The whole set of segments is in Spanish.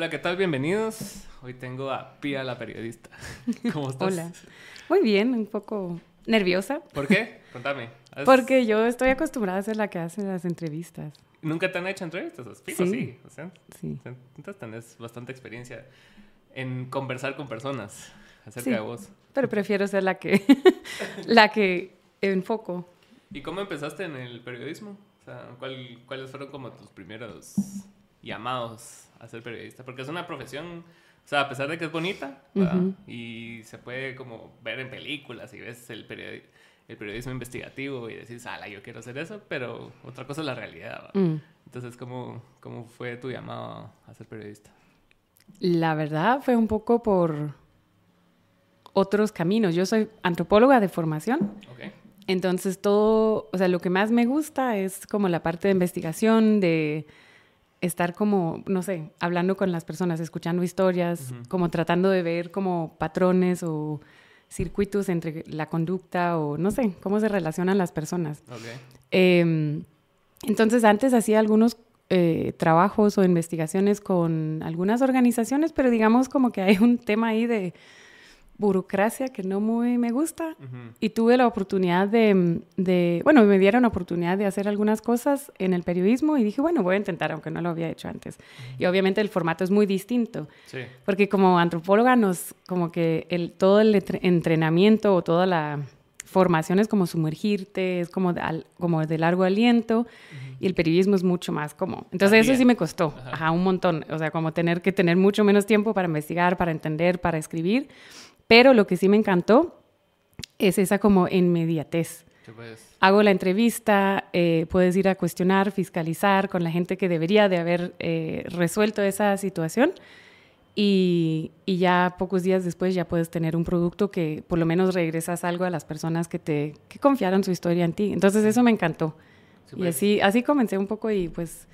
Hola, ¿qué tal? Bienvenidos. Hoy tengo a Pia, la periodista. ¿Cómo estás? Hola. Muy bien, un poco nerviosa. ¿Por qué? Contame. ¿Has- Porque yo estoy acostumbrada a ser la que hace las entrevistas. ¿Nunca te han hecho entrevistas? Fijo, Sí. sí. O sea, Sí. entonces tenés bastante experiencia en conversar con personas acerca Sí. de vos. Pero prefiero ser la que, la que enfoco. ¿Y cómo empezaste en el periodismo? O sea, ¿cuál- ¿cuáles fueron como tus primeros llamados a ser periodista? Porque es una profesión, o sea, a pesar de que es bonita, ¿verdad? Ujú. y se puede como ver en películas y ves el, periodi- el periodismo investigativo y decís, ala, yo quiero hacer eso, pero otra cosa es la realidad. Mm. Entonces, ¿cómo, ¿cómo fue tu llamado a ser periodista? La verdad fue un poco por otros caminos. Yo soy antropóloga de formación. Ok. Entonces todo, o sea, lo que más me gusta es como la parte de investigación, de estar como, no sé, hablando con las personas, escuchando historias, como tratando de ver como patrones o circuitos entre la conducta o no sé, cómo se relacionan las personas. Eh, entonces antes hacía algunos eh, trabajos o investigaciones con algunas organizaciones, pero digamos como que hay un tema ahí de burocracia que no muy me gusta. Ujú. Y tuve la oportunidad de, de, bueno, me dieron la oportunidad de hacer algunas cosas en el periodismo y dije, bueno, voy a intentar, aunque no lo había hecho antes. Y obviamente el formato es muy distinto, Sí. porque como antropóloga nos, como que el, todo el entre- entrenamiento o toda la formación es como sumergirte, es como de, al- como de largo aliento y el periodismo es mucho más como... Entonces Al eso sí me costó, Ajá. ajá, un montón, o sea, como tener que tener mucho menos tiempo para investigar, para entender, para escribir, pero lo que sí me encantó es esa como inmediatez. Hago la entrevista, eh, puedes ir a cuestionar, fiscalizar con la gente que debería de haber eh, resuelto esa situación y, y ya pocos días después ya puedes tener un producto que por lo menos regresas algo a las personas que te que confiaron su historia en ti. Entonces eso me encantó. Y pues. así, así comencé un poco y pues,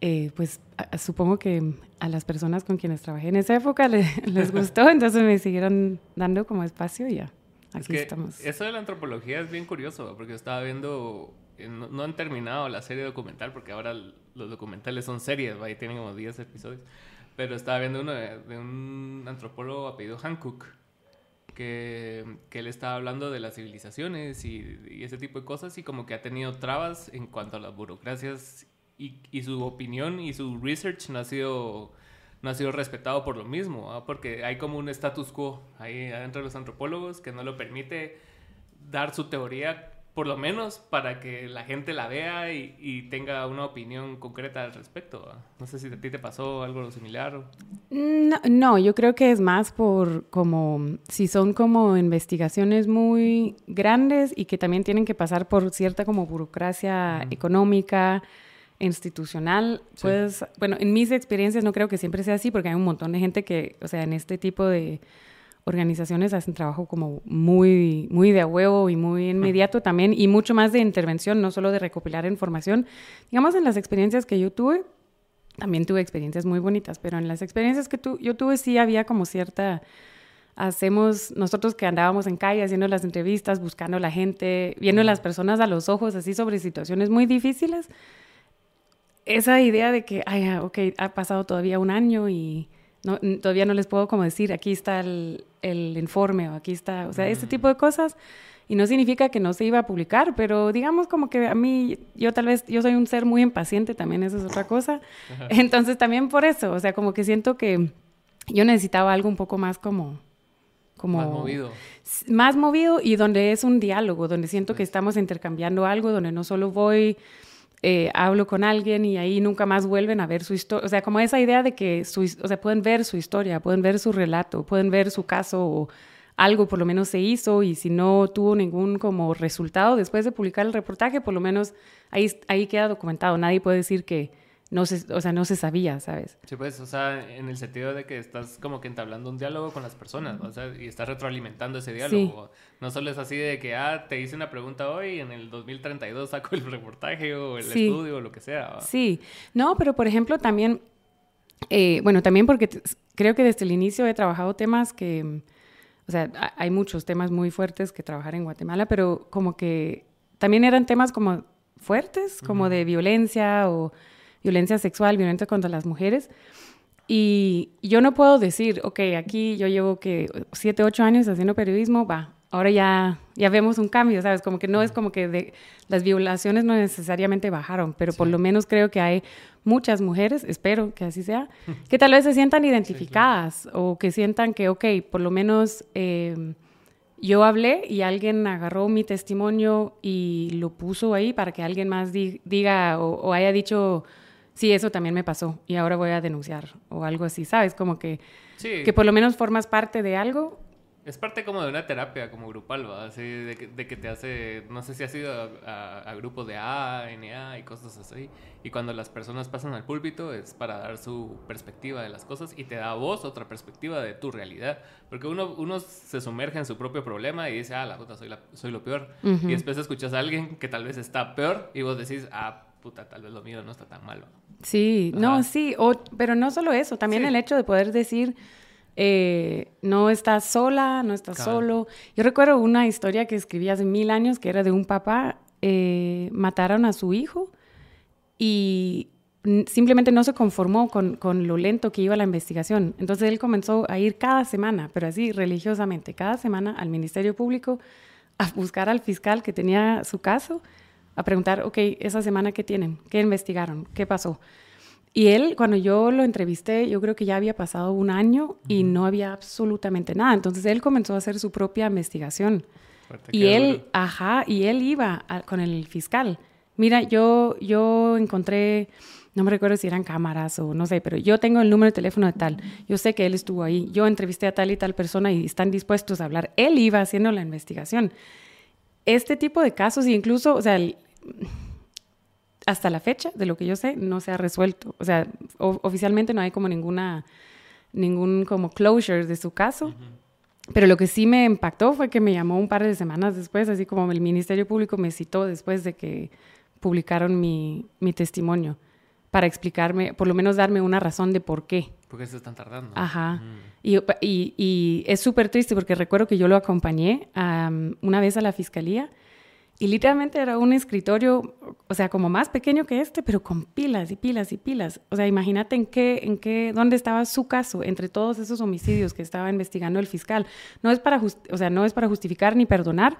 eh, pues a- supongo que a las personas con quienes trabajé en esa época le- les gustó, entonces me siguieron dando como espacio y ya. Aquí es que estamos. Eso de la antropología es bien curioso, porque estaba viendo, eh, no, no han terminado la serie documental, porque ahora los documentales son series, y tienen como 10 episodios, pero estaba viendo uno de, de un antropólogo apellido Hancock, que, que él estaba hablando de las civilizaciones y, y ese tipo de cosas, y como que ha tenido trabas en cuanto a las burocracias, y, y su opinión y su research no ha sido no ha sido respetado por lo mismo, ¿ah? porque hay como un status quo ahí adentro de los antropólogos que no lo permite dar su teoría, por lo menos para que la gente la vea y, y tenga una opinión concreta al respecto. ¿ah? No sé si a ti te pasó algo similar. o- No, no, yo creo que es más por como si son como investigaciones muy grandes y que también tienen que pasar por cierta como burocracia Ujú. económica, institucional, Sí. pues, bueno, en mis experiencias no creo que siempre sea así porque hay un montón de gente que, o sea, en este tipo de organizaciones hacen trabajo como muy, muy de a huevo y muy inmediato también y mucho más de intervención, no solo de recopilar información. Digamos, en las experiencias que yo tuve, también tuve experiencias muy bonitas, pero en las experiencias que tu, yo tuve sí había como cierta, hacemos, nosotros que andábamos en calle haciendo las entrevistas, buscando a la gente, viendo a las personas a los ojos así sobre situaciones muy difíciles, esa idea de que, ay, ah, ok, ha pasado todavía un año y no, todavía no les puedo como decir, aquí está el, el informe o aquí está, o sea, este Mm. tipo de cosas. Y no significa que no se iba a publicar, pero digamos como que a mí, yo tal vez, yo soy un ser muy impaciente también, eso es otra cosa. Entonces también por eso, o sea, como que siento que yo necesitaba algo un poco más como... como Más movido. más movido y donde es un diálogo, donde siento que estamos intercambiando algo, donde no solo voy, eh, hablo con alguien y ahí nunca más vuelven a ver su historia. O sea, como esa idea de que su, o sea, pueden ver su historia, pueden ver su relato, pueden ver su caso o algo por lo menos se hizo y si no tuvo ningún como resultado después de publicar el reportaje, por lo menos ahí, ahí queda documentado. Nadie puede decir que no se, o sea, no se sabía, ¿sabes? Sí, pues, o sea, en el sentido de que estás como que entablando un diálogo con las personas, o sea, y estás retroalimentando ese diálogo. No solo es así de que, ah, te hice una pregunta hoy y en el 2032 saco el reportaje o el Sí. estudio o lo que sea. Sí, no, pero por ejemplo también, eh, bueno, también porque creo que desde el inicio he trabajado temas que, o sea, ha- hay muchos temas muy fuertes que trabajar en Guatemala, pero como que también eran temas como fuertes, como de violencia o violencia sexual, violencia contra las mujeres. Y yo no puedo decir, ok, aquí yo llevo que siete, ocho años haciendo periodismo, va, ahora ya, ya vemos un cambio, ¿sabes? Como que no es como que de, las violaciones no necesariamente bajaron, pero por lo menos creo que hay muchas mujeres, espero que así sea, que tal vez se sientan identificadas o que sientan que, ok, por lo menos eh, yo hablé y alguien agarró mi testimonio y lo puso ahí para que alguien más diga o, haya dicho, sí, eso también me pasó y ahora voy a denunciar o algo así, ¿sabes? Como que, que por lo menos formas parte de algo es parte como de una terapia, como grupal, ¿va? Así de que, de que te hace, no sé si has ido a, a, grupos de A, NA y cosas así. Y cuando las personas pasan al púlpito es para dar su perspectiva de las cosas y te da a vos otra perspectiva de tu realidad. Porque uno, uno se sumerge en su propio problema y dice, ah, la puta, soy, la, soy lo peor. Y después escuchas a alguien que tal vez está peor y vos decís, ah, puta, tal vez lo mío no está tan malo. Sí, no, sí, pero no solo eso, también el hecho de poder decir eh, no estás sola, no estás solo. Yo recuerdo una historia que escribí hace mil años que era de un papá, eh, mataron a su hijo y simplemente no se conformó con, con, lo lento que iba la investigación. Entonces él comenzó a ir cada semana, pero así religiosamente, cada semana al Ministerio Público a buscar al fiscal que tenía su caso, a preguntar, ok, esa semana qué tienen, qué investigaron, qué pasó. Y él, cuando yo lo entrevisté, yo creo que ya había pasado un año y no había absolutamente nada. Entonces él comenzó a hacer su propia investigación. y él, ajá, y él iba con el fiscal. Mira, yo, yo encontré, no me recuerdo si eran cámaras o no sé, pero yo tengo el número de teléfono de tal. Yo sé que él estuvo ahí. Yo entrevisté a tal y tal persona y están dispuestos a hablar. Él iba haciendo la investigación. Este tipo de casos, incluso, o sea, el, hasta la fecha, de lo que yo sé, no se ha resuelto. O sea, oficialmente no hay como ninguna, ningún como closure de su caso. Pero lo que sí me impactó fue que me llamó un par de semanas después, así como el Ministerio Público me citó después de que publicaron mi, mi testimonio, para explicarme, por lo menos darme una razón de por qué. ¿Por qué se están tardando? Ajá. Y, y, y, es súper triste porque recuerdo que yo lo acompañé una vez a la fiscalía y literalmente era un escritorio, o sea, como más pequeño que este, pero con pilas y pilas y pilas. O sea, imagínate en qué, en qué, dónde estaba su caso entre todos esos homicidios que estaba investigando el fiscal. No es para, o sea, no es para justificar ni perdonar,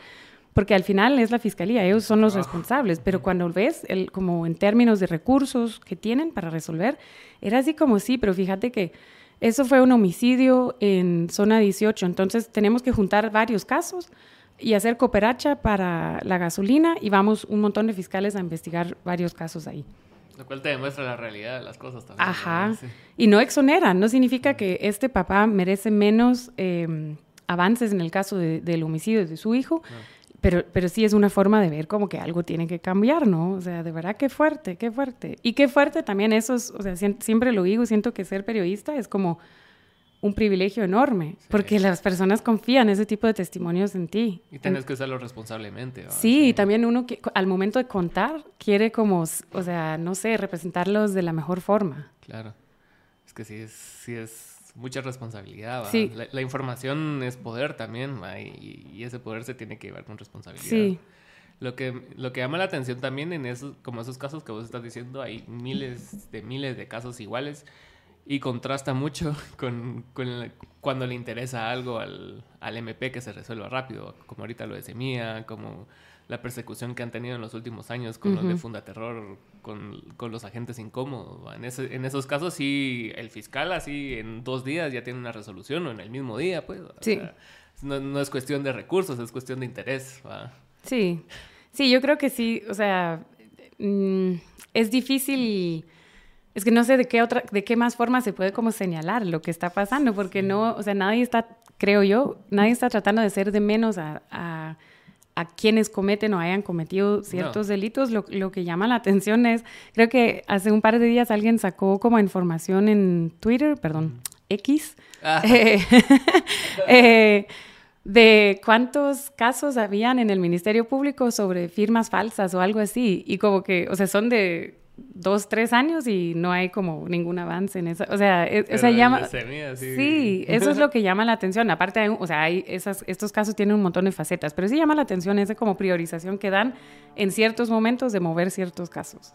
porque al final es la fiscalía, ellos son los responsables. Pero cuando ves, el, como en términos de recursos que tienen para resolver, era así como sí, pero fíjate que eso fue un homicidio en zona 18, entonces tenemos que juntar varios casos y hacer cooperacha para la gasolina y vamos un montón de fiscales a investigar varios casos ahí. Lo cual te demuestra la realidad de las cosas también. Ajá. Y no exonera, no significa que este papá merece menos em, avances en el caso del homicidio de su hijo, pero, pero sí es una forma de ver como que algo tiene que cambiar, ¿no? O sea, de verdad, qué fuerte, qué fuerte. Y qué fuerte también eso, o sea, siempre lo digo, siento que ser periodista es como un privilegio enorme, porque las personas confían ese tipo de testimonios en ti. Y tienes que usarlo responsablemente. Sí, y también uno que, al momento de contar quiere como, o sea, no sé, representarlos de la mejor forma. Claro. Es que sí es, sí es mucha responsabilidad. Sí. La, información es poder también, y, y, ese poder se tiene que llevar con responsabilidad. Sí. Lo que, lo que llama la atención también en esos, como esos casos que vos estás diciendo, hay miles de miles de casos iguales y contrasta mucho con, cuando le interesa algo al, al, MP que se resuelva rápido, como ahorita lo de Semilla, como la persecución que han tenido en los últimos años con los de Fundaterror, con, con los agentes incómodos. En, ese, en esos casos sí, el fiscal así en dos días ya tiene una resolución o en el mismo día, pues. Sí. no, no, es cuestión de recursos, es cuestión de interés. Sí, sí, yo creo que sí, o sea, mm, es difícil es que no sé de qué otra, de qué más forma se puede como señalar lo que está pasando, porque no, o sea, nadie está, creo yo, nadie está tratando de ser de menos a, a, quienes cometen o hayan cometido ciertos delitos. Lo, lo, que llama la atención es, creo que hace un par de días alguien sacó como información en Twitter, perdón, X, ah. eh, eh, de cuántos casos habían en el Ministerio Público sobre firmas falsas o algo así. Y como que, o sea, son de dos, tres años y no hay como ningún avance en eso. O sea, e, o sea llama... sí. eso es lo que llama la atención. Aparte, hay, o sea, hay esas, estos casos tienen un montón de facetas, pero sí llama la atención esa como priorización que dan en ciertos momentos de mover ciertos casos.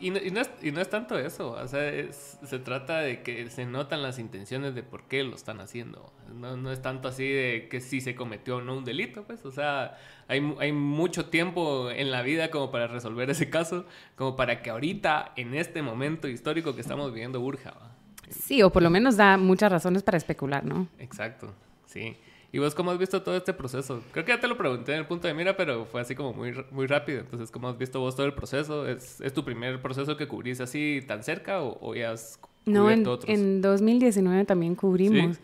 y, no, es, tanto eso, o sea, se trata de que se notan las intenciones de por qué lo están haciendo. No, no es tanto así de que si se cometió o no un delito, pues, o sea hay, hay, mucho tiempo en la vida como para resolver ese caso, como para que ahorita, en este momento histórico que estamos viviendo, urja. Sí, o por lo menos da muchas razones para especular, ¿no? Exacto, sí. ¿Y vos cómo has visto todo este proceso? Creo que ya te lo pregunté en el punto de mira, pero fue así como muy, muy rápido. Entonces, ¿cómo has visto vos todo el proceso? ¿Es, es tu primer proceso que cubrís así tan cerca o, ya has cubierto no, en, otros? en 2019 también cubrimos.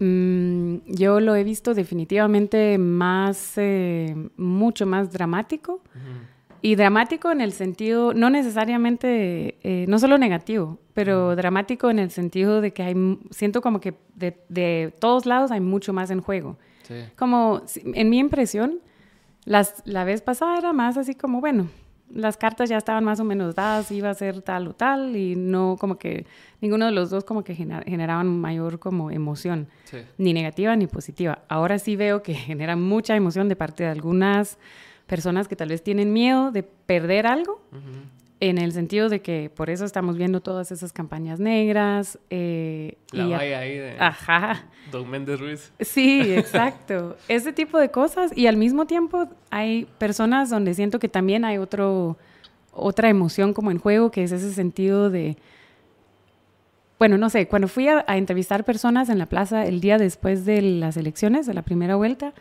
Mm, yo lo he visto definitivamente más, eh, mucho más dramático. Y dramático en el sentido, no necesariamente, eh, no solo negativo, pero dramático en el sentido de que hay, siento como que de, de todos lados hay mucho más en juego. Como, en mi impresión, las, la vez pasada era más así como, bueno, las cartas ya estaban más o menos dadas, iba a ser tal o tal, y no como que ninguno de los dos como que generaban mayor como emoción, ni negativa ni positiva. Ahora sí veo que genera mucha emoción de parte de algunas personas que tal vez tienen miedo de perder algo en el sentido de que por eso estamos viendo todas esas campañas negras. Eh, la valla ahí de Ajá. Don Méndez Ruiz. Sí, exacto. Ese tipo de cosas. Y al mismo tiempo hay personas donde siento que también hay otro, otra emoción como en juego, que es ese sentido de... Bueno, no sé, cuando fui a, a entrevistar personas en la plaza el día después de las elecciones, de la primera vuelta,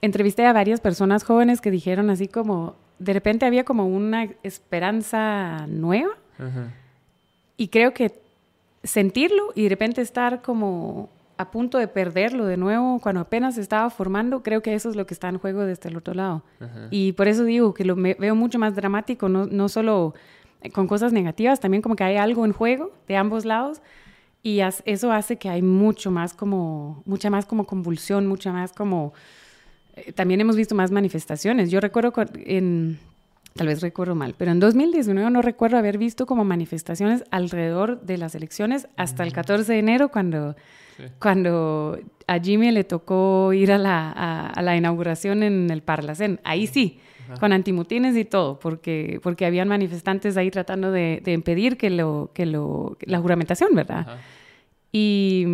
entrevisté a varias personas jóvenes que dijeron así como, de repente había como una esperanza nueva. Y creo que sentirlo y de repente estar como a punto de perderlo de nuevo cuando apenas se estaba formando, creo que eso es lo que está en juego desde el otro lado. Y por eso digo que lo veo mucho más dramático, no, no solo con cosas negativas, también como que hay algo en juego de ambos lados. Y eso hace que hay mucho más como, mucha más como convulsión, mucha más como eh, también hemos visto más manifestaciones. Yo recuerdo en, tal vez recuerdo mal, pero en 2019 no recuerdo haber visto como manifestaciones alrededor de las elecciones hasta el 14 de enero cuando, cuando a Jimmy le tocó ir a la, a, la inauguración en el Parlacén. Ahí sí, con antimutines y todo, porque, porque habían manifestantes ahí tratando de, de impedir que, lo, que lo, la juramentación, ¿verdad? Y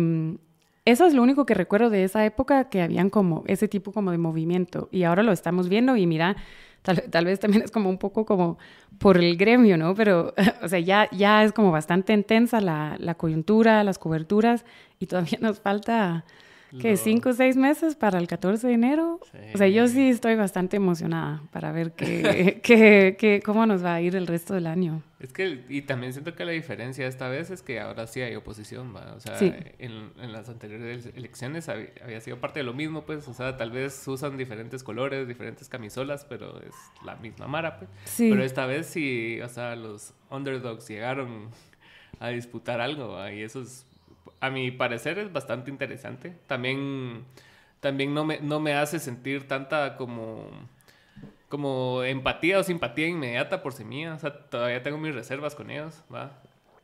eso es lo único que recuerdo de esa época, que habían como ese tipo como de movimiento. Y ahora lo estamos viendo y mira, tal, vez también es como un poco como por el gremio, ¿no? Pero, o sea, ya, ya es como bastante intensa la, la coyuntura, las coberturas y todavía nos falta que cinco o seis meses para el 14 de enero. O sea, yo sí estoy bastante emocionada para ver qué, qué, cómo nos va a ir el resto del año. Es que, y también siento que la diferencia esta vez es que ahora sí hay oposición, ¿va? O sea, en, en, las anteriores elecciones había, sido parte de lo mismo, pues, o sea, tal vez usan diferentes colores, diferentes camisolas, pero es la misma mara, pues. Pero esta vez sí, o sea, los underdogs llegaron a disputar algo, y eso es a mi parecer es bastante interesante. También, también no, me, no me hace sentir tanta como, como empatía o simpatía inmediata por semilla. O sea, todavía tengo mis reservas con ellos, ¿va?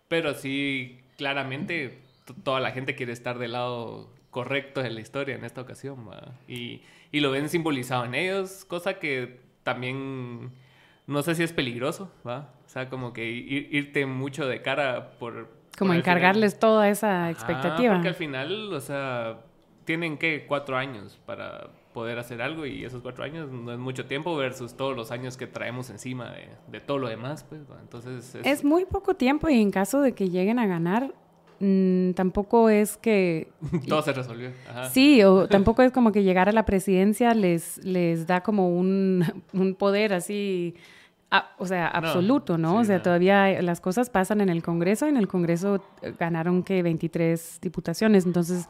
Pero sí, claramente toda la gente quiere estar del lado correcto de la historia en esta ocasión, ¿va? Y, y lo ven simbolizado en ellos, cosa que también no sé si es peligroso, ¿va? O sea, como que irte mucho de cara por, como encargarles toda esa expectativa. porque al final, o sea, tienen que cuatro años para poder hacer algo y esos cuatro años no es mucho tiempo versus todos los años que traemos encima de, todo lo demás, pues. Entonces es... muy poco tiempo y en caso de que lleguen a ganar, mm, tampoco es que... todo se resolvió. Sí, o tampoco es como que llegar a la presidencia les, les da como un, un poder así O sea, absoluto, ¿no? o sea, todavía las cosas pasan en el Congreso. En el Congreso ganaron que 23 diputaciones, entonces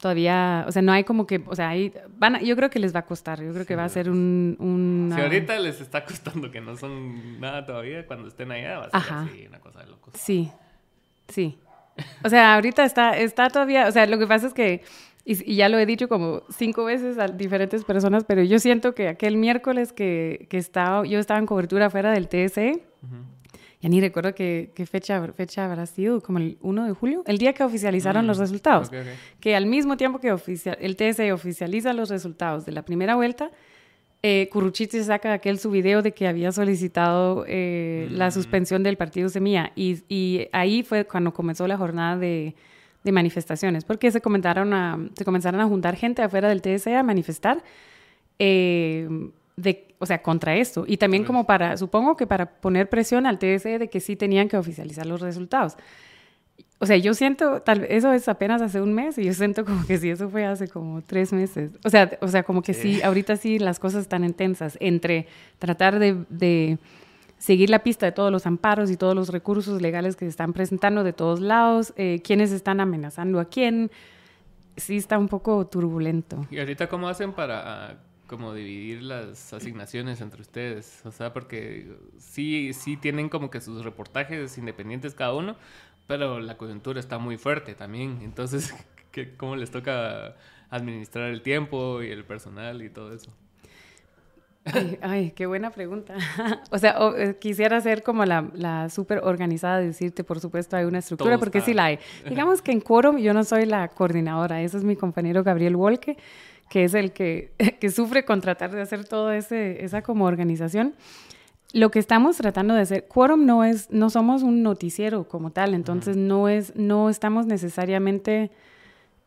todavía, o sea, no hay como que, o sea, ahí van yo creo que les va a costar, yo creo que va a ser un... un si ahorita les está costando que no son nada todavía, cuando estén allá va a ser así, una cosa de locos. Sí, sí. O sea, ahorita está, está todavía, o sea, lo que pasa es que y, ya lo he dicho como cinco veces a diferentes personas, pero yo siento que aquel miércoles que, que estaba, yo estaba en cobertura fuera del TSE ya ni recuerdo qué, qué fecha, fecha habrá sido, como el 1 de julio, el día que oficializaron los Mm, resultados. ok, ok. Que al mismo tiempo que oficia- el TSE oficializa los resultados de la primera vuelta, eh, Curruchiche saca aquel su video de que había solicitado eh, la Mm. suspensión del partido Semilla. Y, y ahí fue cuando comenzó la jornada de, de manifestaciones, porque se, comentaron a, se comenzaron a juntar gente afuera del TSE a manifestar. eh, de, o sea, contra esto. Y también como para, supongo que para poner presión al TSE de que sí tenían que oficializar los resultados. O sea, yo siento, tal eso es apenas hace un mes y yo siento como que sí, eso fue hace como tres meses. O sea, o sea como que sí, Sí. ahorita sí las cosas están intensas entre tratar de, de seguir la pista de todos los amparos y todos los recursos legales que se están presentando de todos lados, eh, quiénes están amenazando a quién. Sí está un poco turbulento. ¿Y ahorita cómo hacen para ah, como dividir las asignaciones entre ustedes? O sea, porque sí, sí tienen como que sus reportajes independientes cada uno, pero la coyuntura está muy fuerte también. Entonces, ¿qué- ¿cómo les toca administrar el tiempo y el personal y todo eso? Ay, ay, qué buena pregunta. o sea, o, eh, quisiera ser como la, la súper organizada, de decirte, por supuesto, hay una estructura, Todo porque está- sí la hay. Digamos que en Quorum yo no soy la coordinadora, ese es mi compañero Gabriel Wolke, que es el que, que sufre con tratar de hacer toda esa como organización. Lo que estamos tratando de hacer, Quorum no es, no somos un noticiero como tal, entonces no es, no estamos necesariamente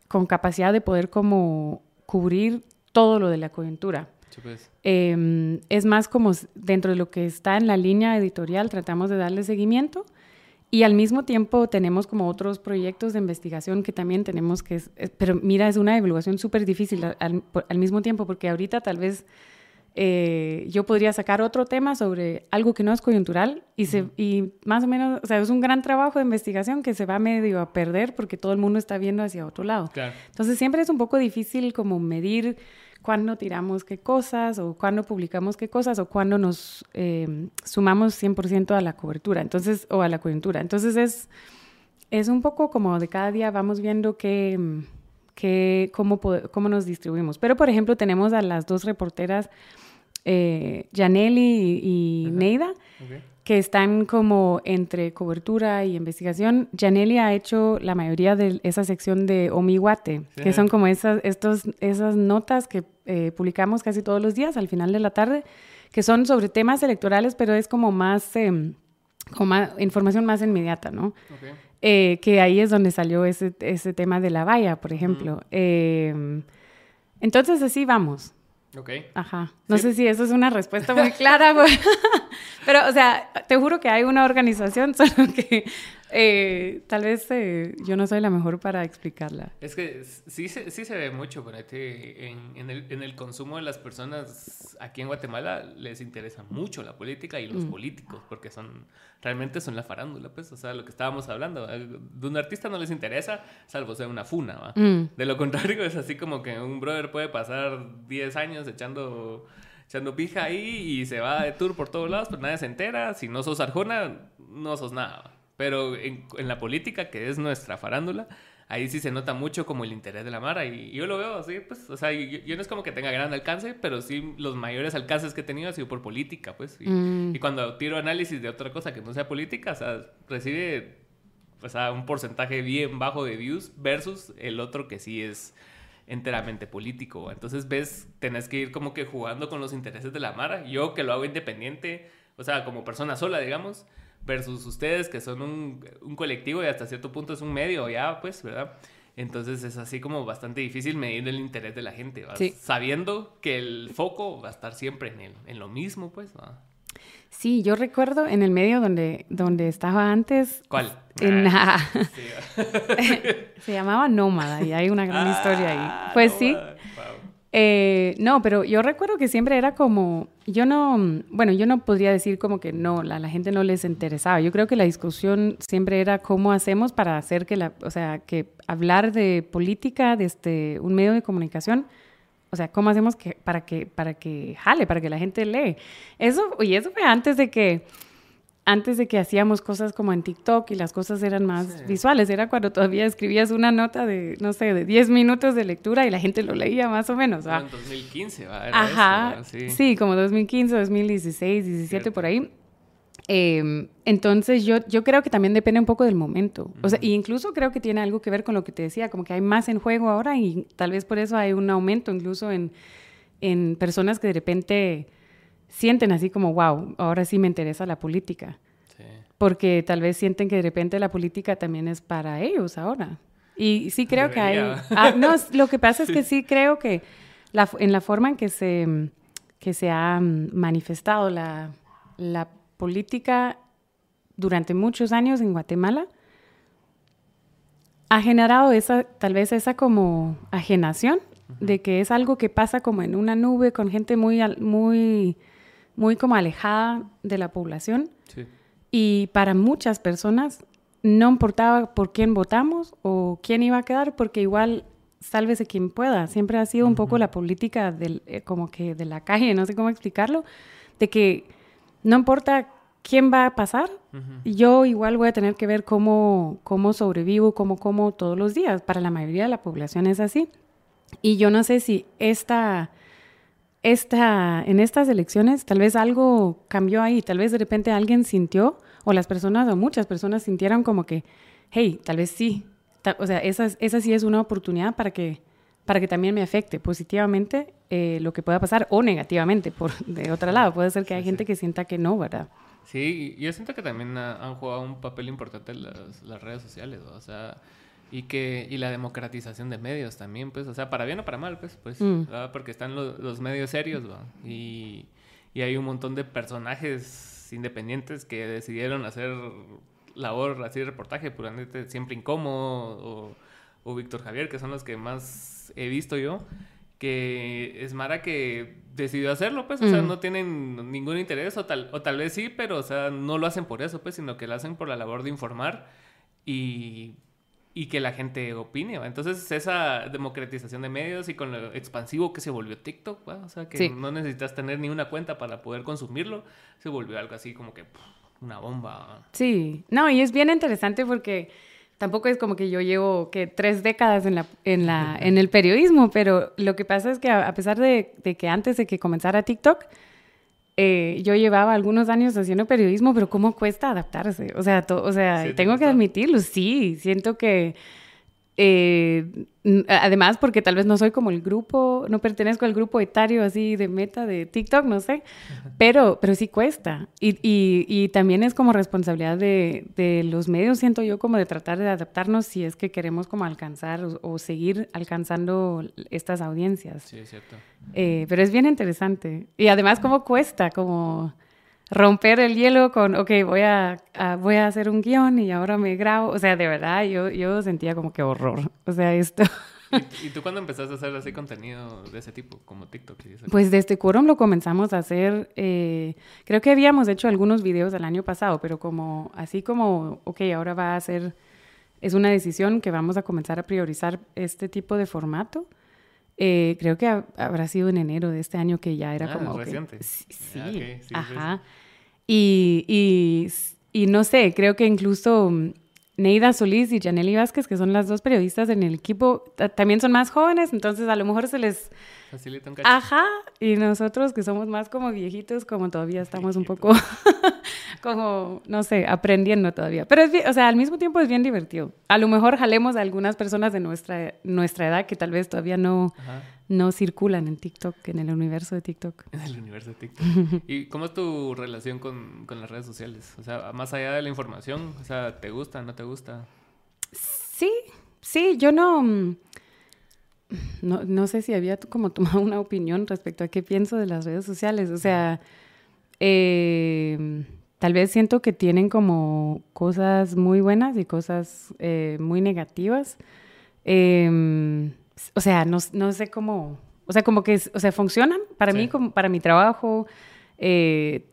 con capacidad de poder como cubrir todo lo de la coyuntura. Pues. Eh, es más como dentro de lo que está en la línea editorial, tratamos de darle seguimiento y al mismo tiempo tenemos como otros proyectos de investigación que también tenemos que, es- es- pero mira, es una evaluación súper difícil al, mismo tiempo porque ahorita tal vez eh, yo podría sacar otro tema sobre algo que no es coyuntural y, se, y más o menos, o sea, es un gran trabajo de investigación que se va medio a perder porque todo el mundo está viendo hacia otro lado. Claro. Entonces siempre es un poco difícil como medir cuándo tiramos qué cosas o cuándo publicamos qué cosas o cuándo nos eh, sumamos 100% a la cobertura, entonces, o a la coyuntura. Entonces es, es un poco como de cada día vamos viendo qué, qué, cómo, cómo nos distribuimos. Pero, por ejemplo, tenemos a las dos reporteras, eh, Janelli y. Neida, Ok. Que están como entre cobertura y investigación. Janelli ha hecho la mayoría de esa sección de Omiwate, que Sí. son como esas, estos, esas notas que eh, publicamos casi todos los días al final de la tarde, que son sobre temas electorales, pero es como más, em, como más- información más inmediata, ¿no? Eh, que ahí es donde salió ese, ese tema de la valla, por ejemplo. Em, entonces así vamos. Ok. Ajá. No Sí. sé si eso es una respuesta muy clara. pero, o sea, te juro que hay una organización, solo que eh, tal vez eh, yo no soy la mejor para explicarla. Es que sí se, sí se ve mucho, ponete, en, en, el, en el consumo de las personas aquí en Guatemala les interesa mucho la política y los Mm. políticos, porque son realmente son la farándula, pues, o sea, lo que estábamos hablando, eh, de un artista no les interesa, salvo sea una funa, ¿va? Mm. De lo contrario, es así como que un brother puede pasar 10 años echando, echando pija ahí y se va de tour por todos lados, pero nadie se entera. Si no sos Arjona, no sos nada. Pero en, en la política, que es nuestra farándula, ahí sí se nota mucho como el interés de la Mara. Y, y yo lo veo así, pues, o sea, yo, yo no es como que tenga gran alcance, pero sí los mayores alcances que he tenido ha sido por política, pues. Y, Mm. y cuando tiro análisis de otra cosa que no sea política, o sea, recibe o sea, un porcentaje bien bajo de views versus el otro que sí es enteramente político. Entonces ves, tenés que ir como que jugando con los intereses de la Mara. Yo que lo hago independiente, o sea, como persona sola, digamos, versus ustedes que son un, un colectivo y hasta cierto punto es un medio ya, pues, ¿verdad? Entonces es así como bastante difícil medir el interés de la gente. Sí. sabiendo que el foco va a estar siempre en, el, en lo mismo, pues. ¿va? Sí, yo recuerdo en el medio donde, donde estaba antes, ¿Cuál? en, Ah, sí, se llamaba Nómada y hay una gran historia Ah, ahí. Pues no, sí. Wow. Eh, no, pero yo recuerdo que siempre era como, yo no, bueno, yo no podría decir como que no, la, la gente no les interesaba. Yo creo que la discusión siempre era cómo hacemos para hacer que la, o sea, que hablar de política desde un medio de comunicación, o sea, cómo hacemos que, para que, para que jale, para que la gente lee. Eso, y eso fue antes de que, antes de que hacíamos cosas como en TikTok y las cosas eran más Sí. visuales, era cuando todavía escribías una nota de, no sé, de 10 minutos de lectura y la gente lo leía más o menos. ¿va? En 2015, ¿va? Era Ajá, eso, ¿va? sí. como 2015, 2016, 17 Cierto. por ahí. Em, entonces yo, yo creo que también depende un poco del momento. O sea, incluso creo que tiene algo que ver con lo que te decía, como que hay más en juego ahora y tal vez por eso hay un aumento incluso en, en personas que de repente sienten así como, wow, ahora sí me interesa la política. Porque tal vez sienten que de repente la política también es para ellos ahora. Y sí creo que hay... Ah, no, lo que pasa es que sí creo que la, en la forma en que se, que se ha manifestado la, la política durante muchos años en Guatemala ha generado esa, tal vez esa como ajenación de que es algo que pasa como en una nube con gente muy, muy, muy como alejada de la población. Y para muchas personas no importaba por quién votamos o quién iba a quedar, porque igual sálvese quien pueda. Siempre ha sido un poco la política del, eh, como que de la calle, no sé cómo explicarlo, de que no importa quién va a pasar, yo igual voy a tener que ver cómo, cómo sobrevivo, cómo como todos los días. Para la mayoría de la población es así. Y yo no sé si esta, esta, en estas elecciones tal vez algo cambió ahí, tal vez de repente alguien sintió, o las personas, o muchas personas sintieron como que, hey, tal vez sí. o sea, esa, esa sí es una oportunidad para que para que también me afecte positivamente eh, lo que pueda pasar o negativamente, por de otro lado. Puede ser que hay gente que sienta que no, ¿verdad? Sí, yo siento que también han jugado un papel importante las, las redes sociales, o sea, y que y la democratización de medios también, pues, o sea, para bien o para mal, pues, pues, mm. porque están los, los medios serios, ¿va? Y, y hay un montón de personajes independientes que decidieron hacer labor, así reportaje, puramente siempre incómodo, o, o Víctor Javier, que son los que más he visto yo, que es Mara que decidió hacerlo, pues, o sea, no tienen ningún interés, o tal, o tal vez sí, pero, o sea, no lo hacen por eso, pues, sino que lo hacen por la labor de informar y, y que la gente opine, Entonces, esa democratización de medios y con lo expansivo que se volvió TikTok, o sea, que no necesitas tener ni una cuenta para poder consumirlo, se volvió algo así como que una bomba. Sí, no, y es bien interesante porque tampoco es como que yo llevo que tres décadas en, la, en, la, en el periodismo, pero lo que pasa es que a, pesar de, que antes de que comenzara TikTok, eh, yo llevaba algunos años haciendo periodismo, pero ¿cómo cuesta adaptarse? O sea, o sea tengo que admitirlo, sí, siento que eh, además, porque tal vez no soy como el grupo, no pertenezco al grupo etario así de meta de TikTok, no sé, pero, pero sí cuesta. Y, y, también es como responsabilidad de, de, los medios, siento yo, como de tratar de adaptarnos si es que queremos como alcanzar o, seguir alcanzando estas audiencias. Sí, es cierto. Eh, pero es bien interesante. Y además, cómo cuesta, como romper el hielo con, ok, voy a, voy a hacer un guion y ahora me grabo. O sea, de verdad, yo, yo sentía como que horror. O sea, esto... ¿Y, tú cuándo empezaste a hacer así contenido de ese tipo, como TikTok? Pues desde Quorum lo comenzamos a hacer, eh, creo que habíamos hecho algunos videos el año pasado, pero como así como, ok, ahora va a ser, es una decisión que vamos a comenzar a priorizar este tipo de formato. Eh, creo que habrá sido en enero de este año que ya era ah, como... Reciente. sí, ah, ajá. Y, y, y, no sé, creo que incluso mm, Neida Solís y Janely Vázquez, que son las dos periodistas en el equipo, también son más jóvenes, entonces a lo mejor se les... Facilita un Ajá, y nosotros que somos más como viejitos, como todavía estamos un poco, como, no sé, aprendiendo todavía. Pero es o sea, al mismo tiempo es bien divertido. A lo mejor jalemos a algunas personas de nuestra, nuestra edad que tal vez todavía no no circulan en TikTok, en el universo de TikTok. En el universo de TikTok. ¿Y cómo es tu relación con, con, las redes sociales? O sea, más allá de la información, o sea, ¿te gusta, no te gusta? Sí, sí, yo no, mm, no, no sé si había como tomado una opinión respecto a qué pienso de las redes sociales. O sea, eh, tal vez siento que tienen como cosas muy buenas y cosas eh, muy negativas. Eh, o sea, no, no, sé cómo, o sea, como que, o sea, funcionan para mí, como para mi trabajo. Eh,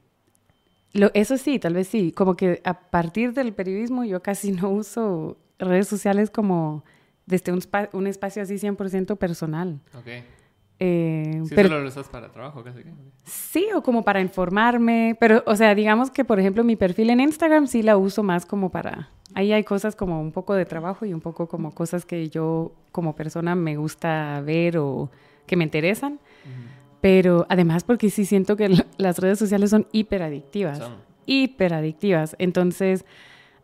eso sí, tal vez sí, como que a partir del periodismo yo casi no uso redes sociales como desde un, un espacio así 100% personal. Ok. Eh, sí, pero, solo lo usas para trabajo casi. Sí, o como para informarme, pero, o sea, digamos que, por ejemplo, mi perfil en Instagram sí la uso más como para Ahí hay cosas como un poco de trabajo y un poco como cosas que yo como persona me gusta ver o que me interesan. Pero además porque sí siento que las redes sociales son hiperadictivas. hiperadictivas. Entonces,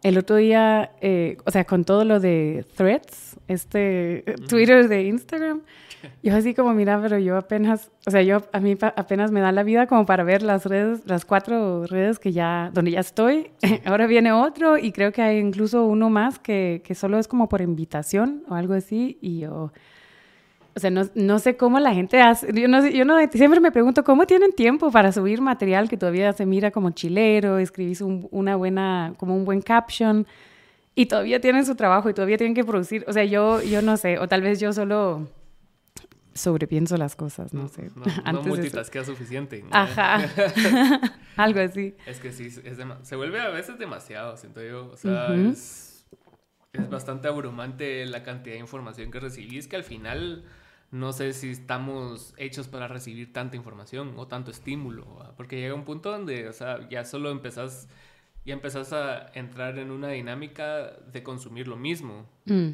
el otro día, eh, o sea, con todo lo de threads, este Twitter de Instagram, yo así como, mira, pero yo apenas, o sea, yo a mí apenas me da la vida como para ver las redes, las cuatro redes que ya, donde ya estoy. Ahora viene otro y creo que hay incluso uno más que, que solo es como por invitación o algo así y yo o sea, no, no, sé cómo la gente hace, yo no, yo no, siempre me pregunto cómo tienen tiempo para subir material que todavía se mira como chilero, escribís una buena, como un buen caption y todavía tienen su trabajo y todavía tienen que producir, o sea, yo, yo no sé, o tal vez yo solo sobrepienso las cosas, no sé. No, no multitasquea suficiente. Ajá, algo así. Es que sí, es se vuelve a veces demasiado, siento yo, o sea, es, es bastante abrumante la cantidad de información que recibís que al final no sé si estamos hechos para recibir tanta información o tanto estímulo, porque llega un punto donde, o sea, ya solo empezás, ya empezás a entrar en una dinámica de consumir lo mismo. Mm.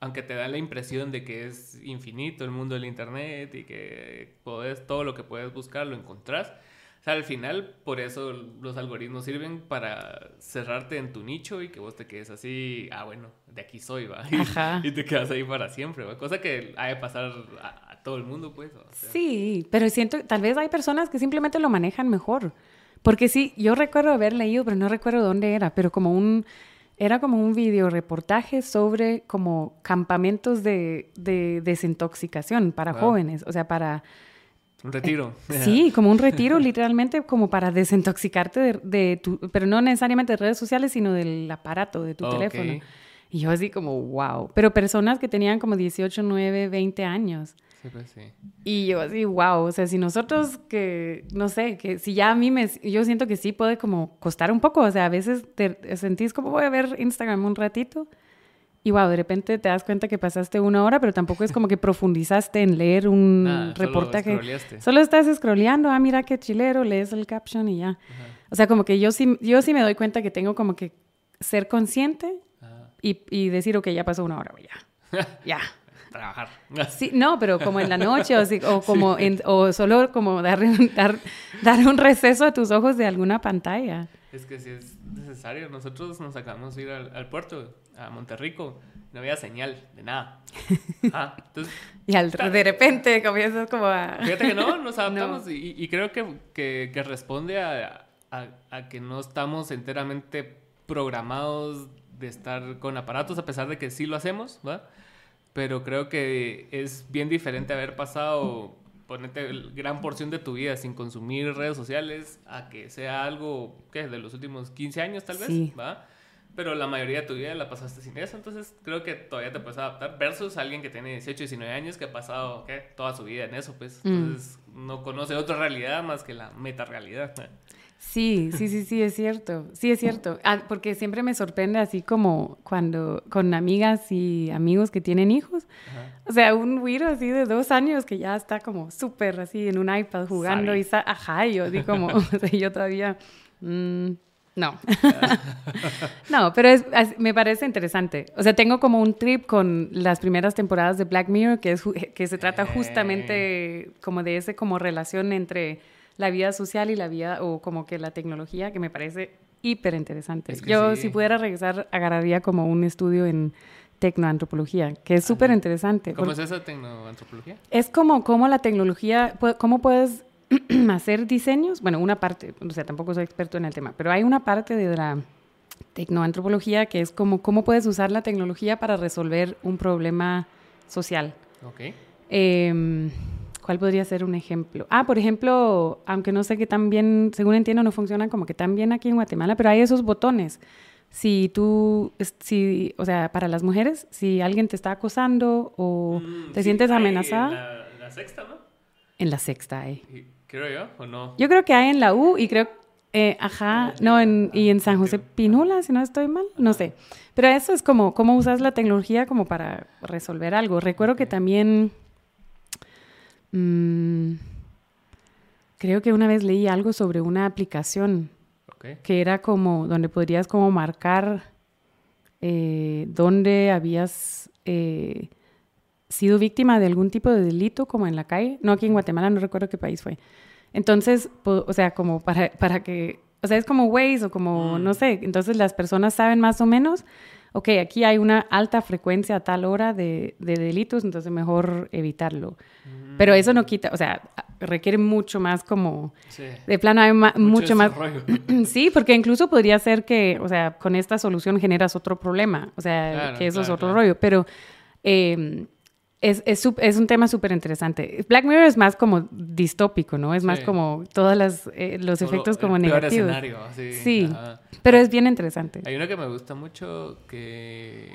Aunque te da la impresión de que es infinito el mundo del internet y que podés, todo lo que puedes buscar lo encontrás o sea, al final, por eso los algoritmos sirven para cerrarte en tu nicho y que vos te quedes así, ah, bueno, de aquí soy, va. Y, te quedas ahí para siempre, va. Cosa que ha de pasar a, todo el mundo, pues. Sí, pero siento, tal vez hay personas que simplemente lo manejan mejor. Porque sí, yo recuerdo haber leído, pero no recuerdo dónde era, pero como un, era como un video reportaje sobre como campamentos de, de desintoxicación para jóvenes, o sea, para un retiro. Sí, como un retiro, literalmente, como para desintoxicarte de, tu, pero no necesariamente de redes sociales, sino del aparato de tu teléfono. Y yo así como, wow. Pero personas que tenían como 18, 9, 20 años. Sí, pues sí. Y yo así, wow. O sea, si nosotros que, no sé, que si ya a mí me, yo siento que sí puede como costar un poco. O sea, a veces te sentís como voy a ver Instagram un ratito. Y wow, de repente te das cuenta que pasaste una hora, pero tampoco es como que profundizaste en leer un reportaje. Solo, estás scrolleando, ah, mira qué chilero, lees el caption y ya. O sea, como que yo sí, yo sí me doy cuenta que tengo como que ser consciente y, y, decir, ok, ya pasó una hora, ya. ya. Trabajar. Sí, no, pero como en la noche o, o como en, o solo como dar, dar, dar un receso a tus ojos de alguna pantalla. Es que si es necesario. Nosotros nos acabamos de ir al, puerto, a Monterrico. No había señal de nada. Ah, entonces, y al, de repente comienzas como a... Fíjate que no, nos adaptamos y, creo que, que, que responde a, a, a, que no estamos enteramente programados de estar con aparatos, a pesar de que sí lo hacemos, ¿va? Pero creo que es bien diferente haber pasado ponete gran porción de tu vida sin consumir redes sociales a que sea algo, ¿qué? De los últimos 15 años tal vez, ¿va? Pero la mayoría de tu vida la pasaste sin eso, entonces creo que todavía te puedes adaptar versus alguien que tiene 18, 19 años que ha pasado, ¿qué? Toda su vida en eso, pues. Mm. Entonces no conoce otra realidad más que la meta realidad. Sí, sí, sí, sí, es cierto. Sí, es cierto. Ah, porque siempre me sorprende así como cuando con amigas y amigos que tienen hijos. O sea, un güiro así de dos años que ya está como súper así en un iPad jugando y ajá, y yo así como, o sea, yo todavía, mm, no. no, pero es, me parece interesante. O sea, tengo como un trip con las primeras temporadas de Black Mirror que, es, que se trata justamente como de ese como relación entre la vida social y la vida, o como que la tecnología, que me parece hiper interesante. Yo, si pudiera regresar, agarraría como un estudio en tecnoantropología, que es súper interesante. ¿Cómo es esa tecnoantropología? Es como cómo la tecnología, cómo puedes hacer diseños. Bueno, una parte, o sea, tampoco soy experto en el tema, pero hay una parte de la tecnoantropología que es como cómo puedes usar la tecnología para resolver un problema social. Ok. Eh, ¿Cuál podría ser un ejemplo? Ah, por ejemplo, aunque no sé qué tan bien, según entiendo, no funcionan como que tan bien aquí en Guatemala, pero hay esos botones. Si tú, si, o sea, para las mujeres, si alguien te está acosando o mm, te sientes amenazada. En la, sexta, ¿no? En la sexta hay. Creo yo, ¿o no? Yo creo que hay en la U y creo, eh, ajá, no, en, y en San José Pinula, si no estoy mal, no sé. Pero eso es como, cómo usas la tecnología como para resolver algo. Recuerdo que también Mm, creo que una vez leí algo sobre una aplicación que era como donde podrías como marcar eh, dónde habías eh, sido víctima de algún tipo de delito como en la calle. No aquí en Guatemala, no recuerdo qué país fue. Entonces, o sea, como para, para que o sea, es como Waze o como, no sé, entonces las personas saben más o menos, ok, aquí hay una alta frecuencia a tal hora de, de delitos, entonces mejor evitarlo. Pero eso no quita, o sea, requiere mucho más como, Sí. de plano hay mucho, más... Sí, porque incluso podría ser que, o sea, con esta solución generas otro problema, o sea, Claro, que eso es otro claro. rollo, pero eh, es, es, es un tema súper interesante. Black Mirror es más como distópico, ¿no? Es más como todos las, eh, los efectos como el peor negativos. escenario, sí. Pero es bien interesante. Hay uno que me gusta mucho que,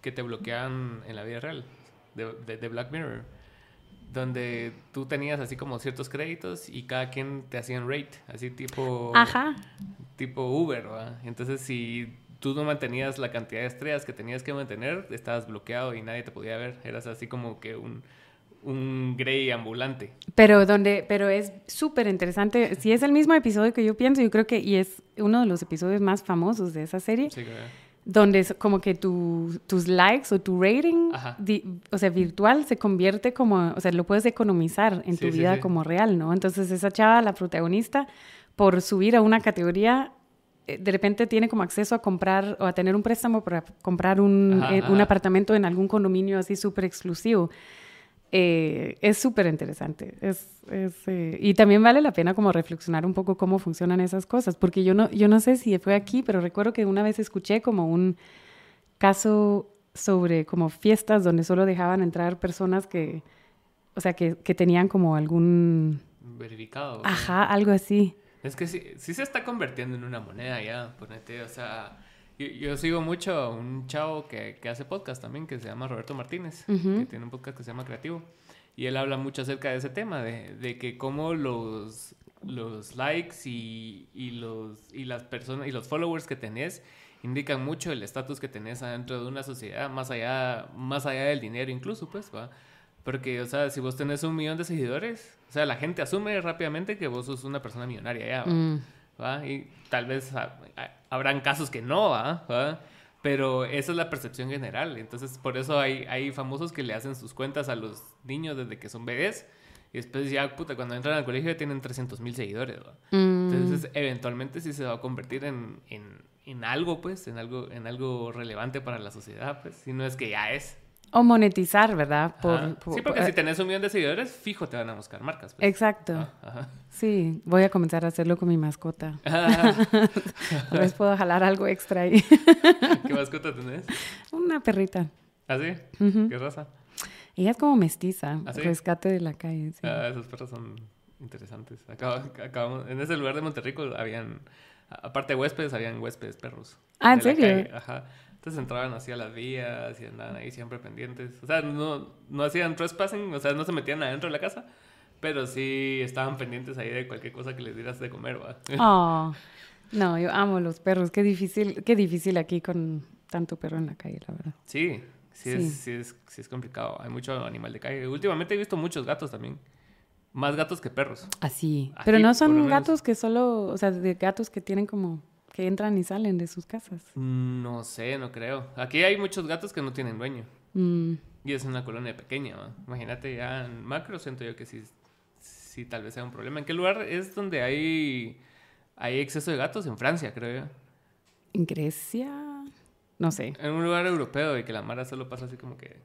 que te bloquean en la vida real, de, de- de Black Mirror, donde tú tenías así como ciertos créditos y cada quien te hacían rate, así tipo, Ajá. tipo Uber, ¿va? Entonces si tú no mantenías la cantidad de estrellas que tenías que mantener, estabas bloqueado y nadie te podía ver, eras así como que un, un Grey ambulante. Pero donde, pero es súper interesante. Si es el mismo episodio que yo pienso, yo creo que, y es uno de los episodios más famosos de esa serie, Sí, donde es como que tu- tus likes o tu rating, di- o sea, virtual se convierte como, o sea, lo puedes economizar en tu Sí, vida como real, ¿no? Entonces esa chava, la protagonista, por subir a una categoría, de repente tiene como acceso a comprar o a tener un préstamo para comprar un, Ajá, eh, un apartamento en algún condominio así súper exclusivo. Eh, es súper interesante. Es, es, eh, y también vale la pena como reflexionar un poco cómo funcionan esas cosas, porque yo no, yo no sé si fue aquí, pero recuerdo que una vez escuché como un caso sobre como fiestas donde solo dejaban entrar personas que, o sea, que, que tenían como algún, Verificado. ¿no? ajá, algo así. Es que sí, sí se está convirtiendo en una moneda ya, ponete, o sea, yo, yo sigo mucho a un chavo que, que hace podcast también, que se llama Roberto Martínez, que tiene un podcast que se llama Creativo, y él habla mucho acerca de ese tema, de, de que cómo los, los likes y, y, los, y las personas y los followers que tenés indican mucho el estatus que tenés adentro de una sociedad, más allá, más allá del dinero incluso, pues, va. Porque, o sea, si vos tenés un millón de seguidores, o sea, la gente asume rápidamente que vos sos una persona millonaria ya, ¿va? Mm. ¿va? Y tal vez ha- ha- habrán casos que no, ¿va? ¿va? Pero esa es la percepción general. Entonces, por eso hay, hay famosos que le hacen sus cuentas a los niños desde que son bebés. Y después ya, puta, cuando entran al colegio ya tienen 300 mil seguidores, ¿va? Mm. Entonces, eventualmente sí se va a convertir en, en, en algo, pues, en algo, en algo relevante para la sociedad, pues. Si no es que ya es. O monetizar, ¿verdad? Por, por- sí, porque por- si tenés un millón de seguidores, fijo te van a buscar marcas. Pues. Exacto. Ah, ajá. Sí, voy a comenzar a hacerlo con mi mascota. Ah, Tal vez puedo jalar algo extra ahí. ¿Qué mascota tenés? Una perrita. ¿Ah, sí? Ujú. ¿Qué raza? Ella es como mestiza, ¿Ah, sí? rescate de la calle. sí. Ah, esos perros son interesantes. Acaba- acabamos- en ese lugar de Monterrico habían, a- aparte de huéspedes, habían huéspedes perros. Ah, ¿en serio? Ajá. Entonces entraban así a las vías y andaban ahí siempre pendientes. O sea, no, no hacían trespassing, o sea, no se metían adentro de la casa, pero sí estaban pendientes ahí de cualquier cosa que les dieras de comer, ¿va? Oh, no, yo amo los perros. Qué difícil, qué difícil aquí con tanto perro en la calle, la verdad. Sí, sí, Sí. Es, sí, es, sí es complicado. Hay mucho animal de calle. Últimamente he visto muchos gatos también. Más gatos que perros. Así. Aquí, Pero no son gatos que solo, o sea, de gatos que tienen como, que entran y salen de sus casas. No sé, no creo. Aquí hay muchos gatos que no tienen dueño. Mm, Y es una colonia pequeña, ¿va? Imagínate ya en macro, siento yo que sí, sí tal vez sea un problema. ¿En qué lugar es donde hay, hay exceso de gatos? En Francia, creo yo. ¿En Grecia? No sé. En un lugar europeo y que la mara solo pasa así como que...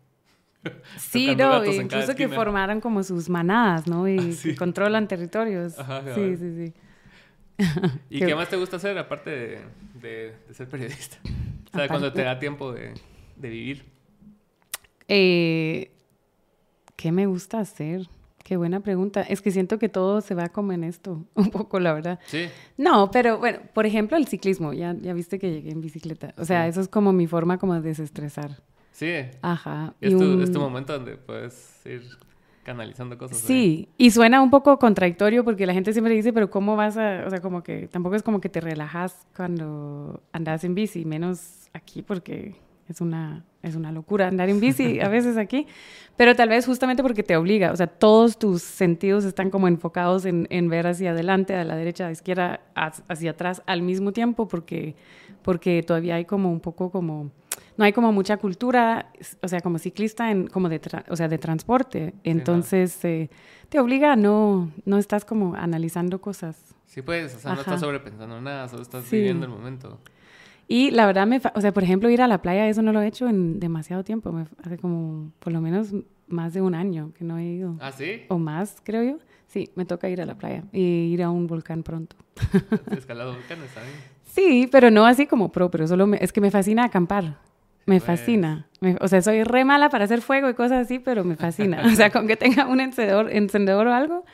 Sí, no, incluso que formaran como sus manadas, ¿no? Y Ah, sí. controlan territorios. Ajá, sí, sí, sí. ¿Y Qué- qué más te gusta hacer aparte de, de- de ser periodista? O sea, cuando te da tiempo de, de vivir. Eh, ¿Qué me gusta hacer? Qué buena pregunta. Es que siento que todo se va como en esto, un poco, la verdad. Sí. No, pero bueno, por ejemplo, el ciclismo. Ya, ya viste que llegué en bicicleta. O sea, Sí. eso es como mi forma como de desestresar. Sí. Ajá. Es y tu, un- es tu momento donde puedes ir canalizando cosas. ahí. Sí, y suena un poco contradictorio porque la gente siempre dice, pero ¿cómo vas a...? O sea, como que tampoco es como que te relajas cuando andas en bici, menos aquí porque es una, es una locura andar en bici a veces aquí, pero tal vez justamente porque te obliga, o sea, todos tus sentidos están como enfocados en, en ver hacia adelante, a la derecha, a la izquierda, hacia hacia atrás al mismo tiempo porque, porque todavía hay como un poco como no hay como mucha cultura, o sea, como ciclista, en, como de, o sea, de transporte. Entonces, eh, te obliga a no, no estás como analizando cosas. Sí, pues, o sea, no estás sobrepensando nada, solo estás viviendo el momento. Y la verdad, me o sea, por ejemplo, ir a la playa, eso no lo he hecho en demasiado tiempo. Me, hace como, por lo menos, más de un año que no he ido. ¿Ah, sí? O más, creo yo. Sí, me toca ir a la playa y ir a un volcán pronto. ¿Escalado volcanes, ¿sabes? Sí, pero no así como pro, pero solo es que me fascina acampar. Me pues. fascina. o sea, soy re mala para hacer fuego y cosas así, pero me fascina. o sea, con que tenga un encendedor, encendedor o algo.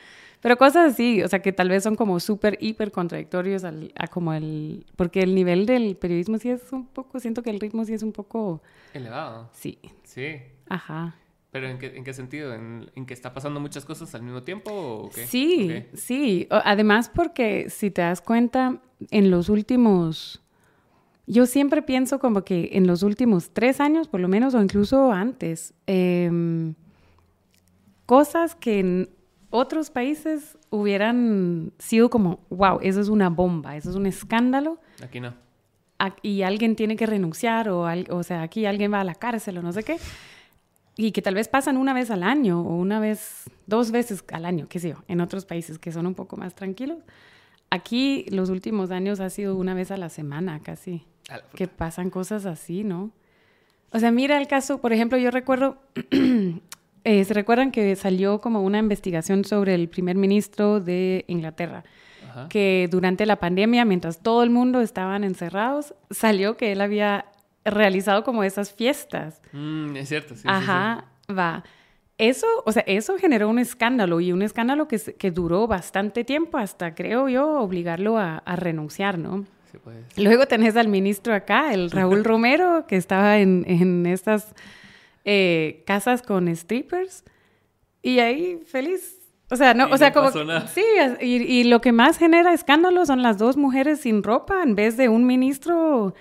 Pero cosas así, o sea, que tal vez son como súper, hiper contradictorios al, a como el... Porque el nivel del periodismo sí es un poco, siento que el ritmo sí es un poco... Elevado. Sí. Sí. Ajá. ¿Pero en qué, en qué sentido? ¿En, ¿En, que está pasando muchas cosas al mismo tiempo o qué? Sí, sí. Además porque si te das cuenta, en los últimos... Yo siempre pienso como que en los últimos tres años, por lo menos, o incluso antes, em, cosas que en otros países hubieran sido como, wow, eso es una bomba, eso es un escándalo. Aquí no. Y alguien tiene que renunciar, o, o sea, aquí alguien va a la cárcel o no sé qué y que tal vez pasan una vez al año o una vez, dos veces al año, qué sé yo, en otros países que son un poco más tranquilos. Aquí los últimos años ha sido una vez a la semana casi, que pasan cosas así, ¿no? O sea, mira el caso, por ejemplo, yo recuerdo, eh, ¿se recuerdan que salió como una investigación sobre el primer ministro de Inglaterra? que durante la pandemia, mientras todo el mundo estaban encerrados, salió que él había realizado como esas fiestas. Mm, es cierto, sí. Ajá, va. Eso, o sea, eso generó un escándalo y un escándalo que, que duró bastante tiempo hasta, creo yo, obligarlo a, a renunciar, ¿no? Sí, pues. Luego tenés al ministro acá, el Raúl Romero, que estaba en, en estas eh, casas con strippers y ahí feliz. O sea, no, o sea, como sí, y, y, lo que más genera escándalo son las dos mujeres sin ropa en vez de un ministro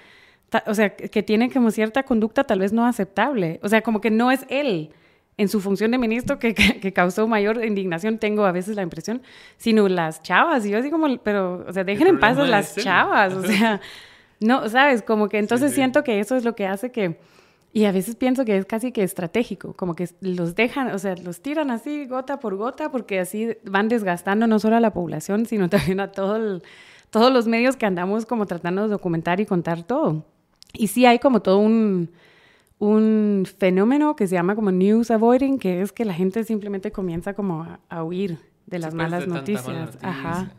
o sea, que tiene como cierta conducta tal vez no aceptable. O sea, como que no es él en su función de ministro que, que, causó mayor indignación, tengo a veces la impresión, sino las chavas. Y yo así como, pero, o sea, dejen en paz a las chavas. O sea, no, ¿sabes? Como que entonces siento que eso es lo que hace que... Y a veces pienso que es casi que estratégico, como que los dejan, o sea, los tiran así gota por gota, porque así van desgastando no solo a la población, sino también a todo todos los medios que andamos como tratando de documentar y contar todo. Y sí hay como todo un, un fenómeno que se llama como news avoiding, que es que la gente simplemente comienza como a, huir de las malas noticias. Ajá.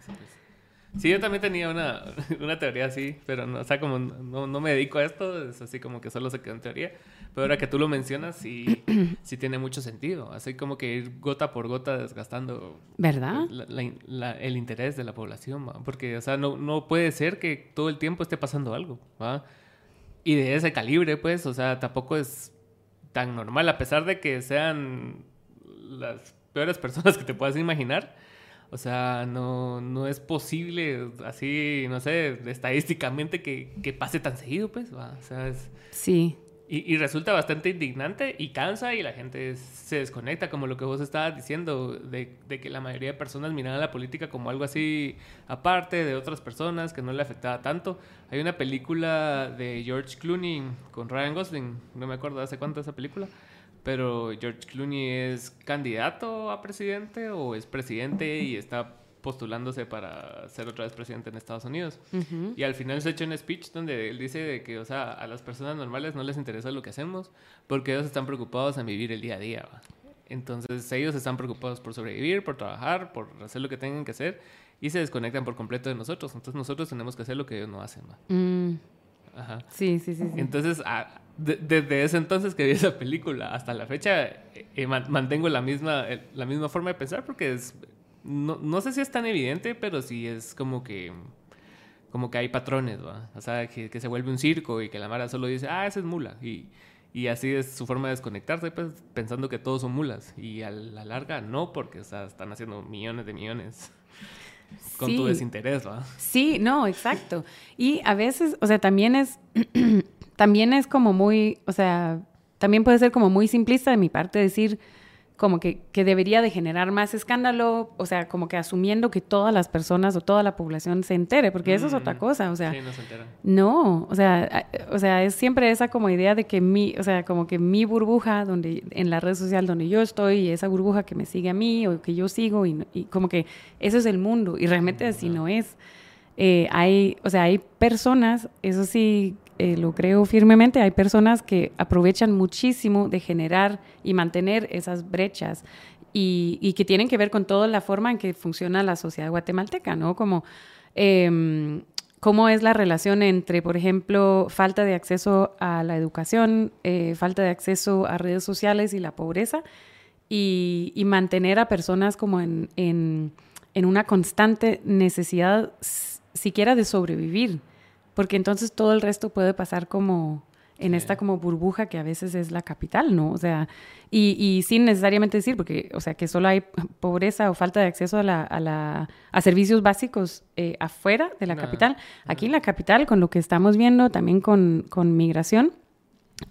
Sí, yo también tenía una, una teoría así, pero no, o sea, como no, no, me dedico a esto, es así como que solo se quedó en teoría. Pero ahora que tú lo mencionas, sí, sí tiene mucho sentido. Así como que ir gota por gota desgastando. ¿Verdad? el interés de la población, porque, o sea, no, no puede ser que todo el tiempo esté pasando algo, ¿va? Y de ese calibre, pues, o sea, tampoco es tan normal, a pesar de que sean las peores personas que te puedas imaginar. O sea, no, no es posible así, no sé, estadísticamente que, que pase tan seguido, pues. O sea, es... Sí. Y, resulta bastante indignante y cansa y la gente se desconecta, como lo que vos estabas diciendo, de, de, que la mayoría de personas miran a la política como algo así aparte de otras personas, que no le afectaba tanto. Hay una película de George Clooney con Ryan Gosling, no me acuerdo hace cuánto esa película, pero George Clooney es candidato a presidente o es presidente y está postulándose para ser otra vez presidente en Estados Unidos. Y al final se echa un speech donde él dice que, o sea, a las personas normales no les interesa lo que hacemos porque ellos están preocupados en vivir el día a día. Entonces ellos están preocupados por sobrevivir, por trabajar, por hacer lo que tengan que hacer y se desconectan por completo de nosotros. Entonces nosotros tenemos que hacer lo que ellos no hacen. Mm. Ajá. Sí, sí, sí. Entonces, desde ese entonces que vi esa película hasta la fecha, eh, mantengo la misma, la misma forma de pensar porque es, no, no sé si es tan evidente, pero sí es como que como que hay patrones, ¿va? O sea, que, que, se vuelve un circo y que la Mara solo dice, ah, esa es mula. Y, y así es su forma de desconectarse, pues, pensando que todos son mulas. Y a la larga no, porque o sea, están haciendo millones de millones con tu desinterés, ¿va? Sí, no, exacto. Y a veces, o sea, también es, también es como muy, o sea, también puede ser como muy simplista de mi parte decir como que, que, debería de generar más escándalo, o sea, como que asumiendo que todas las personas o toda la población se entere, porque eso es otra mm. cosa, o sea, sí, no, se no, o sea, o sea, es siempre esa como idea de que mi, o sea, como que mi burbuja donde en la red social donde yo estoy y esa burbuja que me sigue a mí o que yo sigo y, y como que eso es el mundo y realmente así no es. Eh, hay, o sea, hay personas, eso sí, eh, lo creo firmemente, hay personas que aprovechan muchísimo de generar y mantener esas brechas y, que tienen que ver con toda la forma en que funciona la sociedad guatemalteca, ¿no? Como em, cómo es la relación entre, por ejemplo, falta de acceso a la educación, eh, falta de acceso a redes sociales y la pobreza, y, mantener a personas como en una constante necesidad siquiera de sobrevivir porque entonces todo el resto puede pasar como en esta como burbuja que a veces es la capital, ¿no? O sea, y, sin necesariamente decir, porque, o sea, que solo hay pobreza o falta de acceso a, la, a, la, a servicios básicos eh, afuera de la capital. Aquí en la capital, con lo que estamos viendo, también con, con migración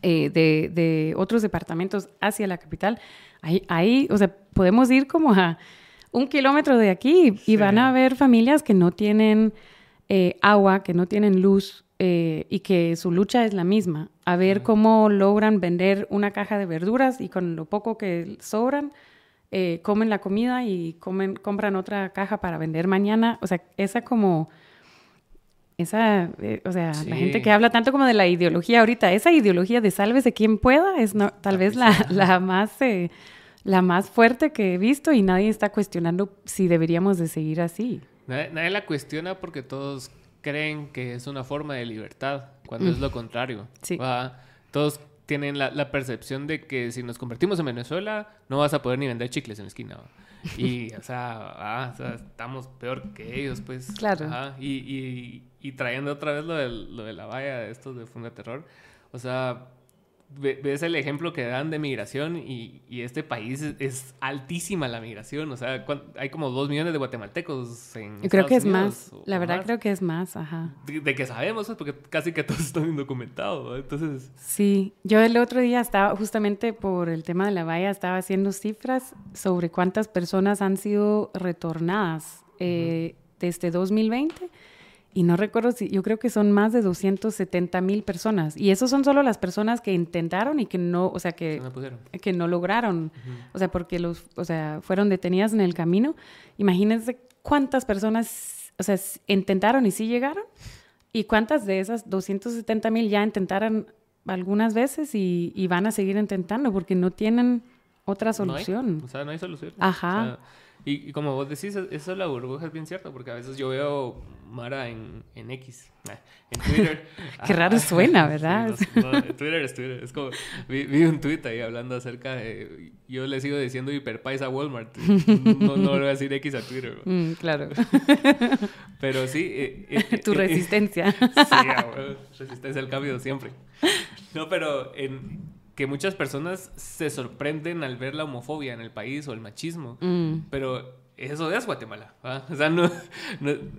eh, de, de, otros departamentos hacia la capital, ahí, ahí, o sea, podemos ir como a un kilómetro de aquí y van a haber familias que no tienen eh, agua, que no tienen luz eh, y que su lucha es la misma. A ver cómo logran vender una caja de verduras y con lo poco que sobran, eh, comen la comida y comen, compran otra caja para vender mañana. O sea, esa como... Esa, o sea, la gente que habla tanto como de la ideología ahorita, esa ideología de sálvese quien pueda es no, tal vez la, la más la más fuerte que he visto y nadie está cuestionando si deberíamos de seguir así. Nadie, la cuestiona porque todos creen que es una forma de libertad, cuando es lo mm. contrario. Todos tienen la, percepción de que si nos convertimos en Venezuela, no vas a poder ni vender chicles en la esquina. Y, o sea, estamos peor que ellos, pues. Claro. Y, y, trayendo otra vez lo de, lo de la valla de estos de Funda Terror, o sea, ves el ejemplo que dan de migración y, este país es, altísima la migración. O sea, hay como dos millones de guatemaltecos en. Yo creo que es más. La verdad, creo que es más, ajá. De, que sabemos, porque casi que todos están indocumentados. Entonces. Sí, yo el otro día estaba, justamente por el tema de la valla, estaba haciendo cifras sobre cuántas personas han sido retornadas eh, desde 2020 y no recuerdo si, yo creo que son más de 270 mil personas. Y esos son solo las personas que intentaron y que no, o sea, que, que no lograron. O sea, porque los, o sea, fueron detenidas en el camino. Imagínense cuántas personas, o sea, intentaron y sí llegaron. Y cuántas de esas 270 mil ya intentaron algunas veces y, y, van a seguir intentando porque no tienen otra solución. o sea, no hay solución. Ajá. Y, como vos decís, eso de la burbuja es bien cierto, porque a veces yo veo Mara en, en X, ah, en Twitter. Qué raro suena, ¿verdad? Twitter es Twitter. Es como, vi, un tweet ahí hablando acerca de. Yo le sigo diciendo hiperpais a Walmart. No, no voy a decir X a Twitter. Mm, claro. Pero sí. Eh, eh, tu eh, resistencia. sí, resistencia al cambio siempre. No, pero en, que muchas personas se sorprenden al ver la homofobia en el país o el machismo. Mm. Pero eso es Guatemala. O sea, no,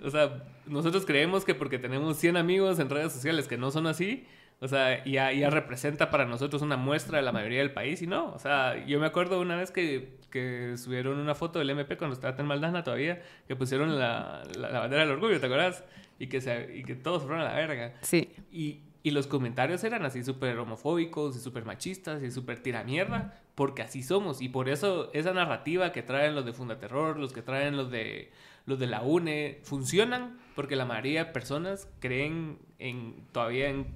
o sea, nosotros creemos que porque tenemos 100 amigos en redes sociales que no son así, o sea, ya, ya representa para nosotros una muestra de la mayoría del país y no. O sea, yo me acuerdo una vez que, que subieron una foto del MP cuando estaba en Maldana todavía, que pusieron la, la, bandera del orgullo, ¿te acuerdas? Y que, se, y que todos fueron a la verga. Sí. Y, y los comentarios eran así súper homofóbicos y súper machistas y súper tiramierda, porque así somos. Y por eso esa narrativa que traen los de Fundaterror, los que traen los de, los de la UNE, funcionan porque la mayoría de personas creen en todavía en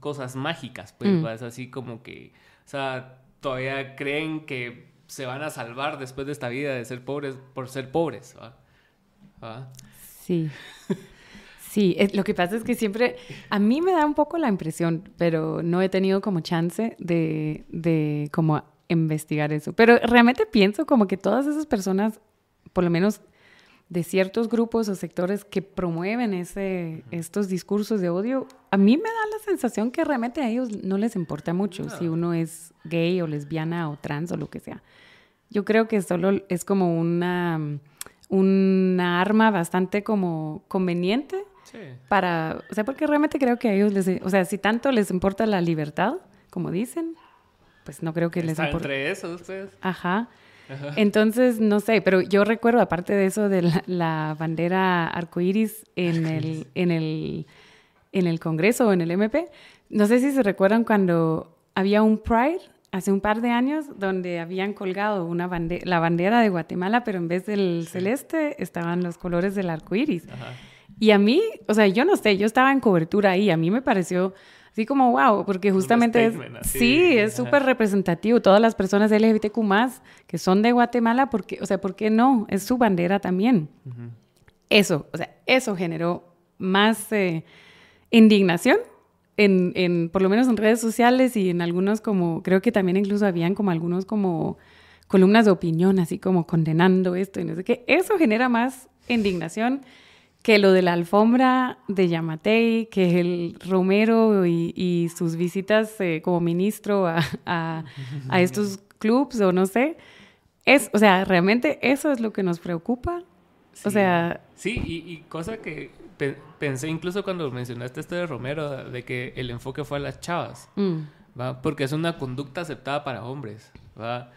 cosas mágicas. Pues mm. es así como que, o sea, todavía creen que se van a salvar después de esta vida de ser pobres por ser pobres. ¿va? Sí. Sí, lo que pasa es que siempre, a mí me da un poco la impresión, pero no he tenido como chance de, de como investigar eso. Pero realmente pienso como que todas esas personas, por lo menos de ciertos grupos o sectores que promueven ese, estos discursos de odio, a mí me da la sensación que realmente a ellos no les importa mucho si uno es gay o lesbiana o trans o lo que sea. Yo creo que solo es como una, una arma bastante como conveniente para, o sea, porque realmente creo que a ellos les, o sea, si tanto les importa la libertad, como dicen, pues no creo que les importe. entre esos, pues. Ajá. Entonces, no sé, pero yo recuerdo, aparte de eso, de la, la bandera arcoíris en el, en, el, en el Congreso o en el MP, no sé si se recuerdan cuando había un Pride hace un par de años donde habían colgado una bande la bandera de Guatemala, pero en vez del celeste estaban los colores del arcoíris. Ajá. Y a mí, o sea, yo no sé, yo estaba en cobertura ahí, a mí me pareció así como wow, porque justamente es, así, sí, es súper representativo. Todas las personas LGBTQ más que son de Guatemala, porque, o sea, ¿por qué no? Es su bandera también. Eso, o sea, eso generó más eh, indignación. En, en, por lo menos en redes sociales y en algunos como, creo que también incluso habían como algunos como columnas de opinión, así como condenando esto y no sé qué. Eso genera más indignación que lo de la alfombra de Yamatei, que el Romero y, y sus visitas eh, como ministro a, a, a estos clubs o no sé. Es, o sea, realmente eso es lo que nos preocupa. O Sí. sea, Sí, y, y cosa que pe- pensé incluso cuando mencionaste esto de Romero, de que el enfoque fue a las chavas, mm, ¿va? Porque es una conducta aceptada para hombres, ¿va?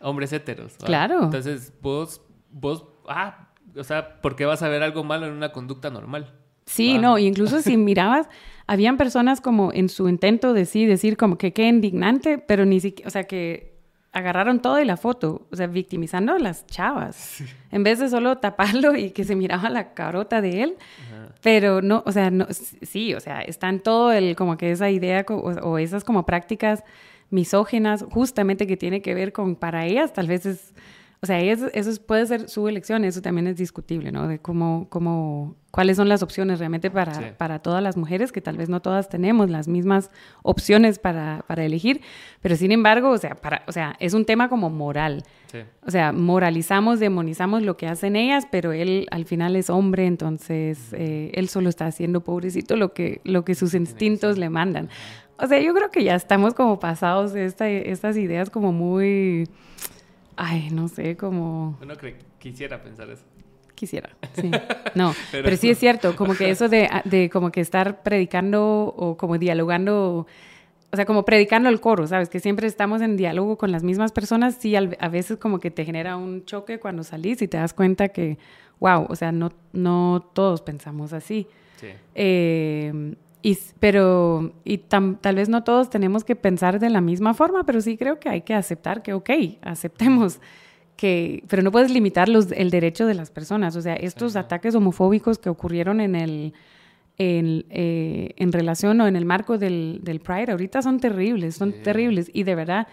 Hombres heteros. ¿va? Claro. Entonces, vos, vos, ah, o sea, ¿por qué vas a ver algo malo en una conducta normal? Sí, Va. no, incluso si mirabas, habían personas como en su intento de sí, decir como que qué indignante, pero ni siquiera, o sea, que agarraron todo de la foto, o sea, victimizando a las chavas, en vez de solo taparlo y que se miraba la carota de él, Ajá. pero no, o sea, no, sí, o sea, está en todo el, como que esa idea o, o esas como prácticas misógenas, justamente que tiene que ver con, para ellas, tal vez es, o sea, eso es- puede ser su elección, eso también es discutible, ¿no? De cómo, cómo, cuáles son las opciones realmente para, Sí. para todas las mujeres, que tal vez no todas tenemos las mismas opciones para, para elegir, pero sin embargo, o sea, para, o sea, es un tema como moral. Sí. O sea, moralizamos, demonizamos lo que hacen ellas, pero él al final es hombre, entonces eh, él solo está haciendo, pobrecito, lo que, lo que sus instintos le mandan. O sea, yo creo que ya estamos como pasados de esta, estas ideas como muy, ay, no sé, como Uno cre- quisiera pensar eso. quisiera, sí. No, Pero pero, sí es cierto, como que eso de, de como que estar predicando o como dialogando, o sea, como predicando el coro, ¿sabes? Que siempre estamos en diálogo con las mismas personas, sí, al- a veces como que te genera un choque cuando salís y te das cuenta que, wow, o sea, no, no todos pensamos así. Sí. Eh, y, pero, y tam- tal vez no todos tenemos que pensar de la misma forma, pero sí creo que hay que aceptar que, ok, aceptemos que, pero no puedes limitar los, el derecho de las personas. O sea, estos Ajá. ataques homofóbicos que ocurrieron en el, en, eh, en relación o en el marco del, del Pride, ahorita son terribles, son Sí. terribles. Y de verdad,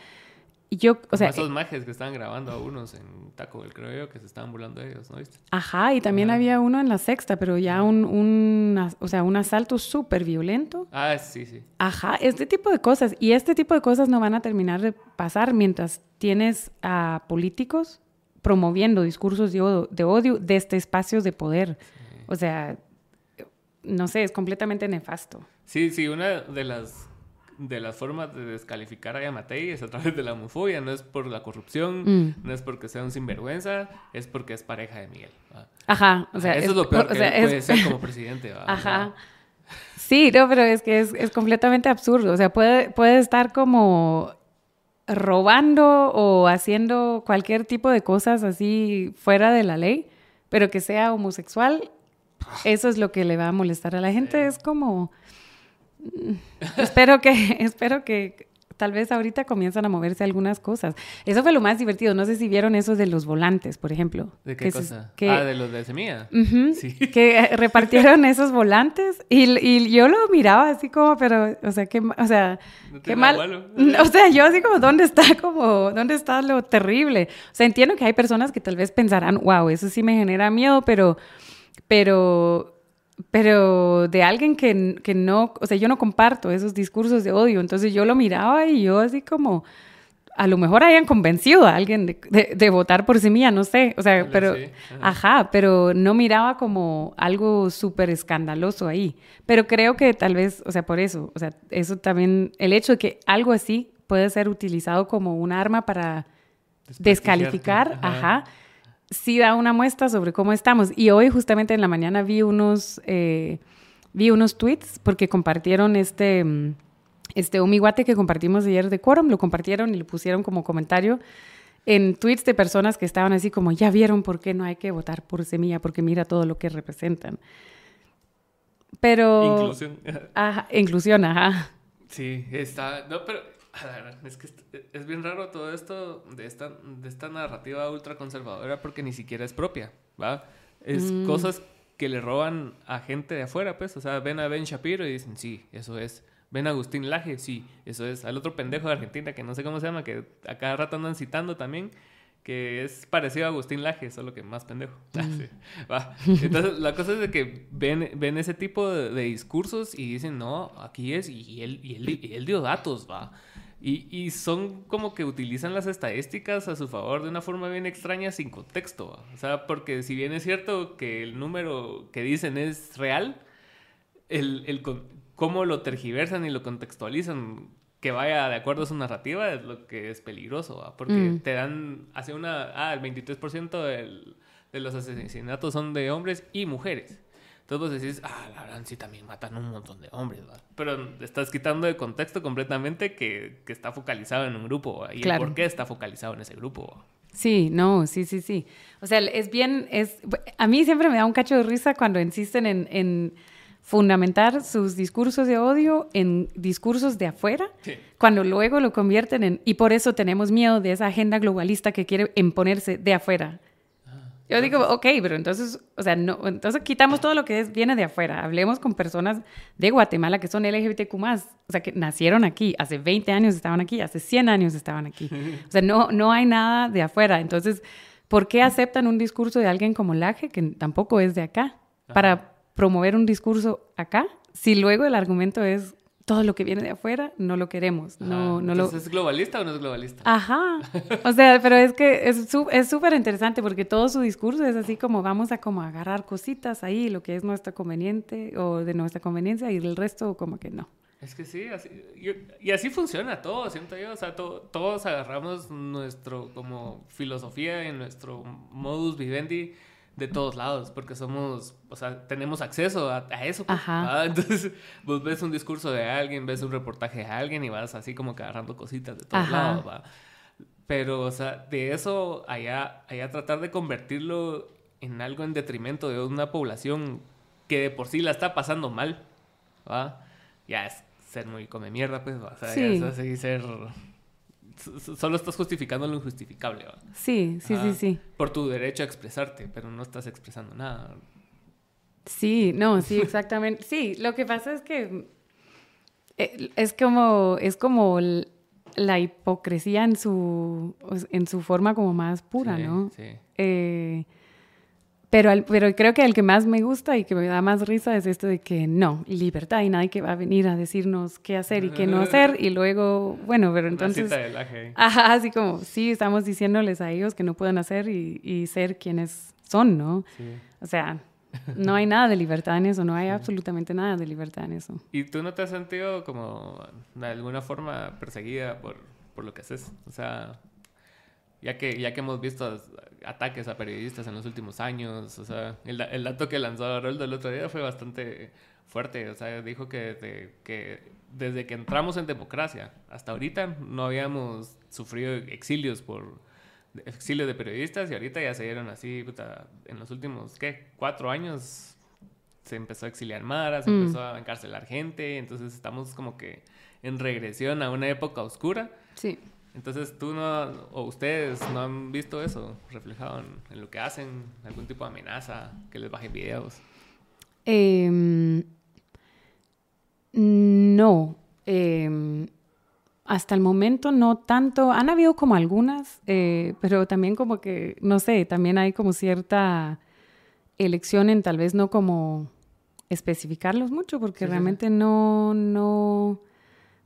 yo, o sea, esos majes que estaban grabando a unos en Taco Bell, creo yo, que se estaban burlando de ellos, ¿no viste? Ajá, y también había uno en la sexta, pero ya un, un, o sea, un asalto súper violento. Ah, sí, sí. Ajá, este tipo de cosas. Y este tipo de cosas no van a terminar de pasar mientras tienes a políticos promoviendo discursos de odio, de odio desde espacios de poder. O sea, no sé, es completamente nefasto. Sí, sí, una de las de las formas de descalificar a Yamatei es a través de la homofobia, no es por la corrupción, Mm. no es porque sea un sinvergüenza, es porque es pareja de Miguel. ¿va? Ajá, o sea, Eso es, lo peor o que sea, puede es- ser como presidente. ¿va? Ajá. Sí, no, pero es que es, es completamente absurdo. O sea, puede, puede estar como robando o haciendo cualquier tipo de cosas así fuera de la ley, pero que sea homosexual, eso es lo que le va a molestar a la gente. Sí. Es como... espero que, espero que tal vez ahorita comienzan a moverse algunas cosas. Eso fue lo más divertido. No sé si vieron eso de los volantes, por ejemplo. ¿De qué que se- cosa? que- Ah, de los de semilla. Ujú, Sí. que eh, repartieron esos volantes y, y yo lo miraba así como, pero, o sea, qué, o sea, No qué mal. abuelo. O sea, yo así como, ¿dónde está como, dónde está lo terrible? O sea, entiendo que hay personas que tal vez pensarán, wow, eso sí me genera miedo, pero, pero, pero de alguien que, que no, o sea, yo no comparto esos discursos de odio, entonces yo lo miraba y yo así como, a lo mejor hayan convencido a alguien de, de- de votar por semilla, no sé, o sea, pero, sí, ajá. ajá, pero no miraba como algo súper escandaloso ahí, pero creo que tal vez, o sea, por eso, o sea, eso también, el hecho de que algo así puede ser utilizado como un arma para descalificar, ajá. Sí da una muestra sobre cómo estamos. Y hoy justamente en la mañana vi unos, eh, vi unos tweets porque compartieron este, mm, Este, un miguate que compartimos ayer de Quorum, lo compartieron y lo pusieron como comentario en tweets de personas que estaban así como, ya vieron por qué no hay que votar por semilla, porque mira todo lo que representan. Pero... Inclusión. Ajá, inclusión, ajá. Sí, está... No, pero es que es bien raro todo esto de esta, de esta narrativa ultraconservadora porque ni siquiera es propia, ¿va? Es Mm. cosas que le roban a gente de afuera, pues. O sea, ven a Ben Shapiro y dicen, sí, eso es. Ven a Agustín Laje, sí, eso es. Al otro pendejo de Argentina, que no sé cómo se llama, que a cada rato andan citando también, que es parecido a Agustín Laje, solo que más pendejo. Ah, sí. Va. Entonces, la cosa es de que ven, ven ese tipo de, de discursos y dicen, no, aquí es, y él, y él, y él dio datos, va. Y, y son como que utilizan las estadísticas a su favor de una forma bien extraña sin contexto. ¿va? O sea, porque si bien es cierto que el número que dicen es real, el, el con- cómo lo tergiversan y lo contextualizan que vaya de acuerdo a su narrativa es lo que es peligroso, ¿va? porque Mm. te dan, hace una, ah, el 23% del- de los asesinatos son de hombres y mujeres. Vos decís, ah, la verdad sí también matan un montón de hombres, ¿va? Pero estás quitando de contexto completamente que, que está focalizado en un grupo. Y Claro. el por qué está focalizado en ese grupo. Sí, no, sí, sí, sí. O sea, es bien, es, a mí siempre me da un cacho de risa cuando insisten en, en fundamentar sus discursos de odio en discursos de afuera, Sí. cuando luego lo convierten en, y por eso tenemos miedo de esa agenda globalista que quiere imponerse de afuera. Yo digo, ok, pero entonces, o sea, no, entonces quitamos todo lo que es, viene de afuera. Hablemos con personas de Guatemala que son LGBTQ+, o sea, que nacieron aquí, hace 20 años estaban aquí, hace 100 años estaban aquí. O sea, no, no hay nada de afuera. Entonces, ¿por qué aceptan un discurso de alguien como Laje, que tampoco es de acá, para promover un discurso acá? Si luego el argumento es, todo lo que viene de afuera, no lo queremos, no, no lo... ¿es globalista o no es globalista? Ajá. O sea, pero es que es su- es súper interesante porque todo su discurso es así como vamos a como agarrar cositas ahí, lo que es nuestra conveniente o de nuestra conveniencia y el resto como que no. Es que sí, así, yo- y así funciona todo, siento yo. O sea, to- todos agarramos nuestro como filosofía y nuestro modus vivendi de todos lados, porque somos, o sea, tenemos acceso a, a eso. pues. Entonces, vos ves un discurso de alguien, ves un reportaje de alguien y vas así como que agarrando cositas de todos Ajá. lados, ¿va? Pero, o sea, de eso allá, allá tratar de convertirlo en algo en detrimento de una población que de por sí la está pasando mal, ¿va? Ya es ser muy come mierda, pues, ¿va? O sea, ya Sí. es así ser... Solo estás justificando lo injustificable, ¿va? Sí, sí, sí, sí. Por tu derecho a expresarte, pero no estás expresando nada. Sí, no, sí, exactamente. Sí, lo que pasa es que eh, es como, es como la hipocresía en su, en su forma como más pura, Sí, ¿no? Sí. Eh, pero, al- pero creo que el que más me gusta y que me da más risa es esto de que no, libertad y nadie que va a venir a decirnos qué hacer y qué no hacer y luego, bueno, pero entonces, ajá, así como, sí, estamos diciéndoles a ellos que no pueden hacer y, y ser quienes son, ¿no? Sí. O sea, no hay nada de libertad en eso, no hay absolutamente nada de libertad en eso. ¿Y tú no te has sentido como de alguna forma perseguida por, por lo que haces? O sea, ya que, ya que hemos visto ataques a periodistas en los últimos años, o sea, el, da- el dato que lanzó Haroldo el otro día fue bastante fuerte. O sea, dijo que, desde que desde que entramos en democracia hasta ahorita no habíamos sufrido exilios por exilio de periodistas y ahorita ya se dieron así, puta, en los últimos, ¿qué? Cuatro años se empezó a exiliar Mara, se Mm. empezó a encarcelar gente, entonces estamos como que en regresión a una época oscura. Sí. Entonces tú no, o ustedes no han visto eso reflejado en, en lo que hacen, algún tipo de amenaza, que les bajen videos. Em, no. em, hasta el momento no tanto. Han habido como algunas, eh, pero también como que, no sé, también hay como cierta elección en tal vez no como especificarlos mucho, porque Sí, sí, sí. realmente no, no,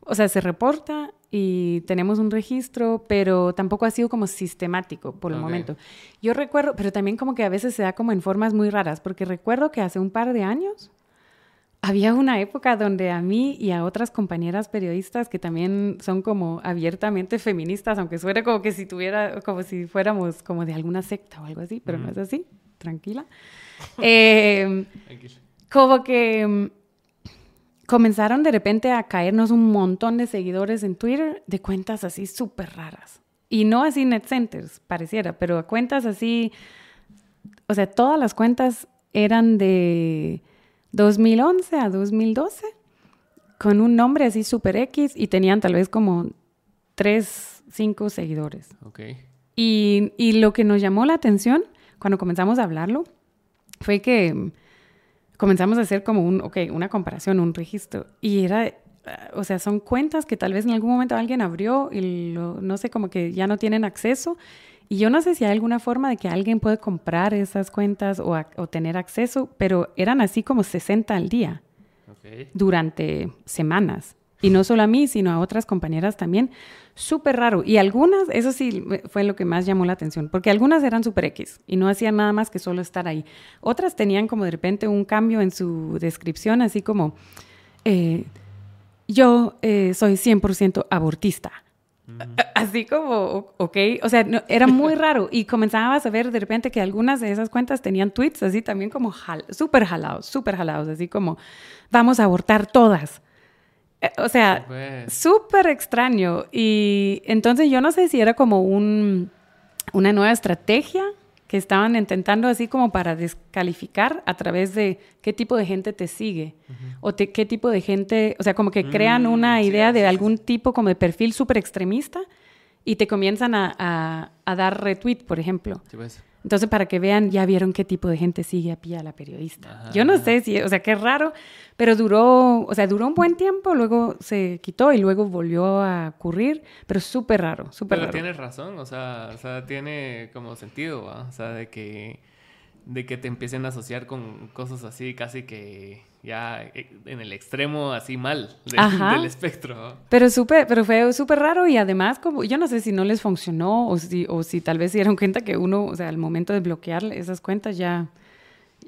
o sea, se reporta y tenemos un registro, pero tampoco ha sido como sistemático por el Ok. momento. Yo recuerdo, pero también como que a veces se da como en formas muy raras, porque recuerdo que hace un par de años había una época donde a mí y a otras compañeras periodistas que también son como abiertamente feministas, aunque suene como que si tuviera, como si fuéramos como de alguna secta o algo así, pero no Mm. es así, tranquila. Eh, como que comenzaron de repente a caernos un montón de seguidores en Twitter de cuentas así súper raras. Y no así net centers, pareciera, pero cuentas así, o sea, todas las cuentas eran de 2011 a 2012, con un nombre así súper X y tenían tal vez como 3, 5 seguidores. Ok. Y, y lo que nos llamó la atención cuando comenzamos a hablarlo fue que comenzamos a hacer como un, ok, una comparación, un registro. Y era, o sea, son cuentas que tal vez en algún momento alguien abrió y lo, no sé, como que ya no tienen acceso. Y yo no sé si hay alguna forma de que alguien puede comprar esas cuentas o, o tener acceso, pero eran así como 60 al día durante semanas. Y no solo a mí, sino a otras compañeras también. Súper raro. Y algunas, eso sí fue lo que más llamó la atención, porque algunas eran súper X y no hacían nada más que solo estar ahí. Otras tenían como de repente un cambio en su descripción, así como, eh, yo eh, soy 100% abortista. Así como, ok, o sea, no, era muy raro. Y comenzabas a ver de repente que algunas de esas cuentas tenían tweets así también como jal súper jalados, súper jalados, así como, vamos a abortar todas. O sea, Pues, súper extraño. Y entonces yo no sé si era como un, una nueva estrategia que estaban intentando así como para descalificar a través de qué tipo de gente te sigue o te- qué tipo de gente, o sea, como que crean Mm, una sí, idea de algún tipo como de perfil súper extremista y te comienzan a, a- a dar retweet, por ejemplo. sí, pues. Entonces, para que vean, ya vieron qué tipo de gente sigue a Pía la periodista. Ajá. Yo no sé si, o sea, qué raro, pero duró, o sea, duró un buen tiempo, luego se quitó y luego volvió a ocurrir, pero súper raro, súper Pero raro. tienes razón, o sea, o sea, tiene como sentido, ¿va? O sea, de que, de que te empiecen a asociar con cosas así, casi que ya eh, en el extremo así mal de- del espectro. Pero súper, pero fue súper raro y además como, yo no sé si no les funcionó o si, o si tal vez se dieron cuenta que uno, o sea, al momento de bloquear esas cuentas ya,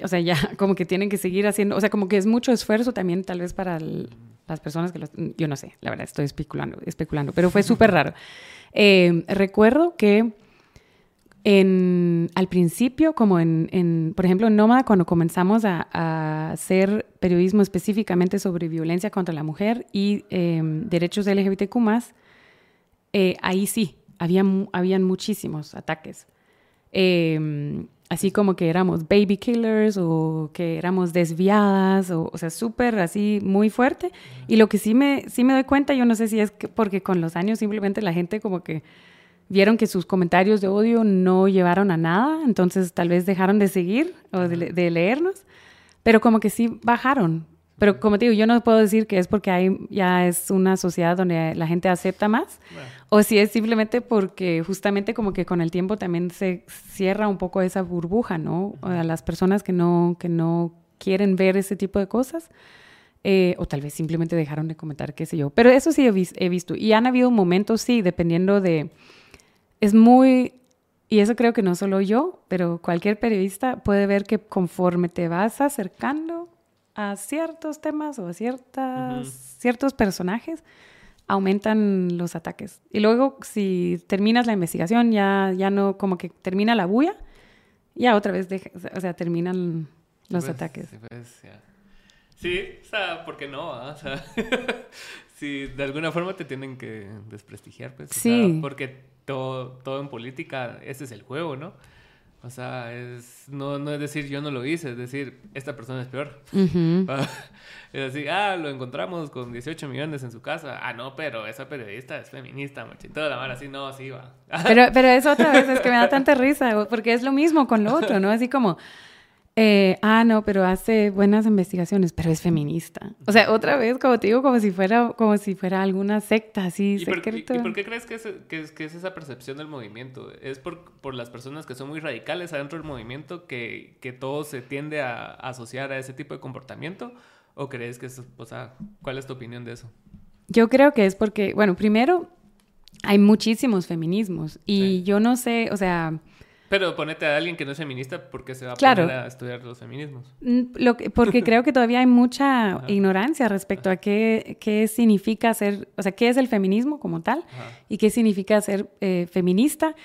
o sea, ya como que tienen que seguir haciendo, o sea, como que es mucho esfuerzo también tal vez para el- las personas que los, yo no sé, la verdad estoy especulando, especulando, pero fue súper raro. Eh, recuerdo que en, al principio, como en, en, por ejemplo, en Nómada, cuando comenzamos a, a hacer periodismo específicamente sobre violencia contra la mujer y eh, derechos LGBTQ+, eh, ahí sí, había, habían muchísimos ataques. Eh, así como que éramos baby killers o que éramos desviadas, o, o sea, súper así, muy fuerte. Y lo que sí me, sí me doy cuenta, yo no sé si es que porque con los años simplemente la gente como que vieron que sus comentarios de odio no llevaron a nada, entonces tal vez dejaron de seguir o de, de leernos, pero como que sí bajaron. Pero como te digo, yo no puedo decir que es porque hay, ya es una sociedad donde la gente acepta más, Bueno, o si es simplemente porque justamente como que con el tiempo también se cierra un poco esa burbuja, ¿no? A las personas que no, que no quieren ver ese tipo de cosas. eh, o tal vez simplemente dejaron de comentar, qué sé yo. Pero eso sí he, vis- he visto. Y han habido momentos, sí, dependiendo de... Es muy... Y eso creo que no solo yo, pero cualquier periodista puede ver que conforme te vas acercando a ciertos temas o a ciertas, ciertos personajes, aumentan los ataques. Y luego, si terminas la investigación, ya, ya no, como que termina la bulla, ya otra vez, deja- o sea, terminan los pues, ataques. Sí, pues. Sí, o sea, ¿por qué no? ah? O sea, si de alguna forma te tienen que desprestigiar, pues. o sea, Sí. porque todo, todo en política, ese es el juego, ¿no? O sea, es, no, no es decir yo no lo hice, es decir, esta persona es peor. Ujú. Es así, ah, lo encontramos con 18 millones en su casa. Ah, no, pero esa periodista es feminista, machín. Toda la mano así, no, sí va. Pero, pero eso otra vez es que me da tanta risa, porque es lo mismo con lo otro, ¿no? Así como, eh, ah, no, pero hace buenas investigaciones, pero es feminista. O sea, otra vez, como te digo, como si fuera, como si fuera alguna secta así ¿Y por, y- por qué crees que es, que, es, que es esa percepción del movimiento? ¿Es por, por las personas que son muy radicales adentro del movimiento que, que todo se tiende a, a asociar a ese tipo de comportamiento? ¿O crees que es, o sea, cuál es tu opinión de eso? Yo creo que es porque, bueno, primero, hay muchísimos feminismos y Sí. yo no sé, o sea, Pero ponete a alguien que no es feminista porque se va a Claro. poner a estudiar los feminismos. Mm, Lo que- porque creo que todavía hay mucha Ajá. ignorancia respecto a qué, qué significa ser, o sea, qué es el feminismo como tal Ajá. y qué significa ser eh, feminista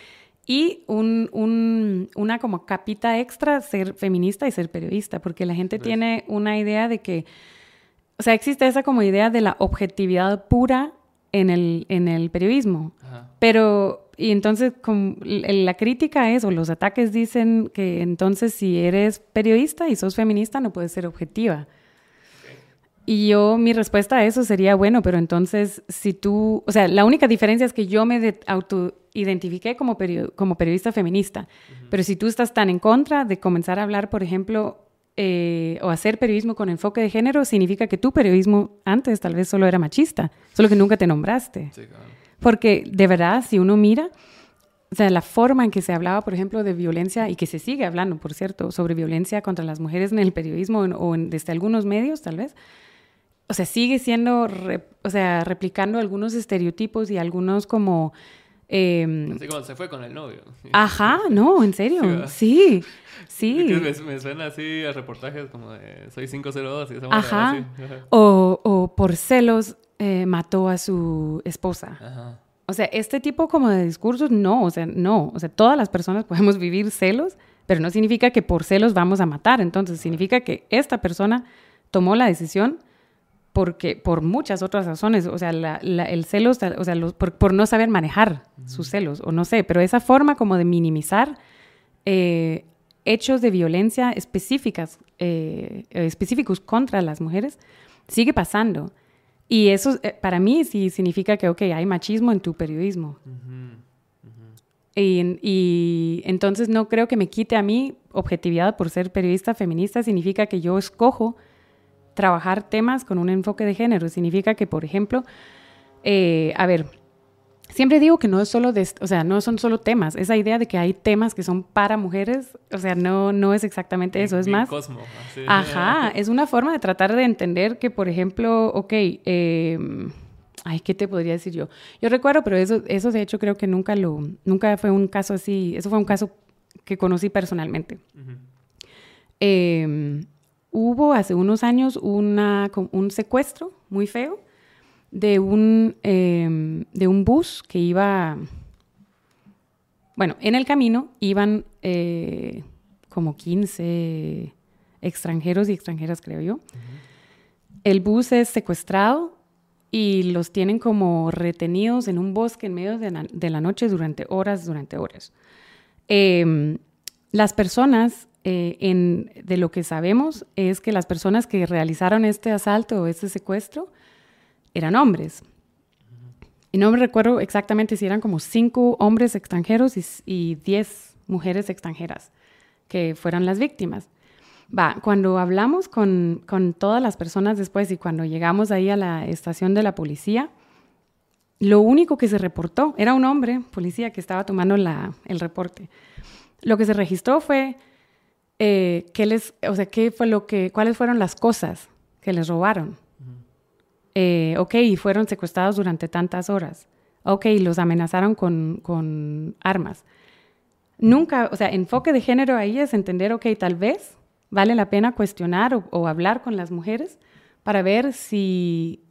y un, un- una como capita extra ser feminista y ser periodista, porque la gente Pues. tiene una idea de que o sea, existe esa como idea de la objetividad pura en el, en el periodismo. Pero, y entonces la crítica es, o los ataques dicen que entonces si eres periodista y sos feminista no puedes ser objetiva. Y yo, mi respuesta a eso sería, bueno, pero entonces si tú, o sea, la única diferencia es que yo me autoidentifiqué como, como periodista feminista, pero si tú estás tan en contra de comenzar a hablar, por ejemplo, eh, o hacer periodismo con enfoque de género, significa que tu periodismo antes tal vez solo era machista, solo que nunca te nombraste. Porque de verdad, si uno mira, o sea, la forma en que se hablaba, por ejemplo, de violencia, y que se sigue hablando, por cierto, sobre violencia contra las mujeres en el periodismo o desde algunos medios, tal vez, o sea, sigue siendo, o sea, replicando algunos estereotipos y algunos como... Eh, Así como se fue con el novio. Ajá, no, en serio. Sí, sí. Me, suena así a reportajes como de Soy 502 y esa Ajá. Así. O, o, por celos eh, mató a su esposa. Ajá. O sea, este tipo como de discursos, no, o sea, no. O sea, todas las personas podemos vivir celos, pero no significa que por celos vamos a matar. Entonces, significa que esta persona tomó la decisión porque por muchas otras razones, o sea, el celos, o sea, por, no saber manejar sus celos, o no sé, pero esa forma como de minimizar eh, hechos de violencia específicas, eh, específicos contra las mujeres, sigue pasando. Y eso eh, para mí sí significa que, ok, hay machismo en tu periodismo. Y, y, entonces no creo que me quite a mí objetividad por ser periodista feminista, significa que yo escojo trabajar temas con un enfoque de género. Significa que, por ejemplo, eh, a ver, siempre digo que no es solo de, o sea, no son solo temas. Esa idea de que hay temas que son para mujeres, o sea, no, no es exactamente eso. Es más, cosmo, ajá, es una forma de tratar de entender que, por ejemplo, ok, em, ay, ¿qué te podría decir yo? Yo recuerdo, pero eso, eso de hecho creo que nunca lo, nunca fue un caso así. Eso fue un caso que conocí personalmente. eh, hubo hace unos años una, un secuestro muy feo de un, em, de un bus que iba, bueno, en el camino iban eh, como 15 extranjeros y extranjeras, creo yo. El bus es secuestrado y los tienen como retenidos en un bosque en medio de la, noche durante horas, durante horas. Em, las personas eh, en, de lo que sabemos es que las personas que realizaron este asalto o este secuestro eran hombres. Y no me recuerdo exactamente si eran como cinco hombres extranjeros y, diez mujeres extranjeras que fueran las víctimas. Va, cuando hablamos con, con, todas las personas después y cuando llegamos ahí a la estación de la policía, lo único que se reportó era un hombre, policía, que estaba tomando la, el reporte. Lo que se registró fue eh, ¿qué les, o sea, qué fue lo que, cuáles fueron las cosas que les robaron? Eh, ok, fueron secuestrados durante tantas horas. Ok, los amenazaron con, con armas. Nunca, o sea, enfoque de género ahí es entender, ok, tal vez vale la pena cuestionar o, hablar con las mujeres para ver si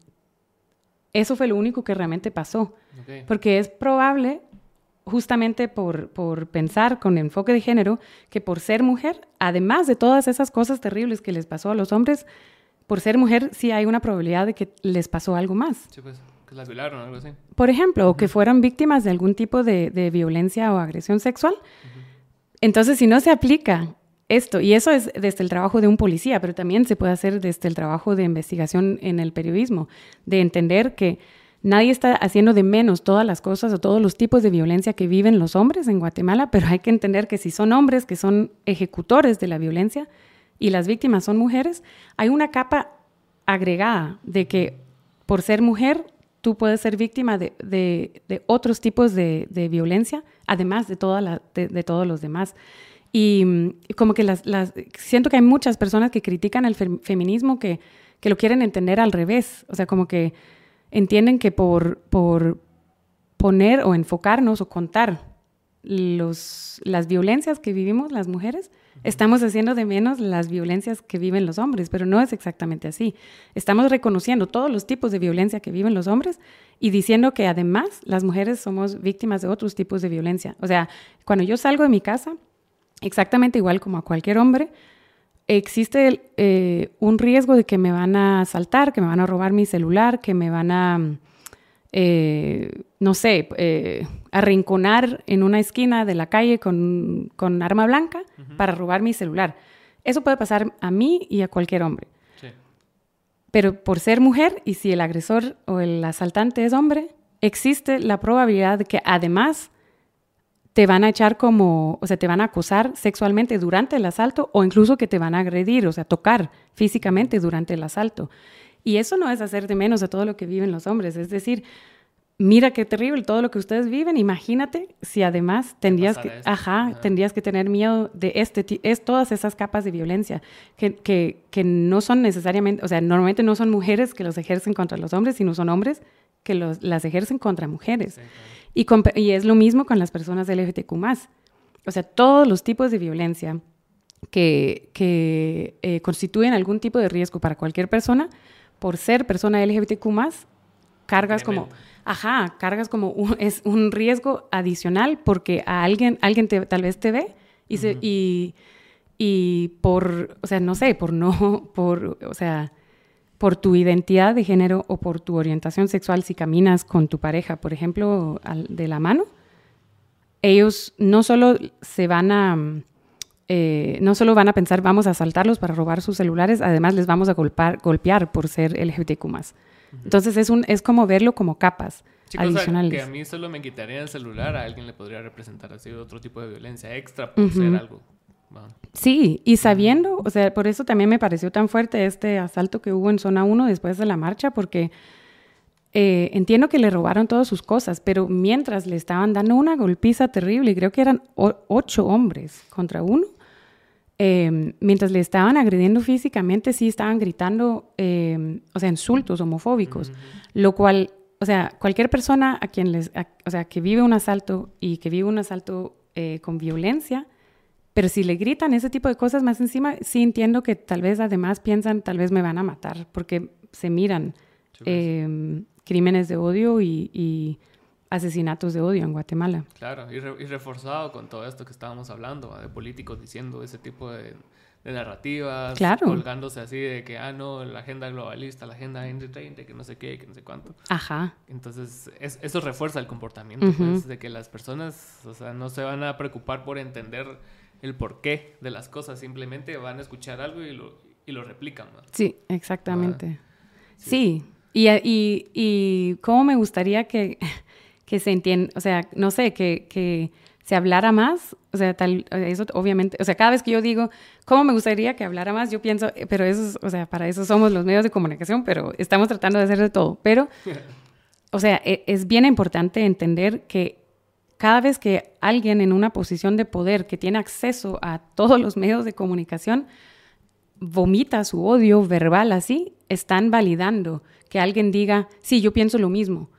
eso fue lo único que realmente pasó. Porque es probable justamente por, por, pensar con enfoque de género que por ser mujer, además de todas esas cosas terribles que les pasó a los hombres, por ser mujer sí hay una probabilidad de que les pasó algo más. Sí, pues, que las violaron o algo así. Por ejemplo, o que fueran víctimas de algún tipo de, de violencia o agresión sexual. Entonces, si no se aplica esto, y eso es desde el trabajo de un policía, pero también se puede hacer desde el trabajo de investigación en el periodismo, de entender que Nadie está haciendo de menos todas las cosas o todos los tipos de violencia que viven los hombres en Guatemala, pero hay que entender que si son hombres que son ejecutores de la violencia y las víctimas son mujeres, hay una capa agregada de que por ser mujer tú puedes ser víctima de, otros tipos de, violencia, además de, toda de, todos los demás. Y, como que las, siento que hay muchas personas que critican el feminismo que, que lo quieren entender al revés, o sea, como que entienden que por, por poner o enfocarnos o contar los, las violencias que vivimos las mujeres, estamos haciendo de menos las violencias que viven los hombres, pero no es exactamente así. Estamos reconociendo todos los tipos de violencia que viven los hombres y diciendo que además las mujeres somos víctimas de otros tipos de violencia. O sea, cuando yo salgo de mi casa, exactamente igual como a cualquier hombre, existe eh, un riesgo de que me van a asaltar, que me van a robar mi celular, que me van a, eh, no sé, eh, arrinconar en una esquina de la calle con, con arma blanca para robar mi celular. Eso puede pasar a mí y a cualquier hombre. Pero por ser mujer y si el agresor o el asaltante es hombre, existe la probabilidad de que además te van a echar como, o sea, te van a acosar sexualmente durante el asalto o incluso que te van a agredir, o sea, tocar físicamente durante el asalto. Y eso no es hacer de menos a todo lo que viven los hombres, es decir, mira qué terrible todo lo que ustedes viven, imagínate si además tendrías que, ajá, tendrías que tener miedo de este, es todas esas capas de violencia que, que, que, no son necesariamente, o sea, normalmente no son mujeres que los ejercen contra los hombres, sino son hombres que los, las ejercen contra mujeres. y, y, es lo mismo con las personas LGBTQ+. O sea, todos los tipos de violencia que, que eh, constituyen algún tipo de riesgo para cualquier persona, por ser persona LGBTQ+, cargas como ajá, cargas como un, es un riesgo adicional porque a alguien, alguien te, tal vez te ve y, se, y, y, por, o sea, no sé, por no, por, o sea, por tu identidad de género o por tu orientación sexual, si caminas con tu pareja, por ejemplo, al, de la mano, ellos no solo se van a, eh, no solo van a pensar vamos a asaltarlos para robar sus celulares, además les vamos a golpear, golpear por ser LGBTQ más. Entonces es, un, es como verlo como capas adicionales. que a mí solo me quitaría el celular, a alguien le podría representar así otro tipo de violencia extra por ser algo. Sí, y sabiendo, o sea, por eso también me pareció tan fuerte este asalto que hubo en zona 1 después de la marcha, porque eh, entiendo que le robaron todas sus cosas, pero mientras le estaban dando una golpiza terrible, creo que eran ocho hombres contra uno, Em, mientras le estaban agrediendo físicamente, sí estaban gritando, em, o sea, insultos homofóbicos, lo cual, o sea, cualquier persona a quien les, o sea, que vive un asalto y que vive un asalto eh, con violencia, pero si le gritan ese tipo de cosas más encima, sí entiendo que tal vez además piensan, tal vez me van a matar, porque se miran em, crímenes de odio y asesinatos de odio en Guatemala. Claro, y, reforzado con todo esto que estábamos hablando, de políticos diciendo ese tipo de, narrativas, claro. colgándose así de que, ah, no, la agenda globalista, la agenda 2030, que no sé qué, que no sé cuánto. Ajá. Entonces, eso refuerza el comportamiento, pues, de que las personas, o sea, no se van a preocupar por entender el porqué de las cosas, simplemente van a escuchar algo y lo, y lo replican. Sí, exactamente. sí. Y, y, y cómo me gustaría que que se entienda, o sea, no sé, que, que se hablara más, o sea, tal, eso obviamente, o sea, cada vez que yo digo, ¿cómo me gustaría que hablara más? Yo pienso, eh, pero eso, o sea, para eso somos los medios de comunicación, pero estamos tratando de hacer de todo, pero, o sea, e, es bien importante entender que cada vez que alguien en una posición de poder que tiene acceso a todos los medios de comunicación vomita su odio verbal así, están validando que alguien diga, sí, yo pienso lo mismo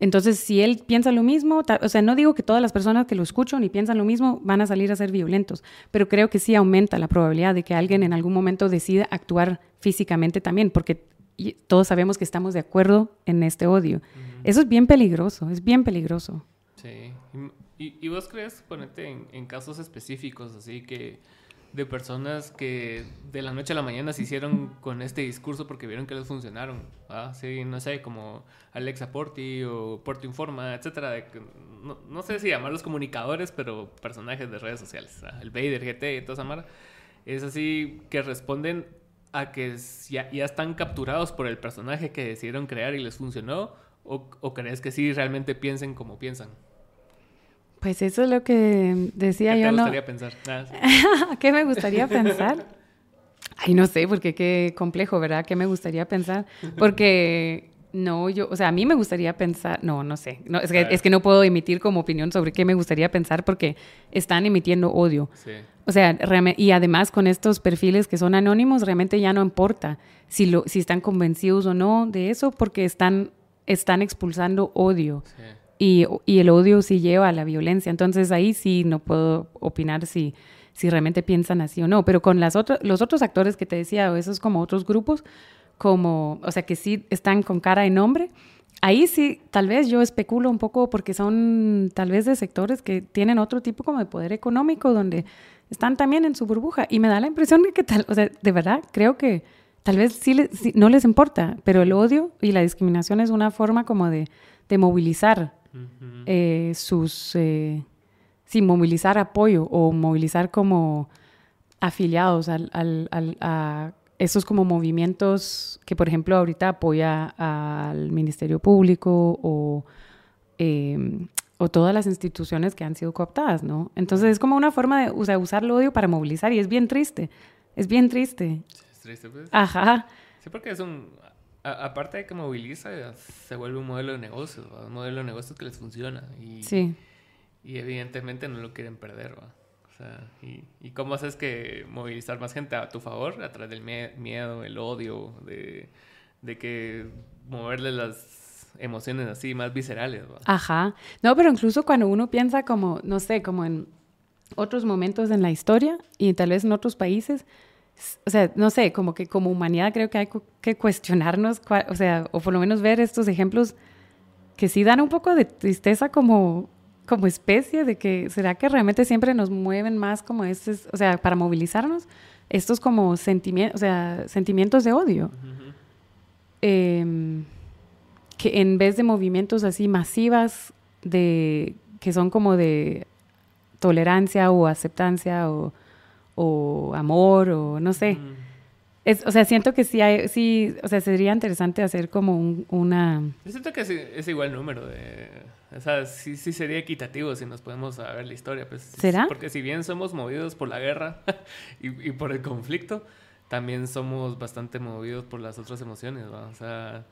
entonces, si él piensa lo mismo, o sea, no digo que todas las personas que lo escuchan y piensan lo mismo van a salir a ser violentos, pero creo que sí aumenta la probabilidad de que alguien en algún momento decida actuar físicamente también, porque todos sabemos que estamos de acuerdo en este odio. Eso es bien peligroso, es bien peligroso. Sí. ¿Y, vos crees ponerte en casos específicos, así que de personas que de la noche a la mañana se hicieron con este discurso porque vieron que les funcionaron. ¿ah? Sí, no sé, como Alexa Porti o Porti Informa, etcétera. De, no, no, sé si llamarlos comunicadores, pero personajes de redes sociales. El Vader, GT toda esa mara. Es así que responden a que ya, ya, están capturados por el personaje que decidieron crear y les funcionó. O, ¿O crees que sí realmente piensen como piensan? Pues eso es lo que decía yo. ¿Qué me gustaría pensar? Ah, ¿Qué me gustaría pensar? Ay, no sé, porque qué complejo, ¿verdad? ¿Qué me gustaría pensar? Porque no, yo, o sea, a mí me gustaría pensar, no, no sé, no, es, que, es que no puedo emitir como opinión sobre qué me gustaría pensar porque están emitiendo odio. Sí. O sea, y además con estos perfiles que son anónimos, realmente ya no importa si, lo, si están convencidos o no de eso porque están, están expulsando odio. Sí y, el odio sí lleva a la violencia. Entonces ahí sí no puedo opinar si, si realmente piensan así o no. Pero con las los otros actores que te decía, o esos como otros grupos, como, o sea, que sí están con cara y nombre, ahí sí, tal vez yo especulo un poco porque son tal vez de sectores que tienen otro tipo como de poder económico donde están también en su burbuja y me da la impresión de que tal, o sea, de verdad creo que tal vez sí, no les importa, pero el odio y la discriminación es una forma como de, de movilizar eh, sus, eh, sí, movilizar apoyo o movilizar como afiliados al, al, al, a esos como movimientos que, por ejemplo, ahorita apoya al Ministerio Público o, em, o todas las instituciones que han sido cooptadas, ¿no? Entonces es como una forma de usar el odio para movilizar y es bien triste, es bien triste. Es triste, pues. Ajá. Sí, porque es un... aparte de que moviliza, se vuelve un modelo de negocios, un modelo de negocios que les funciona. Y, sí. Y evidentemente no lo quieren perder, ¿va? y, y, cómo haces que movilizar más gente a tu favor a través del miedo, el odio, de, de que moverle las emociones así más viscerales. Ajá. No, pero incluso cuando uno piensa como, no sé, como en otros momentos en la historia y tal vez en otros países, o sea, no sé, como que como humanidad creo que hay que cuestionarnos, o sea, o por lo menos ver estos ejemplos que sí dan un poco de tristeza como como especie de que será que realmente siempre nos mueven más como estos, o sea, para movilizarnos, estos como sentimientos, o sea, sentimientos de odio. Em, que en vez de movimientos así masivas de que son como de tolerancia o aceptancia o, o amor o no sé. es, o sea, siento que sí hay, sí, o sea, sería interesante hacer como un, una... Yo siento que es igual número de o sea, sí, sí sería equitativo si nos podemos saber la historia. Pues, ¿Será? Porque si bien somos movidos por la guerra y, y, por el conflicto, también somos bastante movidos por las otras emociones, ¿va? O sea,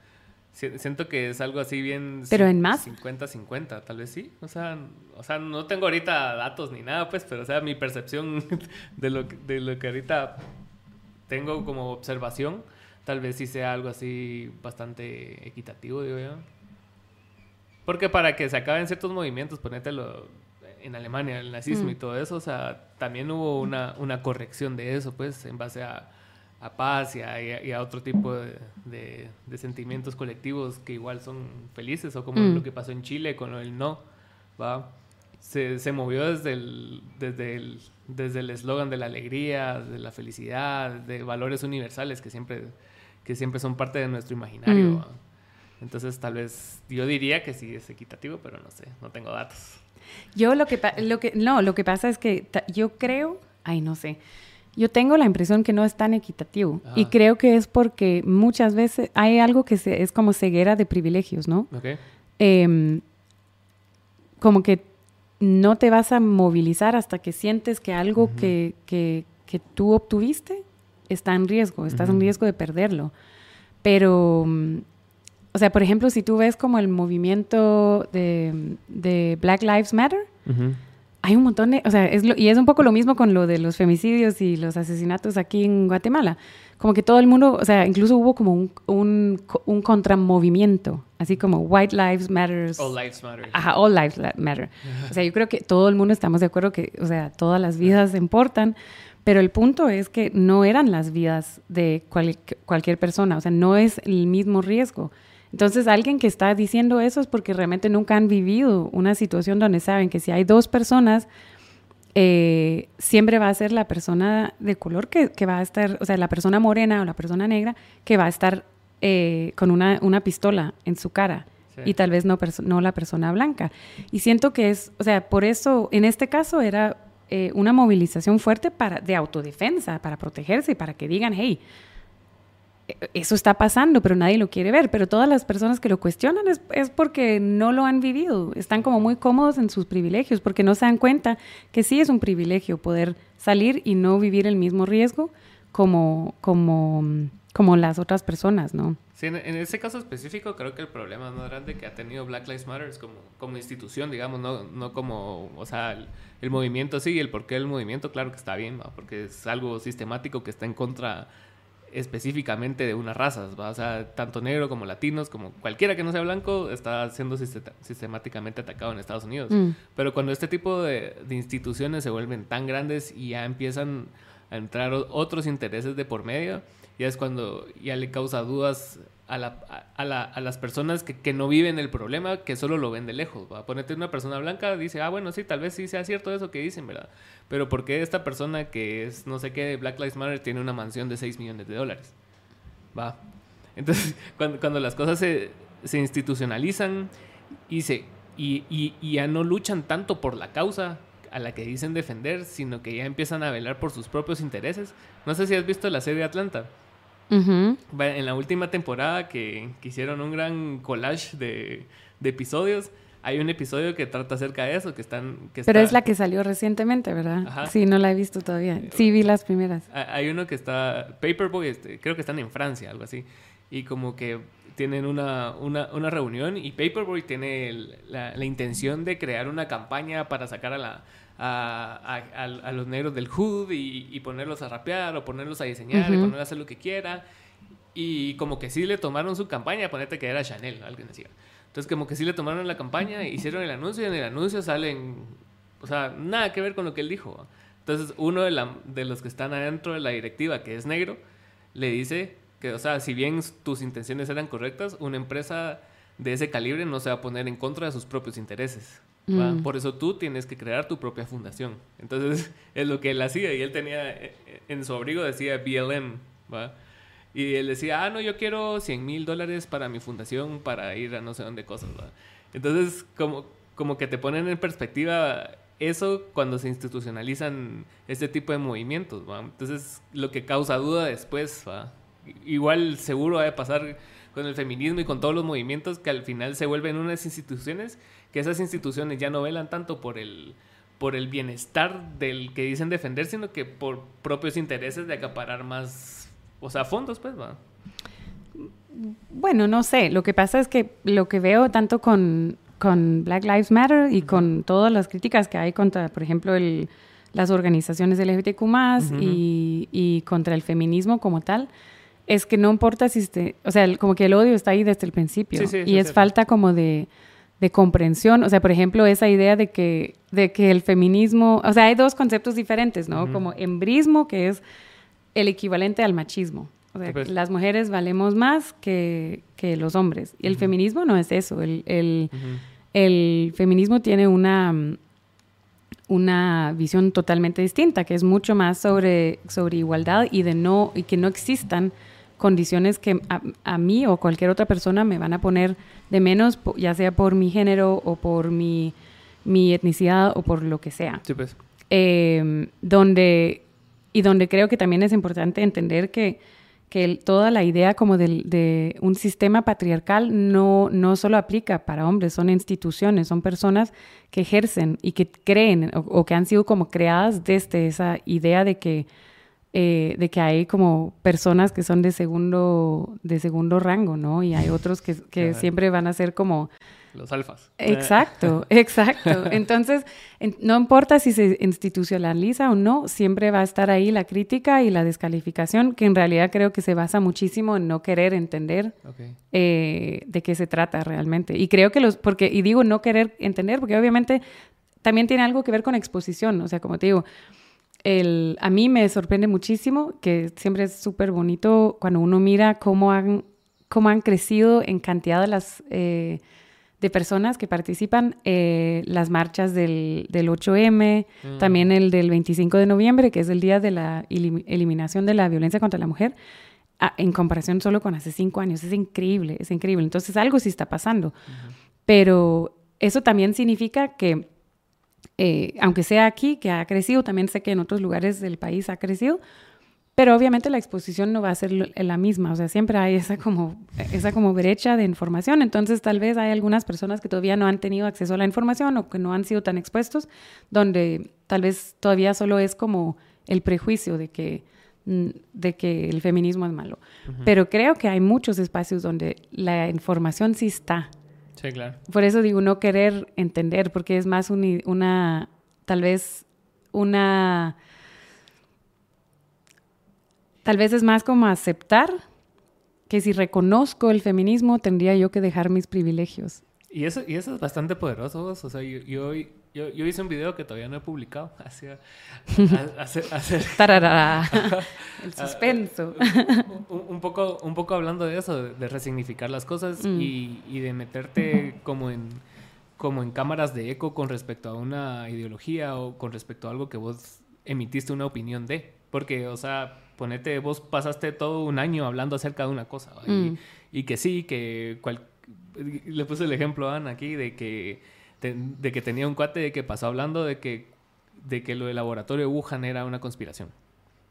siento que es algo así bien... ¿Pero en más? 50-50, tal vez sí. O sea, o sea, no tengo ahorita datos ni nada, pues, pero o sea, mi percepción de lo, de lo que ahorita tengo como observación, tal vez sí sea algo así bastante equitativo, digo yo. Porque para que se acaben ciertos movimientos, ponételo en Alemania, el nazismo y mm. todo eso, o sea, también hubo una, una corrección de eso, pues, en base a, a paz y a, otro tipo de, de, sentimientos colectivos que igual son felices, o como mm. lo que pasó en Chile con el no, ¿va? Se, se movió desde el desde el desde el eslogan de la alegría, de la felicidad, de valores universales que siempre que siempre son parte de nuestro imaginario. Mm. Entonces, tal vez yo diría que sí es equitativo, pero no sé, no tengo datos. Yo lo que, lo que no, lo que pasa es que yo creo, ay, no sé. Yo tengo la impresión que no es tan equitativo y creo que es porque muchas veces hay algo que se, es como ceguera de privilegios, ¿no? Okay. Em, como que no te vas a movilizar hasta que sientes que algo que, que, que, tú obtuviste está en riesgo, estás en riesgo de perderlo. Pero o sea, por ejemplo, si tú ves como el movimiento de, Black Lives Matter, hay un montón de, o sea, es y es un poco lo mismo con lo de los femicidios y los asesinatos aquí en Guatemala. Como que todo el mundo, o sea, incluso hubo como un, un, un contramovimiento, así como White Lives Matter. All Lives Matter. Ajá, All Lives Matter. O sea, yo creo que todo el mundo estamos de acuerdo que, o sea, todas las vidas importan, pero el punto es que no eran las vidas de cualquier persona, o sea, no es el mismo riesgo. Entonces, alguien que está diciendo eso es porque realmente nunca han vivido una situación donde saben que si hay dos personas, eh, siempre va a ser la persona de color que, va a estar, o sea, la persona morena o la persona negra que va a estar eh, con una, una, pistola en su cara. Y tal vez no, no la persona blanca. Y siento que es, o sea, por eso, en este caso era eh, una movilización fuerte para, de autodefensa, para protegerse y para que digan, hey, eso está pasando, pero nadie lo quiere ver. Pero todas las personas que lo cuestionan es, porque no lo han vivido, están como muy cómodos en sus privilegios, porque no se dan cuenta que sí es un privilegio poder salir y no vivir el mismo riesgo como, como, como las otras personas, ¿no? En, ese caso específico creo que el problema más grande que ha tenido Black Lives Matter como, como institución, digamos, no, no como, o sea, el, movimiento sí, el porqué del movimiento, claro que está bien, porque es algo sistemático que está en contra específicamente de unas razas, o sea, tanto negro como latinos, como cualquiera que no sea blanco, está siendo sistemáticamente atacado en Estados Unidos. Mm. Pero cuando este tipo de, instituciones se vuelven tan grandes y ya empiezan a entrar otros intereses de por medio, ya es cuando ya le causa dudas a, la, a, la, a las personas que, no viven el problema, que solo lo ven de lejos. ¿va? Ponerte una persona blanca, dice, ah, bueno, sí, tal vez sí sea cierto eso que dicen, ¿verdad? Pero ¿por qué esta persona que es no sé qué Black Lives Matter tiene una mansión de 6 millones de dólares? ¿Va? Entonces, cuando, cuando las cosas se, institucionalizan y, se, y ya no luchan tanto por la causa a la que dicen defender, sino que ya empiezan a velar por sus propios intereses. No sé si has visto la serie Atlanta. Uh -huh. En la última temporada que, que hicieron un gran collage de, de, episodios, hay un episodio que trata acerca de eso, que están... Que Pero está... es la que salió recientemente, ¿verdad? Ajá. Sí, no la he visto todavía. Sí, vi las primeras. Hay uno que está... Paperboy, este, creo que están en Francia, algo así. Y como que tienen una, una, una reunión y Paperboy tiene la, la, intención de crear una campaña para sacar a la... A, a, a, los negros del hood y, y, ponerlos a rapear o ponerlos a diseñar uh -huh. y ponerlos a hacer lo que quiera. Y como que sí le tomaron su campaña, ponete que era Chanel, alguien decía. Entonces como que sí le tomaron la campaña, hicieron el anuncio y en el anuncio salen, o sea, nada que ver con lo que él dijo. Entonces uno de, la, de los que están adentro de la directiva, que es negro, le dice que, o sea, si bien tus intenciones eran correctas, una empresa de ese calibre no se va a poner en contra de sus propios intereses. Mm. Por eso tú tienes que crear tu propia fundación. Entonces es lo que él hacía y él tenía eh, en su abrigo decía BLM. ¿va? Y él decía, ah, no, yo quiero 100 mil dólares para mi fundación para ir a no sé dónde cosas. ¿va? Entonces como, como que te ponen en perspectiva eso cuando se institucionalizan este tipo de movimientos. ¿va? Entonces lo que causa duda después, ¿va? igual seguro va a pasar con el feminismo y con todos los movimientos que al final se vuelven unas instituciones que esas instituciones ya no velan tanto por el, por el bienestar del que dicen defender, sino que por propios intereses de acaparar más, o sea, fondos, pues, va. Bueno, no sé, lo que pasa es que lo que veo tanto con, con Black Lives Matter y uh -huh. con todas las críticas que hay contra, por ejemplo, el, las organizaciones LGBTQ+, uh -huh. y, y contra el feminismo como tal, es que no importa si, este, o sea, el, como que el odio está ahí desde el principio. Sí, sí, y es, es falta como de, de, comprensión. O sea, por ejemplo, esa idea de que, de que el feminismo, o sea, hay dos conceptos diferentes, ¿no? Uh -huh. Como embrismo, que es el equivalente al machismo. O sea, pues. las mujeres valemos más que, que los hombres. Y el uh -huh. feminismo no es eso. El, el, uh -huh. el feminismo tiene una una visión totalmente distinta, que es mucho más sobre, sobre igualdad y de no y que no existan condiciones que a, a, mí o cualquier otra persona me van a poner de menos, ya sea por mi género o por mi, mi etnicidad o por lo que sea. Sí, pues. eh, donde, y donde creo que también es importante entender que, que el, toda la idea como de, de, un sistema patriarcal no, no solo aplica para hombres, son instituciones, son personas que ejercen y que creen o, o que han sido como creadas desde esa idea de que eh, de que hay como personas que son de segundo, de segundo rango, ¿no? Y hay otros que, que siempre van a ser como... Los alfas. Exacto, exacto. Entonces, en, no importa si se institucionaliza o no, siempre va a estar ahí la crítica y la descalificación, que en realidad creo que se basa muchísimo en no querer entender okay. eh, de qué se trata realmente. Y creo que los, porque, y digo no querer entender, porque obviamente también tiene algo que ver con exposición, o sea, como te digo, el, a mí me sorprende muchísimo, que siempre es súper bonito cuando uno mira cómo han, cómo han crecido en cantidad de las... Eh, de personas que participan eh, las marchas del, del 8M, mm. también el del 25 de noviembre, que es el día de la elim eliminación de la violencia contra la mujer, a, en comparación solo con hace cinco años. Es increíble, es increíble. Entonces algo sí está pasando. Uh -huh. Pero eso también significa que eh, aunque sea aquí, que ha crecido, también sé que en otros lugares del país ha crecido, pero obviamente la exposición no va a ser la misma, o sea, siempre hay esa como, esa como brecha de información, entonces tal vez hay algunas personas que todavía no han tenido acceso a la información o que no han sido tan expuestos, donde tal vez todavía solo es como el prejuicio de que, mm, de que el feminismo es malo. Uh -huh. Pero creo que hay muchos espacios donde la información sí está, Sí, claro. Por eso digo no querer entender, porque es más un, una, tal vez una, tal vez es más como aceptar que si reconozco el feminismo tendría yo que dejar mis privilegios. Y eso, y eso es bastante poderoso, o sea, yo, yo, yo, yo hice un video que todavía no he publicado, hacia, hacer, hacer el suspenso. un, poco, un poco hablando de eso, de, resignificar las cosas mm. y, y, de meterte como en, como en cámaras de eco con respecto a una ideología o con respecto a algo que vos emitiste una opinión de. Porque, o sea, ponete, vos pasaste todo un año hablando acerca de una cosa. Mm. Y, que sí, que... le puse el ejemplo a Ana aquí de que, de que tenía un cuate de que pasó hablando de que, de que lo del laboratorio Wuhan era una conspiración.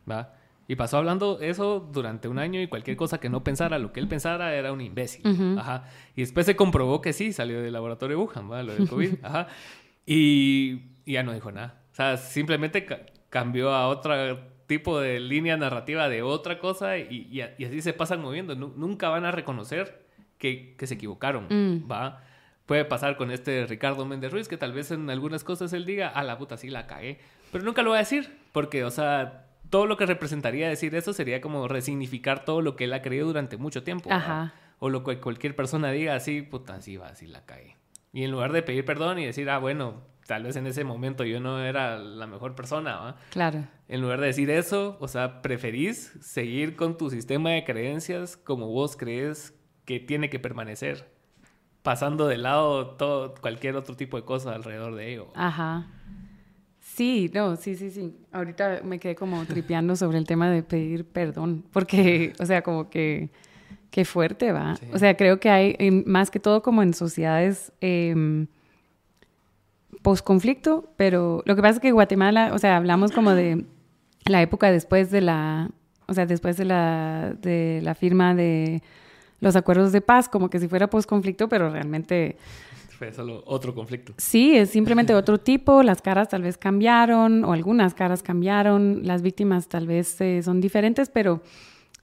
¿Va? Y pasó hablando eso durante un año y cualquier cosa que no pensara, lo que él pensara era un imbécil. Ajá. Y después se comprobó que sí, salió del laboratorio Wuhan, ¿va? Lo del COVID. Ajá. Y, y, ya no dijo nada. O sea, simplemente cambió a otro tipo de línea narrativa de otra cosa y, y, así se pasan moviendo. nunca van a reconocer que, que se equivocaron, mm. ¿va? Puede pasar con este Ricardo Méndez Ruiz, que tal vez en algunas cosas él diga, a la puta, sí la cagué. Pero nunca lo va a decir, porque, o sea, todo lo que representaría decir eso sería como resignificar todo lo que él ha creído durante mucho tiempo. Ajá. O lo que cualquier persona diga así, puta, así va, así la cae. Y en lugar de pedir perdón y decir, ah, bueno, tal vez en ese momento yo no era la mejor persona, ¿va? Claro. En lugar de decir eso, o sea, preferís seguir con tu sistema de creencias como vos crees que tiene que permanecer, pasando de lado todo, cualquier otro tipo de cosa alrededor de ello. Ajá. Sí, no, sí, sí, sí. Ahorita me quedé como tripeando sobre el tema de pedir perdón, porque, o sea, como que, qué fuerte va. O sea, creo que hay, más que todo como en sociedades eh, post-conflicto, pero lo que pasa es que Guatemala, o sea, hablamos como de la época después de la, o sea, después de la, de la firma de los acuerdos de paz, como que si fuera post-conflicto, pero realmente fue solo otro conflicto. Sí, es simplemente otro tipo, las caras tal vez cambiaron o algunas caras cambiaron, las víctimas tal vez eh, son diferentes, pero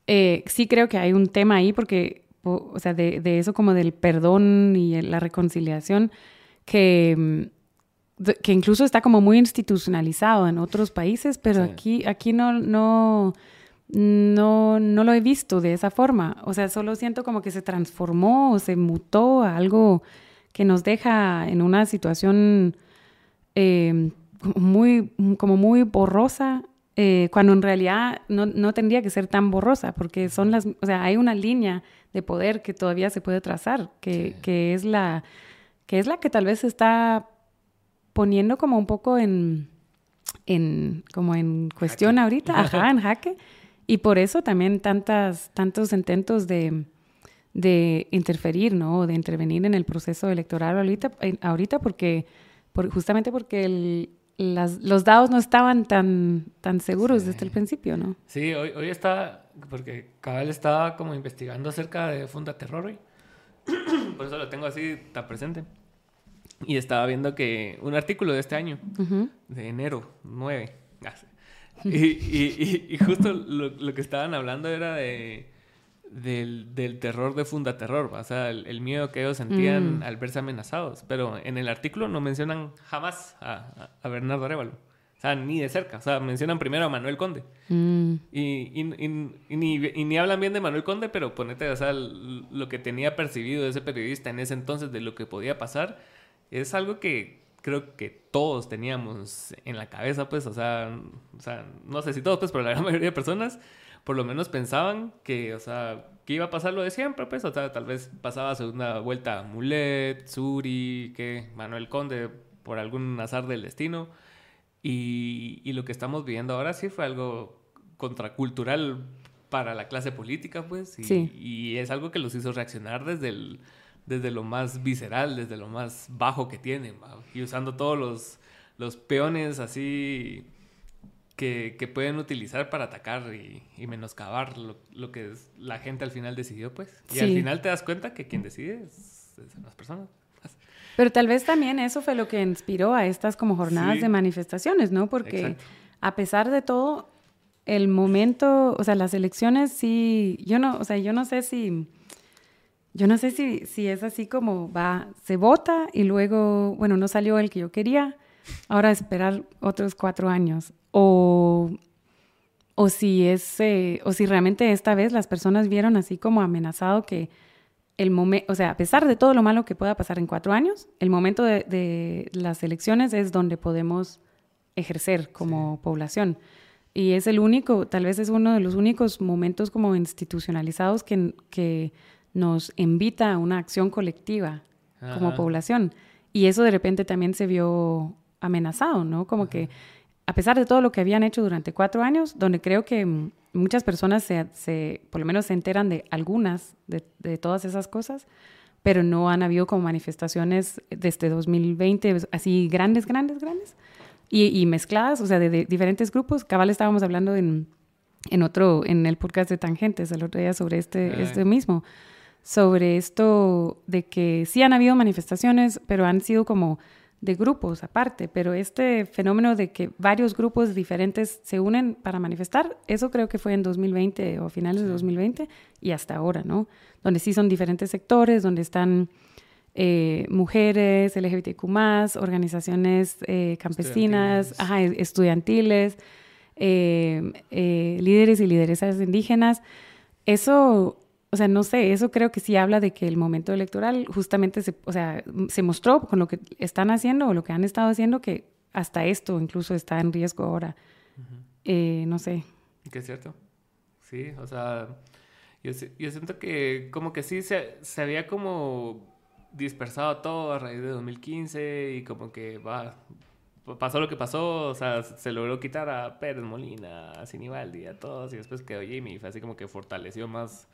eh, sí creo que hay un tema ahí porque, o, sea, de, eso como del perdón y la reconciliación que, que incluso está como muy institucionalizado en otros países, pero aquí, aquí no... no no, no lo he visto de esa forma. O sea, solo siento como que se transformó o se mutó a algo que nos deja en una situación eh, muy, como muy borrosa, eh, cuando en realidad no, no, tendría que ser tan borrosa, porque son las, o sea, hay una línea de poder que todavía se puede trazar, que, que, es, la, que es la que tal vez se está poniendo como un poco en, en como en cuestión ahorita, ajá, en jaque, y por eso también tantas, tantos intentos de, de interferir, ¿no? De intervenir en el proceso electoral ahorita, ahorita porque, justamente porque los dados no estaban tan, tan seguros desde el principio, ¿no? Sí, hoy, hoy está, porque Cabal estaba como investigando acerca de Funda Terror hoy. Por eso lo tengo así, está presente. Y estaba viendo que un artículo de este año, de enero 9, y, y, y, justo lo, lo que estaban hablando era de del, del terror de Fundaterror, o sea, el, miedo que ellos sentían mm. al verse amenazados. Pero en el artículo no mencionan jamás a, a, Bernardo Arevalo. O sea, ni de cerca. O sea, mencionan primero a Manuel Conde. Mm. Y, y, y, ni, y, ni, hablan bien de Manuel Conde, pero ponete, o sea, lo que tenía percibido ese periodista en ese entonces de lo que podía pasar, es algo que creo que todos teníamos en la cabeza, pues, o sea, o sea no sé si todos, pues, pero la gran mayoría de personas por lo menos pensaban que, o sea, que iba a pasar lo de siempre, pues, o sea, tal vez pasaba segunda vuelta Mulet, Suri, que Manuel Conde, por algún azar del destino. Y, y, lo que estamos viviendo ahora sí fue algo contracultural para la clase política, pues, y, y es algo que los hizo reaccionar desde, el, desde lo más visceral, desde lo más bajo que tienen, y usando todos los, los peones así que, que, pueden utilizar para atacar y, y menoscabar lo, lo, que la gente al final decidió, pues. Y al final te das cuenta que quien decide es, son las personas. Pero tal vez también eso fue lo que inspiró a estas como jornadas de manifestaciones, ¿no? Porque a pesar de todo, el momento, o sea, las elecciones sí, yo no, o sea, yo no sé si, yo no sé si, si es así como va, se vota y luego, bueno, no salió el que yo quería, ahora esperar otros cuatro años o, o si es, eh, o si realmente esta vez las personas vieron así como amenazado que el momento, o sea, a pesar de todo lo malo que pueda pasar en cuatro años, el momento de, las elecciones es donde podemos ejercer como población. y es el único, tal vez es uno de los únicos momentos como institucionalizados que, que nos invita a una acción colectiva como población. Y eso de repente también se vio amenazado, ¿no? Como que a pesar de todo lo que habían hecho durante cuatro años, donde creo que muchas personas se, se por lo menos se enteran de algunas de, de, todas esas cosas, pero no han habido como manifestaciones desde 2020 así grandes, grandes, grandes y, y mezcladas, o sea, de, diferentes grupos. Cabal estábamos hablando en, en, otro, en el podcast de Tangentes el otro día sobre este, este mismo, sobre esto de que sí han habido manifestaciones, pero han sido como de grupos aparte, pero este fenómeno de que varios grupos diferentes se unen para manifestar, eso creo que fue en 2020 o finales de 2020 y hasta ahora, ¿no? Donde sí son diferentes sectores, donde están eh, mujeres, LGBTQ, organizaciones eh, campesinas, estudiantiles, eh, líderes y lideresas indígenas. Eso o sea, no sé, eso creo que sí habla de que el momento electoral justamente se, o sea, se mostró con lo que están haciendo o lo que han estado haciendo que hasta esto incluso está en riesgo ahora. Eh, no sé. Que es cierto. Sí, o sea, yo, yo siento que como que sí se, se había como dispersado todo a raíz de 2015 y como que va, pasó lo que pasó, o sea, se logró quitar a Pérez Molina, a Sinibaldi, a todos, y después quedó Jimmy, fue así como que fortaleció más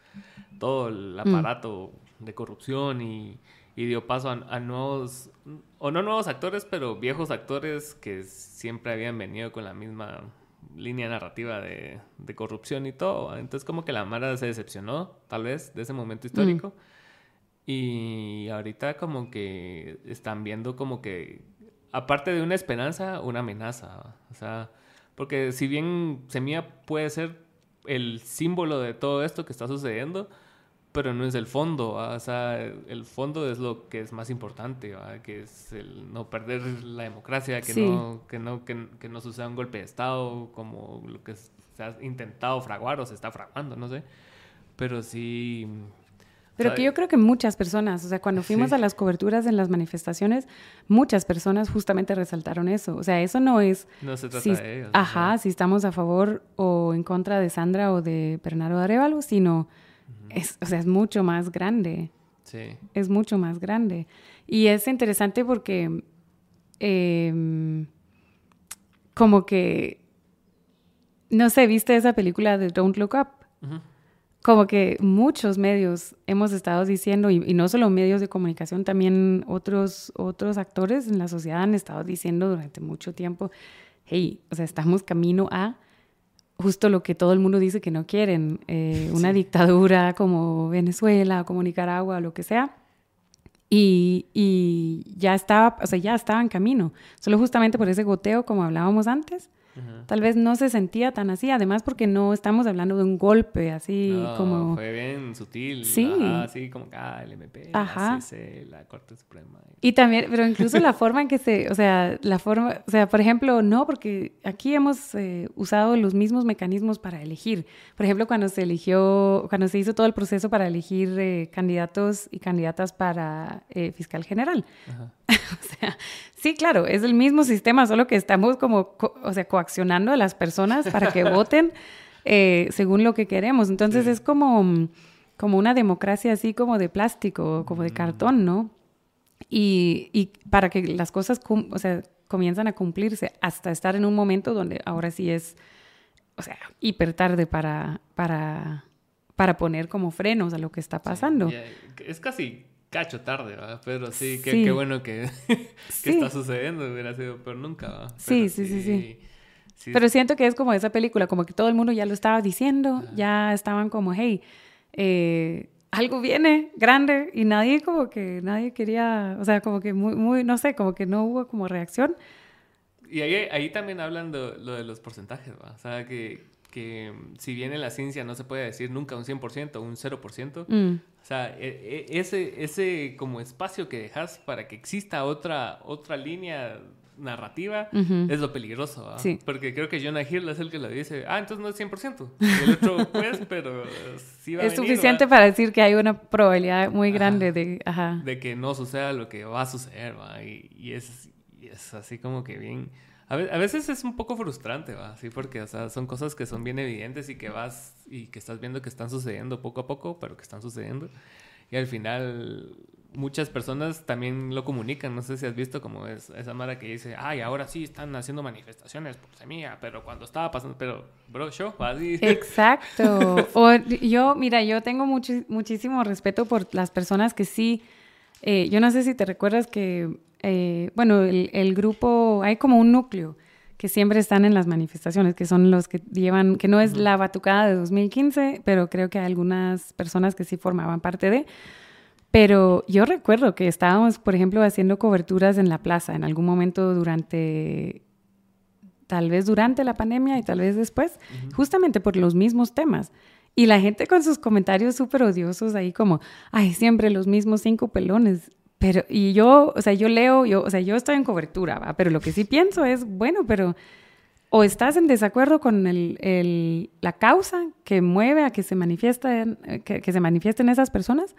todo el mm. aparato de corrupción y, dio paso a, nuevos, o no nuevos actores, pero viejos actores que siempre habían venido con la misma línea narrativa de, corrupción y todo. Entonces como que la Mara se decepcionó, tal vez, de ese momento histórico. Mm. Y ahorita como que están viendo como que aparte de una esperanza, una amenaza. O sea, porque si bien Semilla puede ser el símbolo de todo esto que está sucediendo, pero no es el fondo, o sea, el fondo es lo que es más importante, que es el no perder la democracia, que, no, que, no, que, que, no suceda un golpe de Estado como lo que se ha intentado fraguar o se está fraguando, no sé. Pero sí, pero que yo creo que muchas personas, o sea, cuando fuimos a las coberturas en las manifestaciones, muchas personas justamente resaltaron eso. O sea, eso no es... No se trata de ellos. Ajá, si estamos a favor o en contra de Sandra o de Bernardo Arevalo, sino, es, o sea, es mucho más grande. Sí. Es mucho más grande. Y es interesante porque em, como que, no sé, ¿viste esa película de Don't Look Up? Como que muchos medios hemos estado diciendo, y, no solo medios de comunicación, también otros, otros actores en la sociedad han estado diciendo durante mucho tiempo, hey, o sea, estamos camino a justo lo que todo el mundo dice que no quieren, eh, una dictadura como Venezuela, como Nicaragua, o lo que sea. Y, y, ya estaba, o sea, ya estaba en camino, solo justamente por ese goteo, como hablábamos antes, Tal vez no se sentía tan así, además porque no estamos hablando de un golpe así como... Fue bien sutil. Sí. así como ah, el MP, Ajá. La, la Corte Suprema. Y también, pero incluso la forma en que se, o sea, la forma, o sea, por ejemplo, no, porque aquí hemos eh, usado los mismos mecanismos para elegir. Por ejemplo, cuando se eligió, cuando se hizo todo el proceso para elegir eh, candidatos y candidatas para eh, fiscal general. o sea, sí, claro, es el mismo sistema, solo que estamos como, o sea, coaccionando a las personas para que voten eh, según lo que queremos. Entonces es como, como una democracia así como de plástico, como de mm. cartón, ¿no? Y, y para que las cosas, o sea, comienzan a cumplirse hasta estar en un momento donde ahora sí es, o sea, hiper tarde para, para, para poner como frenos a lo que está pasando. es casi cacho tarde, ¿verdad? Pero sí, qué, bueno que, que está sucediendo, hubiera sido pero nunca, ¿verdad? Sí, sí, sí, sí, Pero siento que es como esa película, como que todo el mundo ya lo estaba diciendo, ya estaban como, hey, eh, algo viene grande y nadie como que, nadie quería, o sea, como que muy, muy, no sé, como que no hubo como reacción. Y ahí, ahí también hablan de lo de los porcentajes, ¿verdad? O sea, que, que si bien en la ciencia no se puede decir nunca un 100% o un 0%, mm. o sea, e, e, ese, ese como espacio que dejas para que exista otra, otra línea narrativa es lo peligroso, Porque creo que Jonah Hill es el que lo dice, ah, entonces no es 100%. Y el otro, pues, pero sí va Es suficiente para decir que hay una probabilidad muy grande de, de que no suceda lo que va a suceder, Y, y, es, y es así como que bien A veces es un poco frustrante, ¿va? Sí, porque o sea, son cosas que son bien evidentes y que vas y que estás viendo que están sucediendo poco a poco, pero que están sucediendo. Y al final muchas personas también lo comunican. No sé si has visto como es esa mara que dice, ay, ahora sí están haciendo manifestaciones por semilla, pero cuando estaba pasando, pero, bro, yo, así. Exacto. o yo, mira, yo tengo muchísimo respeto por las personas que sí, eh, yo no sé si te recuerdas que, eh, bueno, el, el, grupo, hay como un núcleo que siempre están en las manifestaciones, que son los que llevan, que no es la batucada de 2015, pero creo que hay algunas personas que sí formaban parte de pero yo recuerdo que estábamos, por ejemplo, haciendo coberturas en la plaza en algún momento durante, tal vez durante la pandemia y tal vez después, justamente por los mismos temas. Y la gente con sus comentarios súper odiosos ahí como, ay, siempre los mismos cinco pelones. Pero, y yo, o sea, yo leo, yo, o sea, yo estoy en cobertura, ¿va? pero lo que sí pienso es, bueno, pero o estás en desacuerdo con el, el, la causa que mueve a que se, manifiesten, que, que se manifiesten esas personas,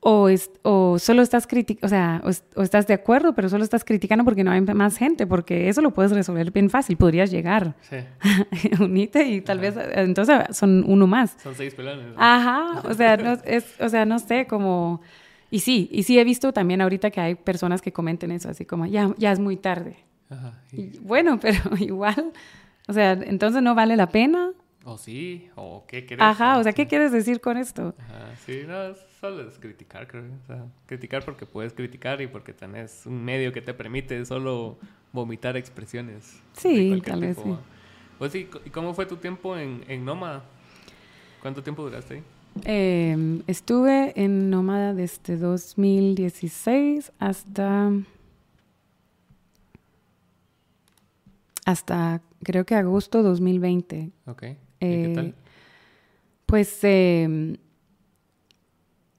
o, o solo estás criticando, o sea, o, estás de acuerdo, pero solo estás criticando porque no hay más gente, porque eso lo puedes resolver bien fácil, podrías llegar. Sí. Unite y tal vez, entonces son uno más. Son seis pelones. Ajá, o sea, no, es, o sea, no sé, como... Y sí, y sí he visto también ahorita que hay personas que comenten eso, así como, ya, ya es muy tarde. Ajá. Y... bueno, pero igual, o sea, entonces no vale la pena. O sí, o qué quieres. Ajá, o sea, ¿qué quieres decir con esto? Ajá, sí, no, solo es criticar, creo. O sea, criticar porque puedes criticar y porque tenés un medio que te permite solo vomitar expresiones. Sí, tal vez sí. Pues sí, ¿y cómo fue tu tiempo en, en Nómada? ¿Cuánto tiempo duraste ahí? Em, estuve en Nómada desde 2016 hasta... Hasta creo que agosto 2020. Ok. ¿Y qué eh, tal? Pues eh,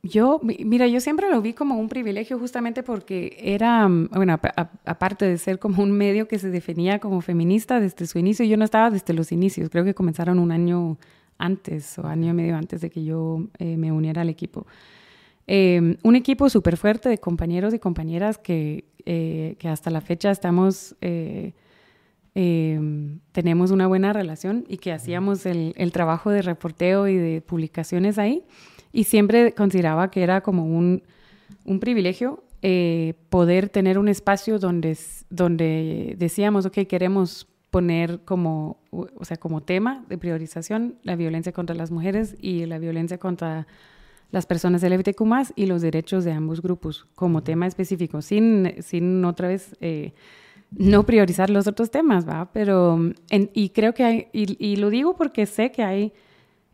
yo, mira, yo siempre lo vi como un privilegio justamente porque era, bueno, aparte de ser como un medio que se definía como feminista desde su inicio, yo no estaba desde los inicios, creo que comenzaron un año antes o año y medio antes de que yo eh, me uniera al equipo. Em, un equipo súper fuerte de compañeros y compañeras que, eh, que hasta la fecha estamos, eh, em, tenemos una buena relación y que hacíamos el, el trabajo de reporteo y de publicaciones ahí. Y siempre consideraba que era como un, un privilegio eh, poder tener un espacio donde, donde decíamos, ok, queremos poner como, o sea, como tema de priorización la violencia contra las mujeres y la violencia contra las personas LGBTQ y los derechos de ambos grupos como tema específico, sin, sin otra vez eh, no priorizar los otros temas, ¿va? Pero, y creo que hay, y, y, lo digo porque sé que hay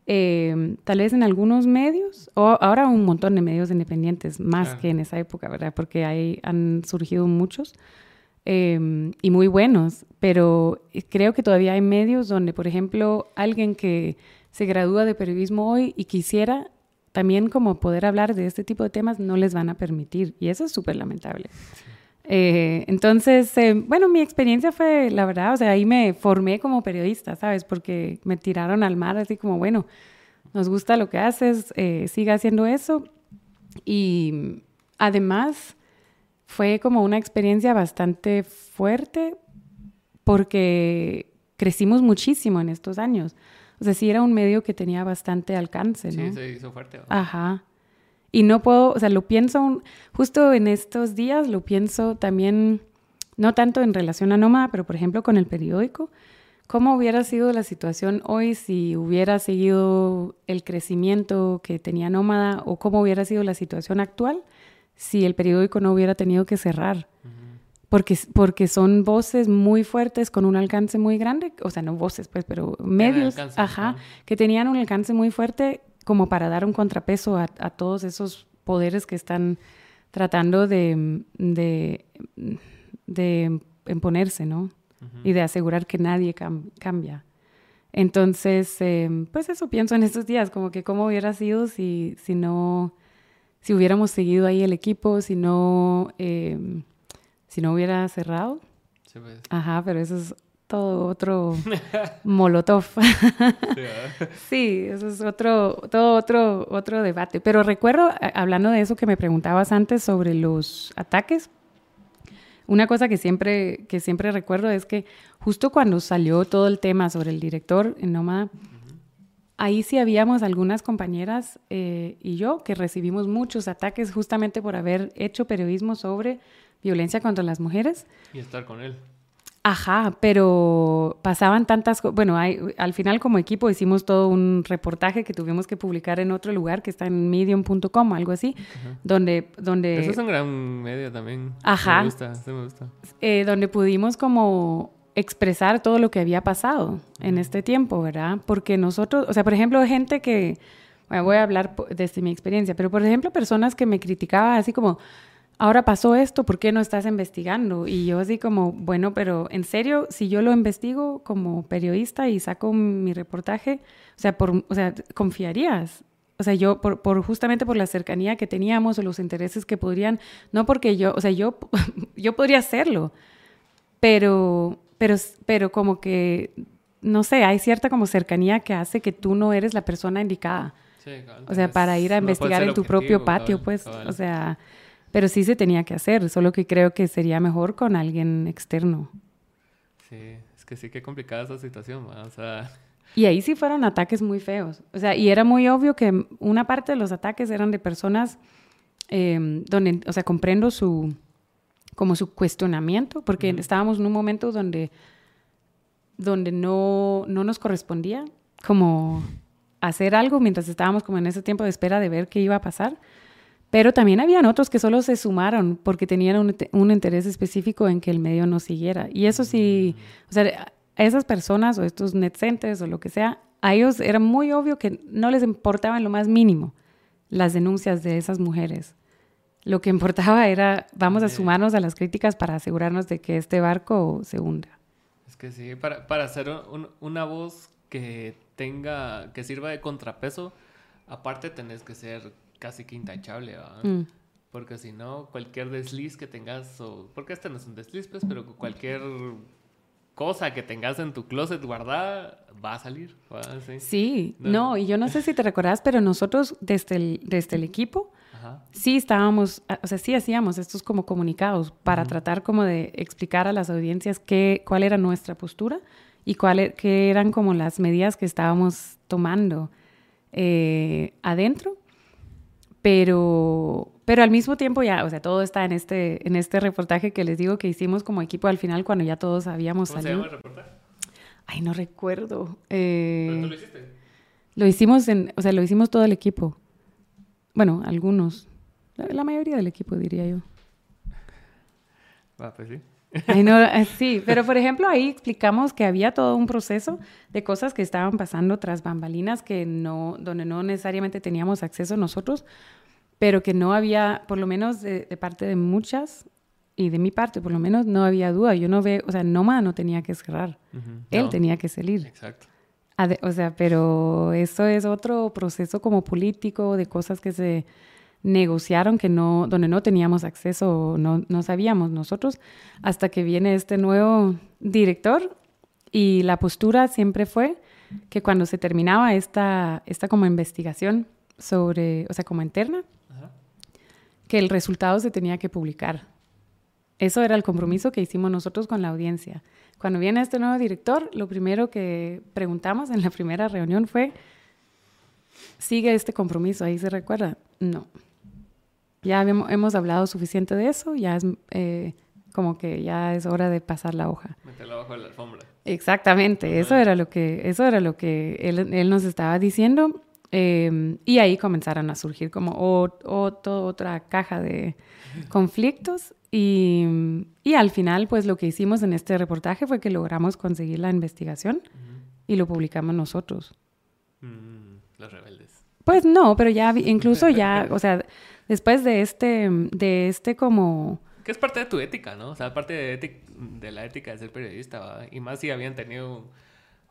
eh, tal vez en algunos medios, o ahora un montón de medios independientes, más que en esa época, ¿verdad? Porque ahí han surgido muchos em, y muy buenos, pero creo que todavía hay medios donde, por ejemplo, alguien que se gradúa de periodismo hoy y quisiera también como poder hablar de este tipo de temas, no les van a permitir, y eso es súper lamentable. Eh, entonces, eh, bueno, mi experiencia fue, la verdad, o sea, ahí me formé como periodista, ¿sabes? Porque me tiraron al mar así como, bueno, nos gusta lo que haces, eh, siga haciendo eso. Y además fue como una experiencia bastante fuerte porque crecimos muchísimo en estos años. O sea, sí era un medio que tenía bastante alcance, ¿no? Sí, se hizo fuerte. Ajá. Y no puedo, o sea, lo pienso justo en estos días, lo pienso también, no tanto en relación a Nómada, pero por ejemplo con el periódico. ¿Cómo hubiera sido la situación hoy si hubiera seguido el crecimiento que tenía Nómada o cómo hubiera sido la situación actual si el periódico no hubiera tenido que cerrar? Porque, porque son voces muy fuertes con un alcance muy grande, o sea, no voces, pues, pero medios, ajá, que tenían un alcance muy fuerte como para dar un contrapeso a, todos esos poderes que están tratando de, de, de imponerse, ¿no? Y de asegurar que nadie cambia. Entonces, em, pues eso pienso en estos días, como que cómo hubiera sido si, si no, si hubiéramos seguido ahí el equipo, si no, em, si no hubiera cerrado. Pues. Ajá, pero eso es todo otro molotov. sí, eso es otro, todo otro, otro debate. Pero recuerdo, hablando de eso que me preguntabas antes sobre los ataques, una cosa que siempre, que siempre recuerdo es que justo cuando salió todo el tema sobre el director en Nómada, ahí sí habíamos algunas compañeras eh, y yo que recibimos muchos ataques justamente por haber hecho periodismo sobre violencia contra las mujeres. Y estar con él. Ajá, pero pasaban tantas cosas. Bueno, al final como equipo hicimos todo un reportaje que tuvimos que publicar en otro lugar que está en medium.com, algo así, donde, donde... Eso es un gran medio también. Ajá. Me gusta, me gusta. Eh, donde pudimos como expresar todo lo que había pasado en este tiempo, ¿verdad? Porque nosotros, o sea, por ejemplo, gente que, bueno, voy a hablar desde mi experiencia, pero por ejemplo, personas que me criticaban así como, ahora pasó esto, ¿por qué no estás investigando? Y yo así como, bueno, pero en serio, si yo lo investigo como periodista y saco mi reportaje, o sea, por, o sea confiarías. O sea, yo, por, por, justamente por la cercanía que teníamos o los intereses que podrían, no porque yo, o sea, yo, yo podría hacerlo, pero pero, pero como que, no sé, hay cierta como cercanía que hace que tú no eres la persona indicada. Sí, o sea, para ir a investigar en tu propio patio, pues, o sea, pero sí se tenía que hacer, solo que creo que sería mejor con alguien externo. Sí, es que sí que complicada esa situación, o sea... Y ahí sí fueron ataques muy feos, o sea, y era muy obvio que una parte de los ataques eran de personas em, donde, o sea, comprendo su como su cuestionamiento, porque estábamos en un momento donde, donde no, no nos correspondía como hacer algo mientras estábamos como en ese tiempo de espera de ver qué iba a pasar. Pero también habían otros que solo se sumaron porque tenían un, un, interés específico en que el medio no siguiera. Y eso sí, o sea, a esas personas o estos net centers o lo que sea, a ellos era muy obvio que no les importaba en lo más mínimo las denuncias de esas mujeres. Lo que importaba era, vamos a sumarnos a las críticas para asegurarnos de que este barco se hunda. Es que sí, para, para hacer una voz que tenga, que sirva de contrapeso, aparte tenés que ser casi que intachable, mm. Porque si no, cualquier desliz que tengas, o, porque este no es un desliz, pues, pero cualquier cosa que tengas en tu closet guardada va a salir. Sí, no. y yo no sé si te recordás, pero nosotros desde el, desde el equipo sí estábamos, o sea, sí hacíamos estos como comunicados para tratar como de explicar a las audiencias qué, cuál era nuestra postura y cuál, e, qué eran como las medidas que estábamos tomando eh, adentro. Pero, pero al mismo tiempo ya, o sea, todo está en este, en este reportaje que les digo que hicimos como equipo al final cuando ya todos habíamos ¿Cómo salido. se llama el reportaje? Ay, no recuerdo. Eh, ¿Pero tú lo hiciste? Lo hicimos en, o sea, lo hicimos todo el equipo. Bueno, algunos. La, mayoría del equipo, diría yo. Ah, pues sí. no, eh, sí, pero por ejemplo ahí explicamos que había todo un proceso de cosas que estaban pasando tras bambalinas que no, donde no necesariamente teníamos acceso nosotros, pero que no había, por lo menos de, parte de muchas y de mi parte, por lo menos no había duda. Yo no veo, o sea, Noma no tenía que cerrar, él tenía que salir. Exacto. O sea, pero eso es otro proceso como político de cosas que se negociaron que no, donde no teníamos acceso, no, no sabíamos nosotros, hasta que viene este nuevo director y la postura siempre fue que cuando se terminaba esta, esta como investigación sobre, o sea, como interna, que el resultado se tenía que publicar. Eso era el compromiso que hicimos nosotros con la audiencia. Cuando viene este nuevo director, lo primero que preguntamos en la primera reunión fue, ¿sigue este compromiso? Ahí se recuerda. No. Ya hemos hablado suficiente de eso, ya es eh, como que ya es hora de pasar la hoja. Meterla bajo la alfombra. Exactamente, eso era lo que, eso era lo que él, nos estaba diciendo. Em, y ahí comenzaron a surgir como otra caja de conflictos y, y, al final, pues lo que hicimos en este reportaje fue que logramos conseguir la investigación y lo publicamos nosotros. Mm, los rebeldes. Pues no, pero ya incluso ya, o sea, después de este, de este como... Que es parte de tu ética, ¿no? O sea, parte de, de la ética de ser periodista, ¿va? Y más si habían tenido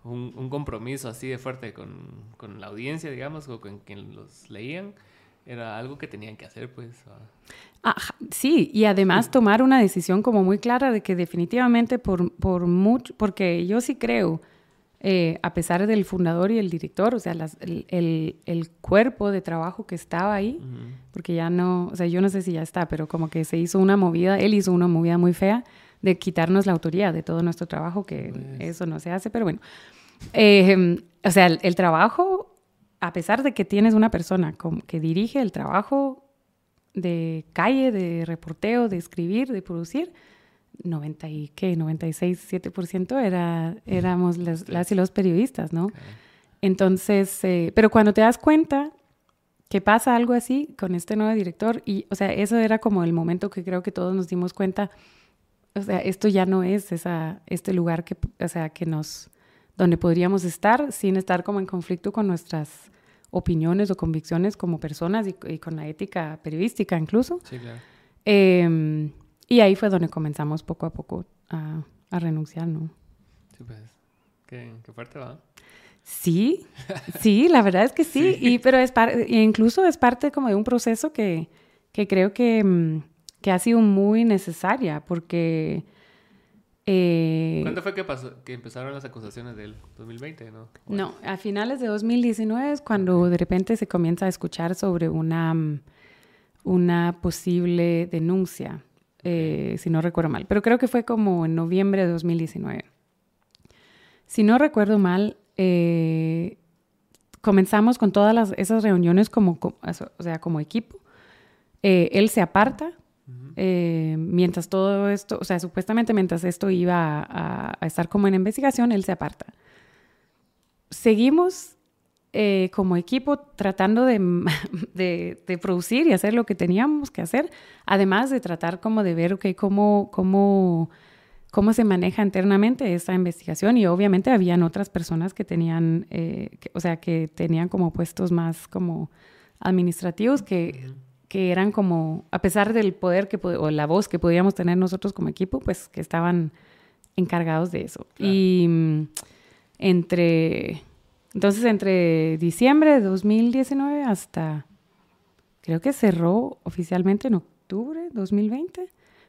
un, un compromiso así de fuerte con, con, la audiencia, digamos, o con quien los leían era algo que tenían que hacer, pues. sí, y además tomar una decisión como muy clara de que definitivamente por, por mucho, porque yo sí creo, eh, a pesar del fundador y el director, o sea, el, el, cuerpo de trabajo que estaba ahí, porque ya no, o sea, yo no sé si ya está, pero como que se hizo una movida, él hizo una movida muy fea de quitarnos la autoría de todo nuestro trabajo, que pues. eso no se hace, pero bueno. Eh, o sea, el, trabajo, a pesar de que tienes una persona que dirige el trabajo de calle, de reporteo, de escribir, de producir, 90 y qué, 96, 7% era, éramos las, y los periodistas, ¿no? Entonces, eh, pero cuando te das cuenta que pasa algo así con este nuevo director, y, o sea, eso era como el momento que creo que todos nos dimos cuenta, o sea, esto ya no es esa, este lugar que, o sea, que nos, donde podríamos estar sin estar como en conflicto con nuestras opiniones o convicciones como personas y, con la ética periodística incluso. Sí, claro. Em, y ahí fue donde comenzamos poco a poco a, a renunciar, ¿no? Sí, pues, qué, qué fuerte va. Sí, sí, la verdad es que sí, Y, pero es incluso es parte como de un proceso que, que creo que, mm, que, ha sido muy necesaria, porque... Eh, ¿Cuándo fue que, pasó, que empezaron las acusaciones del 2020? No, no a finales de 2019 es cuando de repente se comienza a escuchar sobre una, mm, una posible denuncia eh, si no recuerdo mal, pero creo que fue como en noviembre de 2019. Si no recuerdo mal, eh, comenzamos con todas esas reuniones como, o sea, como equipo. Eh, él se aparta mientras todo esto, o sea, supuestamente mientras esto iba a, a, estar como en investigación, él se aparta. Seguimos eh, como equipo tratando de, de, producir y hacer lo que teníamos que hacer, además de tratar como de ver okay, cómo, cómo, cómo se maneja internamente esta investigación. Y obviamente habían otras personas que tenían, eh, o sea, que tenían como puestos más como administrativos que, que eran como, a pesar del poder que, o la voz que podíamos tener nosotros como equipo, pues que estaban encargados de eso. Y mm, entre entonces, entre diciembre de 2019 hasta, creo que cerró oficialmente en octubre de 2020,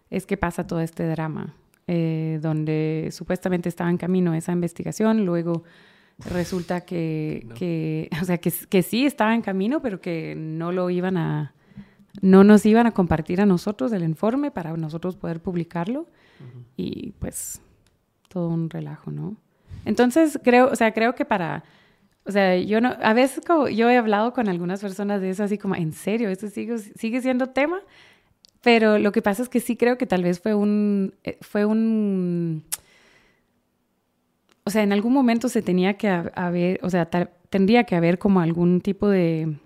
es que pasa todo este drama, eh, donde supuestamente estaba en camino esa investigación, luego resulta que, que o sea, que, que, sí estaba en camino, pero que no lo iban a, no nos iban a compartir a nosotros el informe para nosotros poder publicarlo y pues todo un relajo, ¿no? Entonces creo, o sea, creo que para o sea, yo no, a veces como yo he hablado con algunas personas de eso, así como, ¿en serio? ¿Esto sigue, sigue siendo tema? Pero lo que pasa es que sí creo que tal vez fue un, eh, fue un, o sea, en algún momento se tenía que haber, o sea, tendría que haber como algún tipo de,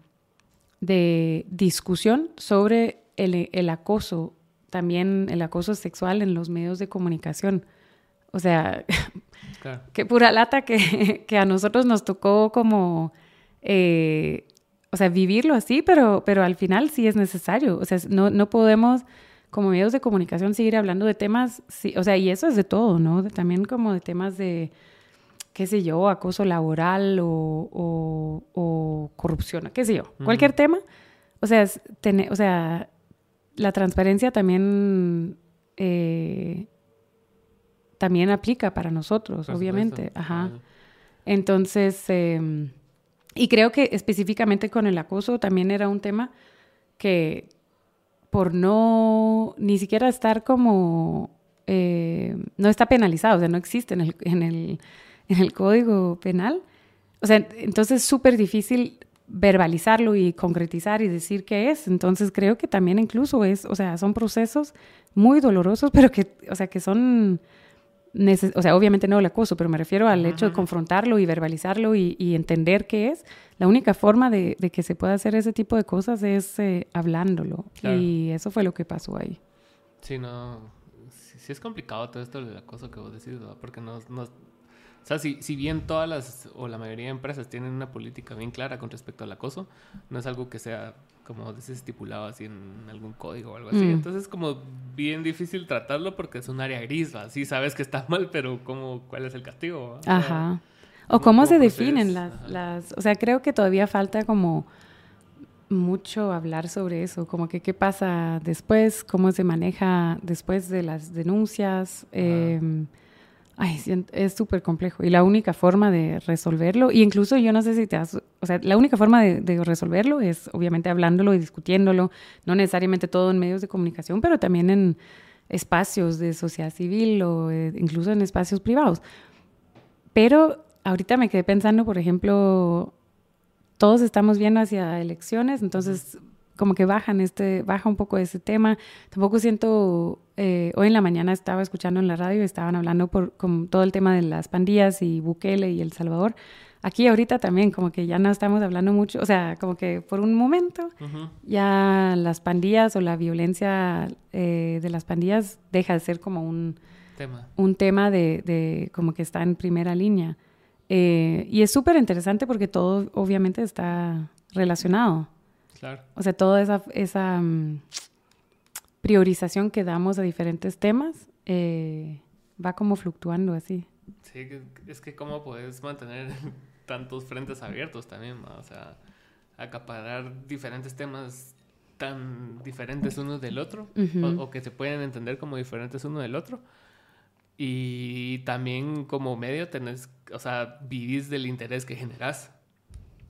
de discusión sobre el, el acoso, también el acoso sexual en los medios de comunicación. O sea, qué pura lata que, que, a nosotros nos tocó como, eh, o sea, vivirlo así, pero, pero al final sí es necesario. O sea, no, no podemos como medios de comunicación seguir hablando de temas, sí, o sea, y eso es de todo, ¿no? también como de temas de, qué sé yo, acoso laboral o, o, corrupción, qué sé yo, cualquier tema. O sea, tener, o sea, la transparencia también eh, también aplica para nosotros, obviamente. Ajá. Entonces, em, y creo que específicamente con el acoso también era un tema que por no ni siquiera estar como, eh, no está penalizado, o sea, no existe en el, en el, en el código penal. O sea, entonces es súper difícil verbalizarlo y concretizar y decir qué es. Entonces creo que también incluso es, o sea, son procesos muy dolorosos, pero que, o sea, que son o sea, obviamente no el acoso, pero me refiero al hecho de confrontarlo y verbalizarlo y, entender qué es. La única forma de, que se pueda hacer ese tipo de cosas es eh, hablándolo. Y eso fue lo que pasó ahí. Sí, no. Sí, es complicado todo esto del acoso que vos decís, ¿verdad? Porque no, no, o sea, si, si bien todas las, o la mayoría de empresas tienen una política bien clara con respecto al acoso, no es algo que sea, como estipulado así en algún código o algo así. Mm. Entonces es como bien difícil tratarlo porque es un área gris, así sabes que está mal, pero ¿cómo, ¿cuál es el castigo? Ajá. O cómo, se definen las, las... O sea, creo que todavía falta como mucho hablar sobre eso, como que qué pasa después, cómo se maneja después de las denuncias. Eh, Ay, es súper complejo. Y la única forma de resolverlo, y incluso yo no sé si te has, o sea, la única forma de, resolverlo es obviamente hablándolo y discutiéndolo, no necesariamente todo en medios de comunicación, pero también en espacios de sociedad civil o eh, incluso en espacios privados. Pero ahorita me quedé pensando, por ejemplo, todos estamos viendo hacia elecciones, entonces como que bajan este, baja un poco ese tema. Tampoco siento, eh, hoy en la mañana estaba escuchando en la radio, estaban hablando por con todo el tema de las pandillas y Bukele y El Salvador. Aquí ahorita también como que ya no estamos hablando mucho, o sea, como que por un momento ya las pandillas o la violencia eh, de las pandillas deja de ser como un tema, un tema de, de como que está en primera línea. Eh, y es súper interesante porque todo obviamente está relacionado. O sea, toda esa, esa mm, priorización que damos a diferentes temas eh, va como fluctuando así. Sí, es que cómo puedes mantener tantos frentes abiertos también, o sea, acaparar diferentes temas tan diferentes unos del otro, o, que se pueden entender como diferentes uno del otro. Y también como medio tenés, o sea, vivís del interés que generas.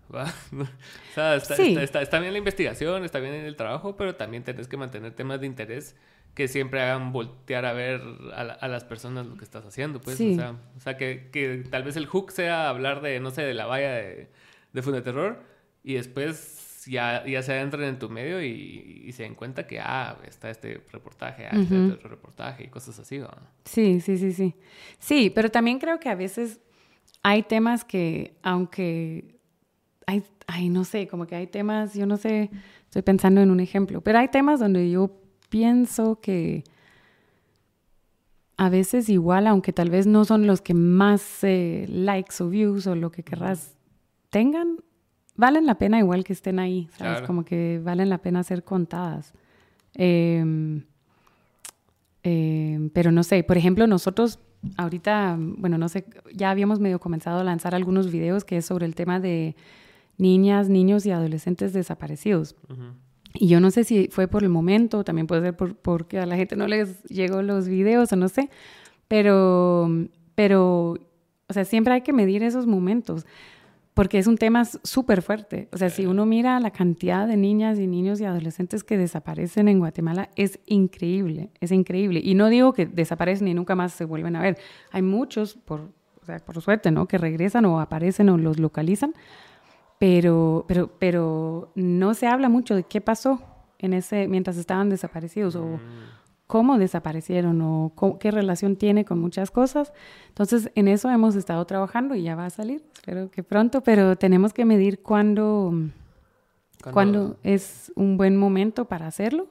o sea, está, bien la investigación, está bien el trabajo, pero también tenés que mantener temas de interés que siempre hagan voltear a ver a, las personas lo que estás haciendo, pues. O sea, que, que, tal vez el hook sea hablar de, no sé, de la valla de, de Terror y después ya, ya se adentran en tu medio y, se den cuenta que, ah, está este reportaje, ah, este otro reportaje y cosas así, ¿no? Sí, sí, sí, sí. Sí, pero también creo que a veces hay temas que, aunque hay, ay, no sé, como que hay temas, yo no sé, estoy pensando en un ejemplo, pero hay temas donde yo pienso que a veces igual, aunque tal vez no son los que más eh, likes o views o lo que querrás tengan, valen la pena igual que estén ahí, ¿sabes? Como que valen la pena ser contadas. Em, em, pero no sé, por ejemplo, nosotros ahorita, bueno, no sé, ya habíamos medio comenzado a lanzar algunos videos que es sobre el tema de niñas, niños y adolescentes desaparecidos. Y yo no sé si fue por el momento, también puede ser por, porque a la gente no les llegó los videos o no sé, pero, pero, o sea, siempre hay que medir esos momentos porque es un tema súper fuerte. O sea, si uno mira la cantidad de niñas y niños y adolescentes que desaparecen en Guatemala, es increíble, es increíble. Y no digo que desaparecen y nunca más se vuelven a ver. Hay muchos, por, o sea, por suerte, ¿no? Que regresan o aparecen o los localizan, pero, pero, pero no se habla mucho de qué pasó en ese, mientras estaban desaparecidos o mm. cómo desaparecieron o qué relación tiene con muchas cosas. Entonces, en eso hemos estado trabajando y ya va a salir, espero que pronto, pero tenemos que medir cuándo, cuándo es un buen momento para hacerlo,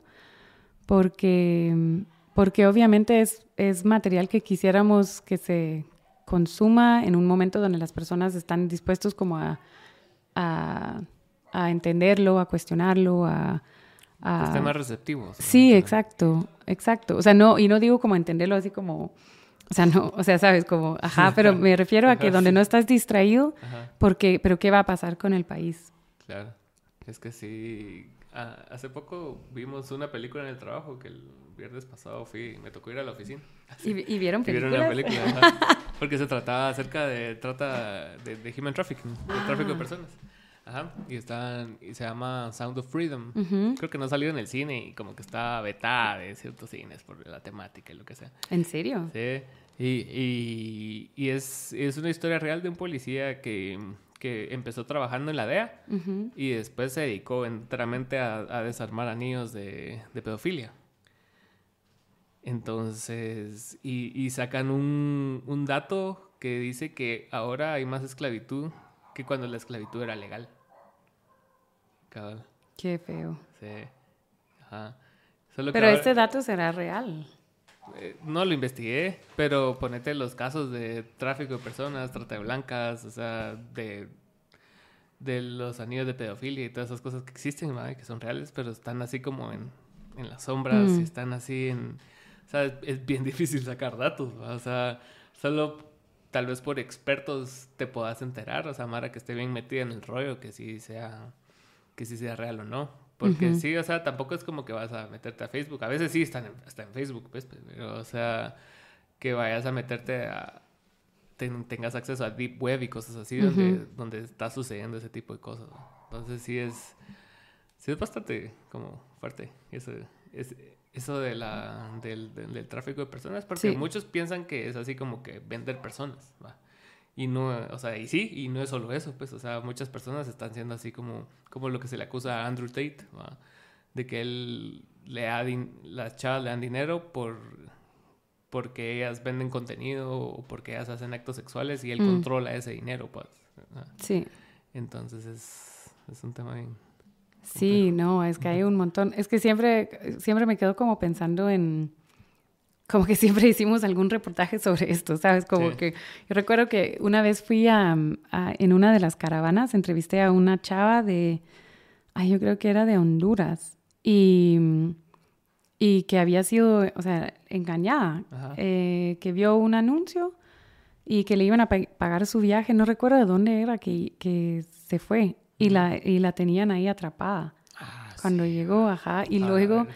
porque, porque obviamente es, es material que quisiéramos que se consuma en un momento donde las personas están dispuestos como a a, entenderlo, a cuestionarlo, a... a... Esté más receptivo. Sí, exacto, exacto. O sea, no, y no digo como entenderlo así como... O sea, no, o sea, sabes, como, ajá, pero me refiero a que donde no estás distraído, porque, pero ¿qué va a pasar con el país? Claro, es que sí, ah, hace poco vimos una película en el trabajo que el viernes pasado fui, me tocó ir a la oficina. ¿Y, vieron películas? vieron una película, porque se trataba acerca de trata de, human trafficking, de tráfico de ah. personas. Ajá, y, están, y se llama Sound of Freedom. Creo que no ha salido en el cine y como que está vetada de ciertos cines por la temática y lo que sea. ¿En serio? Sí. Y, y, es, es, una historia real de un policía que, que empezó trabajando en la DEA y después se dedicó enteramente a, a desarmar a niños de, de pedofilia. Entonces, y, sacan un, un, dato que dice que ahora hay más esclavitud que cuando la esclavitud era legal. Cabal. Qué feo. Sí. Ajá. pero este dato será real. Eh, no lo investigué, pero ponete los casos de tráfico de personas, trata de blancas, o sea, de, de los anillos de pedofilia y todas esas cosas que existen, que son reales, pero están así como en, en las sombras, y mm. están así en sea, es bien difícil sacar datos, o sea, solo tal vez por expertos te puedas enterar, o sea, Mara que esté bien metida en el rollo, que sí sea, que sí sea real o no. Porque sí, o sea, tampoco es como que vas a meterte a Facebook. A veces sí están en, en Facebook, pues, pero, o sea, que vayas a meterte a... tengas acceso a Deep Web y cosas así, donde, donde está sucediendo ese tipo de cosas. Entonces sí es... Sí es bastante como fuerte eso, es, eso de la, del, del, tráfico de personas, porque muchos piensan que es así como que vender personas, ¿va? Y no, o sea, y sí, y no es solo eso, pues, o sea, muchas personas están siendo así como, como lo que se le acusa a Andrew Tate, ¿va? de que él le da, las chavas le dan dinero por porque ellas venden contenido o porque ellas hacen actos sexuales y él mm. controla ese dinero, pues. Sí. Entonces es, es un tema bien... Sí, no, es que hay un montón. Es que siempre, siempre me quedo como pensando en como que siempre hicimos algún reportaje sobre esto, ¿sabes? Como que yo recuerdo que una vez fui a, en una de las caravanas, entrevisté a una chava de, ay, yo creo que era de Honduras, y, y que había sido, o sea, engañada, eh, que vio un anuncio y que le iban a pagar su viaje, no recuerdo de dónde era que, que se fue, y, la, y la tenían ahí atrapada. Ah, cuando llegó, ajá, y luego...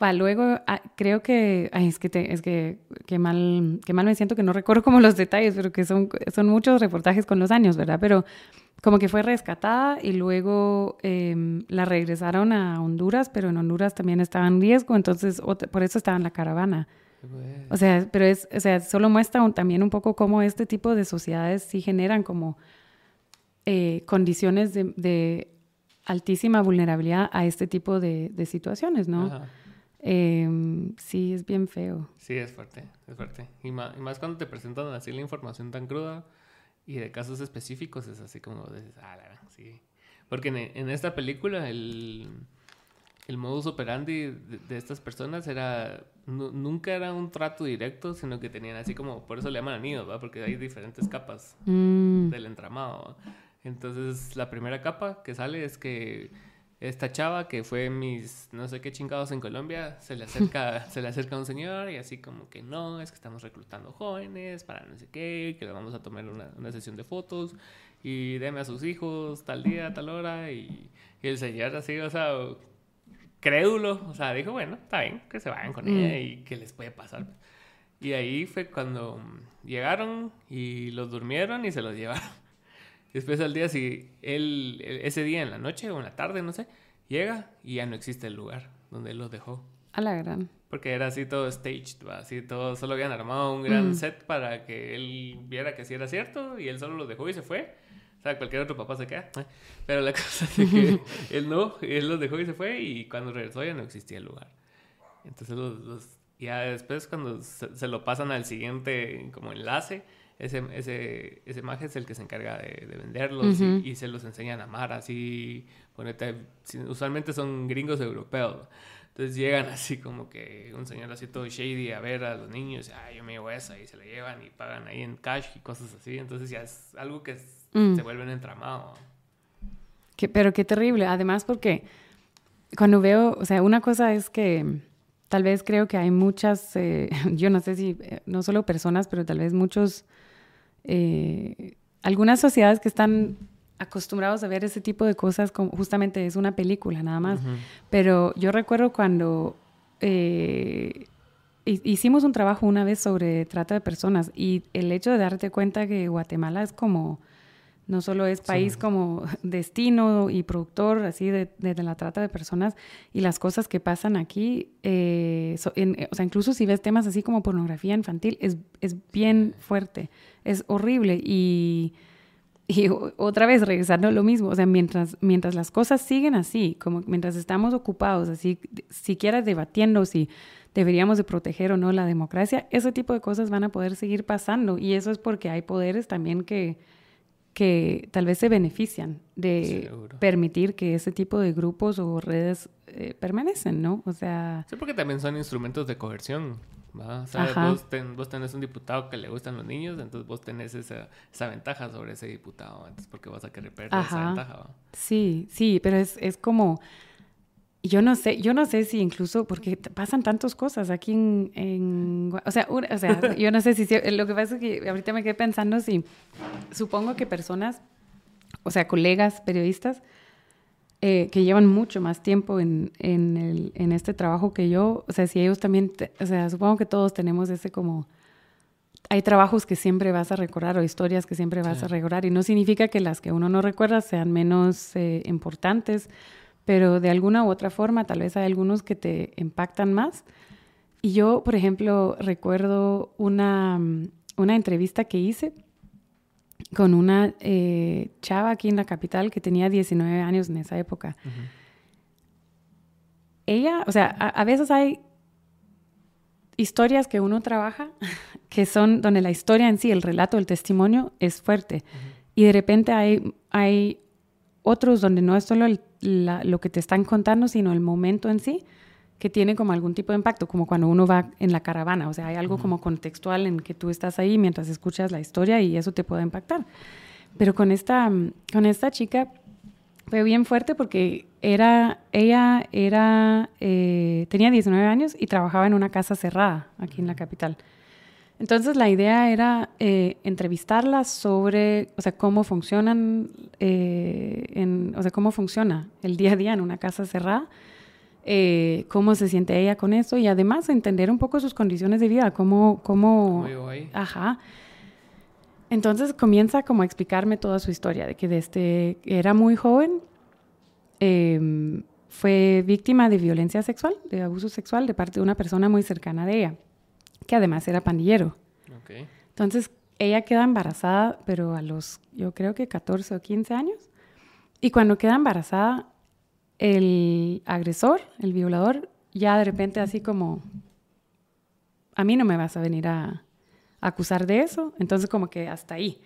Luego ah, creo que, ay, es que, te, es que, que, mal, que mal me siento que no recuerdo como los detalles, pero que son, son muchos reportajes con los años, ¿verdad? Pero como que fue rescatada y luego em, la regresaron a Honduras, pero en Honduras también estaba en riesgo, entonces por eso estaba en la caravana. O sea, pero es, o sea, solo muestra también un poco cómo este tipo de sociedades sí generan como eh, condiciones de, de, altísima vulnerabilidad a este tipo de, de situaciones, ¿no? Ajá. Em, sí, es bien feo. Sí, es fuerte, es fuerte. Y más, cuando te presentan así la información tan cruda y de casos específicos, es así como dices, ah, la, sí. Porque en, esta película el, el modus operandi de, estas personas era, nunca era un trato directo, sino que tenían así como, por eso le llaman anillos, ¿va? Porque hay diferentes capas mm. del entramado. Entonces, la primera capa que sale es que esta chava que fue mis no sé qué chingados en Colombia, se le acerca, se le acerca a un señor y así como que no, es que estamos reclutando jóvenes para no sé qué, que le vamos a tomar una, una sesión de fotos y deme a sus hijos tal día, tal hora y, y, el señor así, o sea, crédulo, o sea, dijo, bueno, está bien, que se vayan con mm. ella y que les puede pasar. Y ahí fue cuando llegaron y los durmieron y se los llevaron. Después al día, si él, ese día en la noche o en la tarde, no sé, llega y ya no existe el lugar donde él los dejó. A la gran. Porque era así todo staged, así todo, solo habían armado un gran mm. set para que él viera que sí era cierto y él solo los dejó y se fue. O sea, cualquier otro papá se queda. ¿eh? Pero la cosa es que él no, él los dejó y se fue y cuando regresó ya no existía el lugar. Entonces los, ya después cuando se, se, lo pasan al siguiente como enlace, ese, ese, ese maje es el que se encarga de, venderlos y, se los enseñan a amar así. Ponete, usualmente son gringos europeos. Entonces llegan así como que un señor así todo shady a ver a los niños, ah, yo me llevo esa y se la llevan y pagan ahí en cash y cosas así. Entonces ya es algo que mm. se vuelve entramado. Que, pero qué terrible. Además porque cuando veo, o sea, una cosa es que tal vez creo que hay muchas, eh, yo no sé si, eh, no solo personas, pero tal vez muchos eh, algunas sociedades que están acostumbrados a ver ese tipo de cosas como justamente es una película nada más. Pero yo recuerdo cuando eh, hicimos un trabajo una vez sobre trata de personas y el hecho de darte cuenta que Guatemala es como no solo es país como destino y productor así de, la trata de personas y las cosas que pasan aquí, eh, o sea, incluso si ves temas así como pornografía infantil, es, es bien fuerte, es horrible y, y otra vez regresando a lo mismo, o sea, mientras, mientras las cosas siguen así, como mientras estamos ocupados, así, siquiera debatiendo si deberíamos de proteger o no la democracia, ese tipo de cosas van a poder seguir pasando y eso es porque hay poderes también que que tal vez se benefician de permitir que ese tipo de grupos o redes eh, permanecen, ¿no? O sea... Sí, porque también son instrumentos de coerción. ¿Va? O sea, vos, tenés un diputado que le gustan los niños, entonces vos tenés esa, esa ventaja sobre ese diputado, entonces porque vas a querer perder esa ventaja. ¿va? Sí, sí, pero es, es como yo no sé, yo no sé si incluso, porque pasan tantas cosas aquí en, o, sea, o sea, yo no sé si, lo que pasa es que ahorita me quedé pensando si, supongo que personas, o sea, colegas periodistas, eh, que llevan mucho más tiempo en, en, el, en, este trabajo que yo, o sea, si ellos también, o sea, supongo que todos tenemos ese como hay trabajos que siempre vas a recordar o historias que siempre vas a recordar y no significa que las que uno no recuerda sean menos eh, importantes, pero de alguna u otra forma tal vez hay algunos que te impactan más. Y yo, por ejemplo, recuerdo una, una entrevista que hice con una eh, chava aquí en la capital que tenía 19 años en esa época. Ella, o sea, a, veces hay historias que uno trabaja que son donde la historia en sí, el relato, el testimonio es fuerte. Y de repente hay, hay otros donde no es solo lo que te están contando, sino el momento en sí que tiene como algún tipo de impacto, como cuando uno va en la caravana, o sea, hay algo como contextual en que tú estás ahí mientras escuchas la historia y eso te puede impactar. Pero con esta, con esta chica fue bien fuerte porque era, ella era, eh, tenía 19 años y trabajaba en una casa cerrada aquí en la capital. Entonces la idea era eh, entrevistarla sobre, o sea, cómo funcionan, eh, en, o sea, cómo funciona el día a día en una casa cerrada, eh, cómo se siente ella con eso y además entender un poco sus condiciones de vida, cómo, cómo, ajá. Entonces comienza como a explicarme toda su historia, de que desde era muy joven em, fue víctima de violencia sexual, de abuso sexual de parte de una persona muy cercana de ella que además era pandillero. Entonces, ella queda embarazada, pero a los, yo creo que 14 o 15 años. Y cuando queda embarazada, el agresor, el violador, ya de repente así como, a mí no me vas a venir a, acusar de eso. Entonces, como que hasta ahí.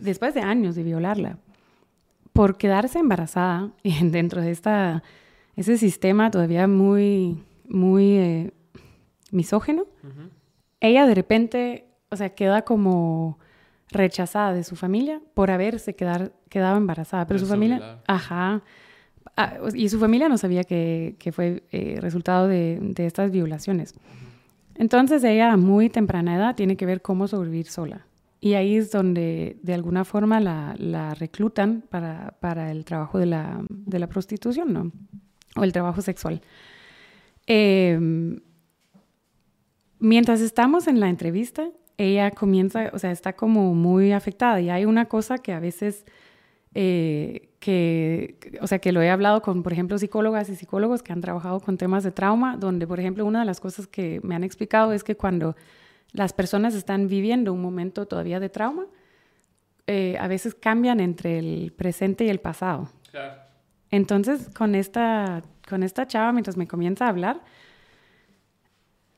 Después, de años de violarla. Por quedarse embarazada y dentro de esta, ese sistema todavía muy, muy eh, misógeno, ella de repente, o sea, queda como rechazada de su familia por haberse quedar, quedado embarazada. Pero su familia, ajá, ah, y su familia no sabía que, que fue eh, resultado de, de, estas violaciones. Entonces ella a muy temprana edad tiene que ver cómo sobrevivir sola. Y ahí es donde de alguna forma la, reclutan para, para, el trabajo de la, de la, prostitución, ¿no? O el trabajo sexual. Eh, mientras estamos en la entrevista, ella comienza, o sea, está como muy afectada y hay una cosa que a veces, eh, que, o sea, que lo he hablado con, por ejemplo, psicólogas y psicólogos que han trabajado con temas de trauma, donde, por ejemplo, una de las cosas que me han explicado es que cuando las personas están viviendo un momento todavía de trauma, eh, a veces cambian entre el presente y el pasado. Claro. Entonces, con esta, con esta chava, mientras me comienza a hablar,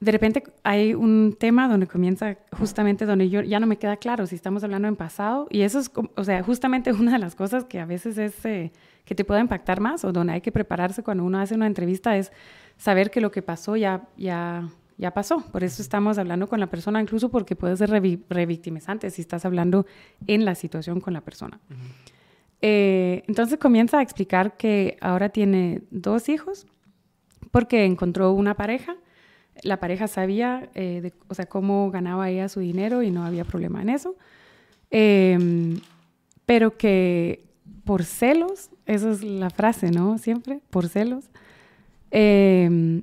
de repente hay un tema donde comienza justamente donde yo ya no me queda claro si estamos hablando en pasado y eso es, o sea, justamente una de las cosas que a veces es eh, que te puede impactar más o donde hay que prepararse cuando uno hace una entrevista es saber que lo que pasó ya, ya, ya pasó. Por eso estamos hablando con la persona, incluso porque puede ser revictimizante si estás hablando en la situación con la persona. Eh, entonces comienza a explicar que ahora tiene dos hijos porque encontró una pareja la pareja sabía, eh, o sea, cómo ganaba ella su dinero y no había problema en eso. Em, pero que por celos, esa es la frase, ¿no? Siempre, por celos, em,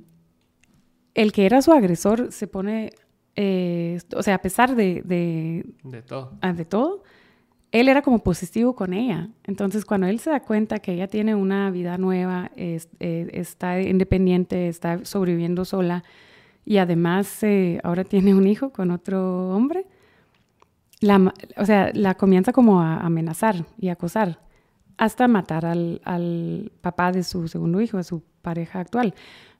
el que era su agresor se pone, eh, o sea, a pesar de... De, todo. Ah, de todo, él era como positivo con ella. Entonces, cuando él se da cuenta que ella tiene una vida nueva, eh, está independiente, está sobreviviendo sola, y además eh, ahora tiene un hijo con otro hombre, la, o sea, la comienza como a amenazar y acosar hasta matar al, papá de su segundo hijo, a su pareja actual.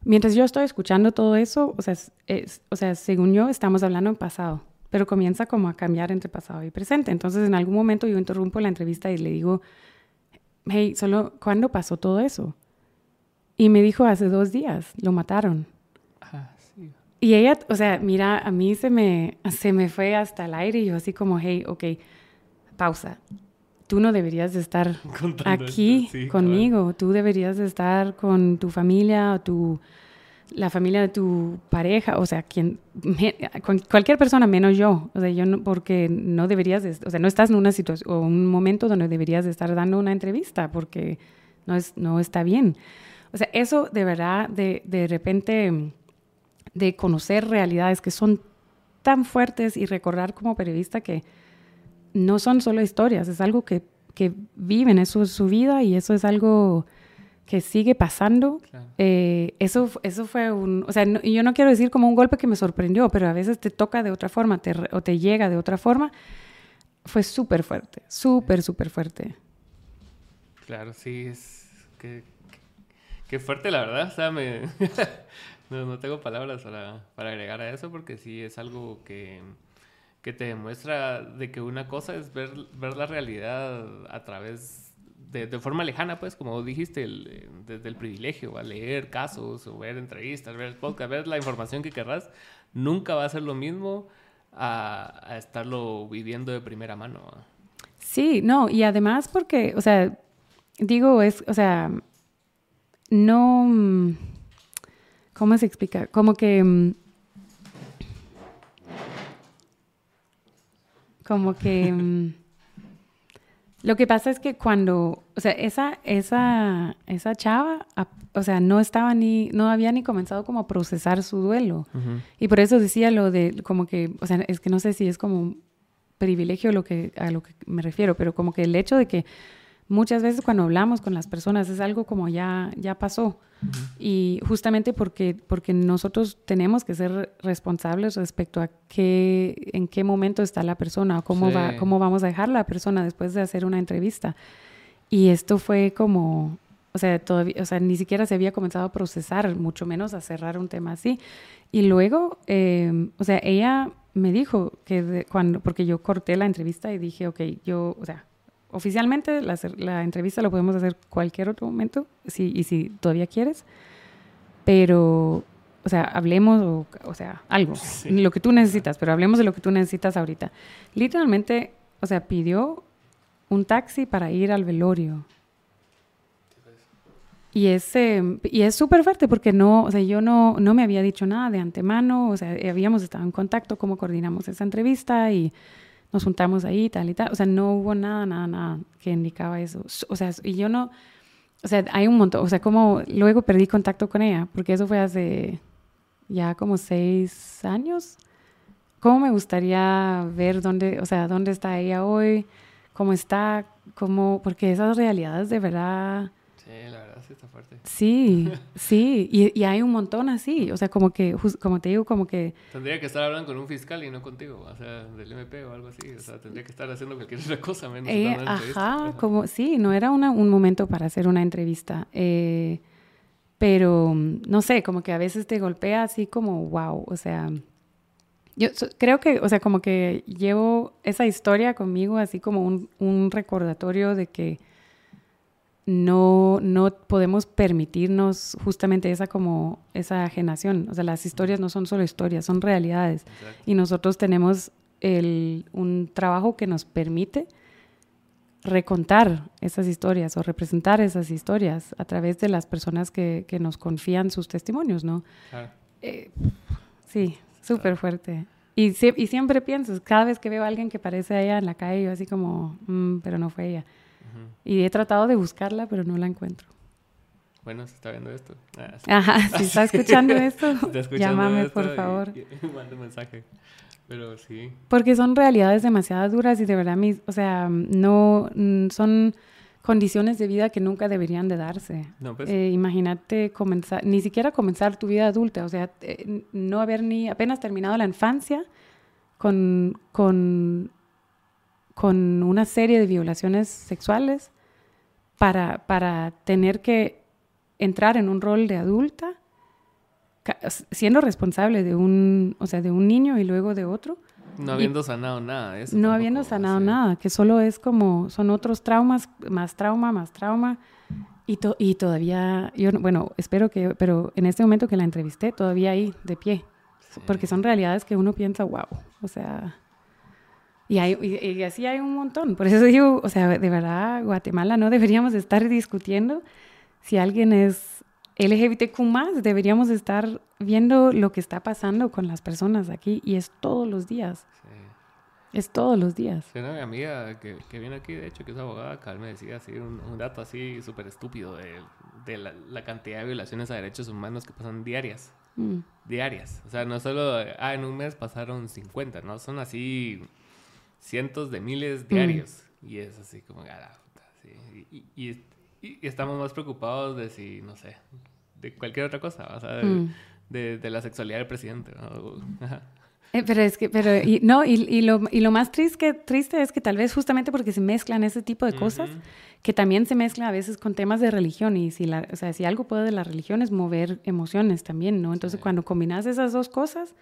Mientras yo estoy escuchando todo eso, o sea, o sea, según yo, estamos hablando en pasado, pero comienza como a cambiar entre pasado y presente. Entonces, en algún momento yo interrumpo la entrevista y le digo, hey, solo, ¿cuándo pasó todo eso? Y me dijo, hace dos días, lo mataron. Y ella, o sea, mira, a mí se me, se me fue hasta el aire y yo así como, hey, ok, pausa. Tú no deberías de estar aquí conmigo. Tú deberías de estar con tu familia o tu, la familia de tu pareja, o sea, quien, con cualquier persona menos yo. O sea, yo no, porque no deberías, de, o sea, no estás en una situación o un momento donde deberías de estar dando una entrevista porque no, es, no está bien. O sea, eso de verdad, de, de repente de conocer realidades que son tan fuertes y recordar como periodista que no son solo historias, es algo que, que viven, eso es su vida y eso es algo que sigue pasando. Eh, eso, eso fue un, o sea, yo no quiero decir como un golpe que me sorprendió, pero a veces te toca de otra forma te, o te llega de otra forma. Fue súper fuerte, súper, súper fuerte. Claro, sí, es que, que, fuerte la verdad, o sea, me, no, no, tengo palabras para, para agregar a eso porque sí es algo que que te demuestra de que una cosa es ver, ver la realidad a través de, de forma lejana, pues, como dijiste, el, desde el privilegio, a leer casos, o ver entrevistas, ver podcast, ver la información que querrás, nunca va a ser lo mismo a, a estarlo viviendo de primera mano. Sí, no, y además porque, o sea, digo, es, o sea, no, ¿cómo se explica? Como que mm, Como que... Mm, lo que pasa es que cuando, o sea, esa, esa, esa chava, o sea, no estaba ni, no había ni comenzado como a procesar su duelo. Y por eso decía lo de, como que, o sea, es que no sé si es como un privilegio lo que, a lo que me refiero, pero como que el hecho de que muchas veces cuando hablamos con las personas es algo como ya, ya pasó. Y justamente porque, porque nosotros tenemos que ser responsables respecto a qué, en qué momento está la persona, cómo, va, cómo vamos a dejar la persona después de hacer una entrevista. Y esto fue como, o sea, todavía, o sea, ni siquiera se había comenzado a procesar, mucho menos a cerrar un tema así. Y luego, eh, o sea, ella me dijo que cuando, porque yo corté la entrevista y dije, ok, yo, o sea, oficialmente la, la, entrevista lo podemos hacer cualquier otro momento, si, y si todavía quieres, pero, o sea, hablemos, o, o sea, algo, lo que tú necesitas, pero hablemos de lo que tú necesitas ahorita. Literalmente, o sea, pidió un taxi para ir al velorio. Y es, y es súper fuerte porque no, o sea, yo no, no me había dicho nada de antemano, o sea, habíamos estado en contacto, cómo coordinamos esa entrevista y nos juntamos ahí, tal y tal. O sea, no hubo nada, nada, nada que indicaba eso. O sea, y yo no, o sea, hay un montón, o sea, como luego perdí contacto con ella, porque eso fue hace ya como seis años. ¿Cómo me gustaría ver dónde, o sea, dónde está ella hoy? ¿Cómo está? ¿Cómo? Porque esas realidades de verdad Sí, la verdad sí está fuerte. Sí, sí, y, y, hay un montón así, o sea, como que, como te digo, como que... Tendría que estar hablando con un fiscal y no contigo, o sea, del MP o algo así, o sea, tendría que estar haciendo cualquier otra cosa menos eh, una Ajá, como, sí, no era una, un momento para hacer una entrevista, eh, pero, no sé, como que a veces te golpea así como, wow, o sea... Yo creo que, o sea, como que llevo esa historia conmigo así como un, un recordatorio de que no, no podemos permitirnos justamente esa como esa ajenación. O sea, las historias no son solo historias, son realidades. Y nosotros tenemos el, un trabajo que nos permite recontar esas historias o representar esas historias a través de las personas que, que nos confían sus testimonios, ¿no? Eh, sí, súper fuerte. Y, y, siempre pienso, cada vez que veo a alguien que parece a ella en la calle, yo así como, mm, pero no fue ella. Y he tratado de buscarla, pero no la encuentro. Bueno, se está viendo esto. Ah, Ajá, si está escuchando esto, llámame, por favor. manda mensaje. Pero sí. Porque son realidades demasiado duras y de verdad, mis, o sea, no mm, son condiciones de vida que nunca deberían de darse. No, pues. eh, imagínate comenzar, ni siquiera comenzar tu vida adulta, o sea, eh, no haber ni apenas terminado la infancia con, con con una serie de violaciones sexuales para, para tener que entrar en un rol de adulta, siendo responsable de un, o sea, de un niño y luego de otro. No habiendo sanado nada. Eso no habiendo sanado nada, que solo es como, son otros traumas, más trauma, más trauma. Y, y todavía, yo, bueno, espero que, pero en este momento que la entrevisté, todavía ahí de pie. Porque son realidades que uno piensa, wow, o sea, y, hay, y, así hay un montón. Por eso digo, o sea, de verdad, Guatemala no deberíamos estar discutiendo si alguien es LGBTQ más, deberíamos estar viendo lo que está pasando con las personas aquí y es todos los días. Sí. Es todos los días. Sí, una amiga que, que, viene aquí, de hecho, que es abogada, acá me decía así un, dato así súper estúpido de, de la, la, cantidad de violaciones a derechos humanos que pasan diarias. Mm. Diarias. O sea, no solo, ah, en un mes pasaron 50, ¿no? Son así cientos de miles diarios. Y es así como, ah, sí. y, y, y, estamos más preocupados de si, no sé, de cualquier otra cosa, o sea, de, de, la sexualidad del presidente. ¿no? Eh, pero es que, pero, y, no, y, y, lo, y lo más triste, triste es que tal vez justamente porque se mezclan ese tipo de cosas, que también se mezcla a veces con temas de religión, y si, la, o sea, si algo puede de la religión es mover emociones también, ¿no? Entonces, cuando combinas esas dos cosas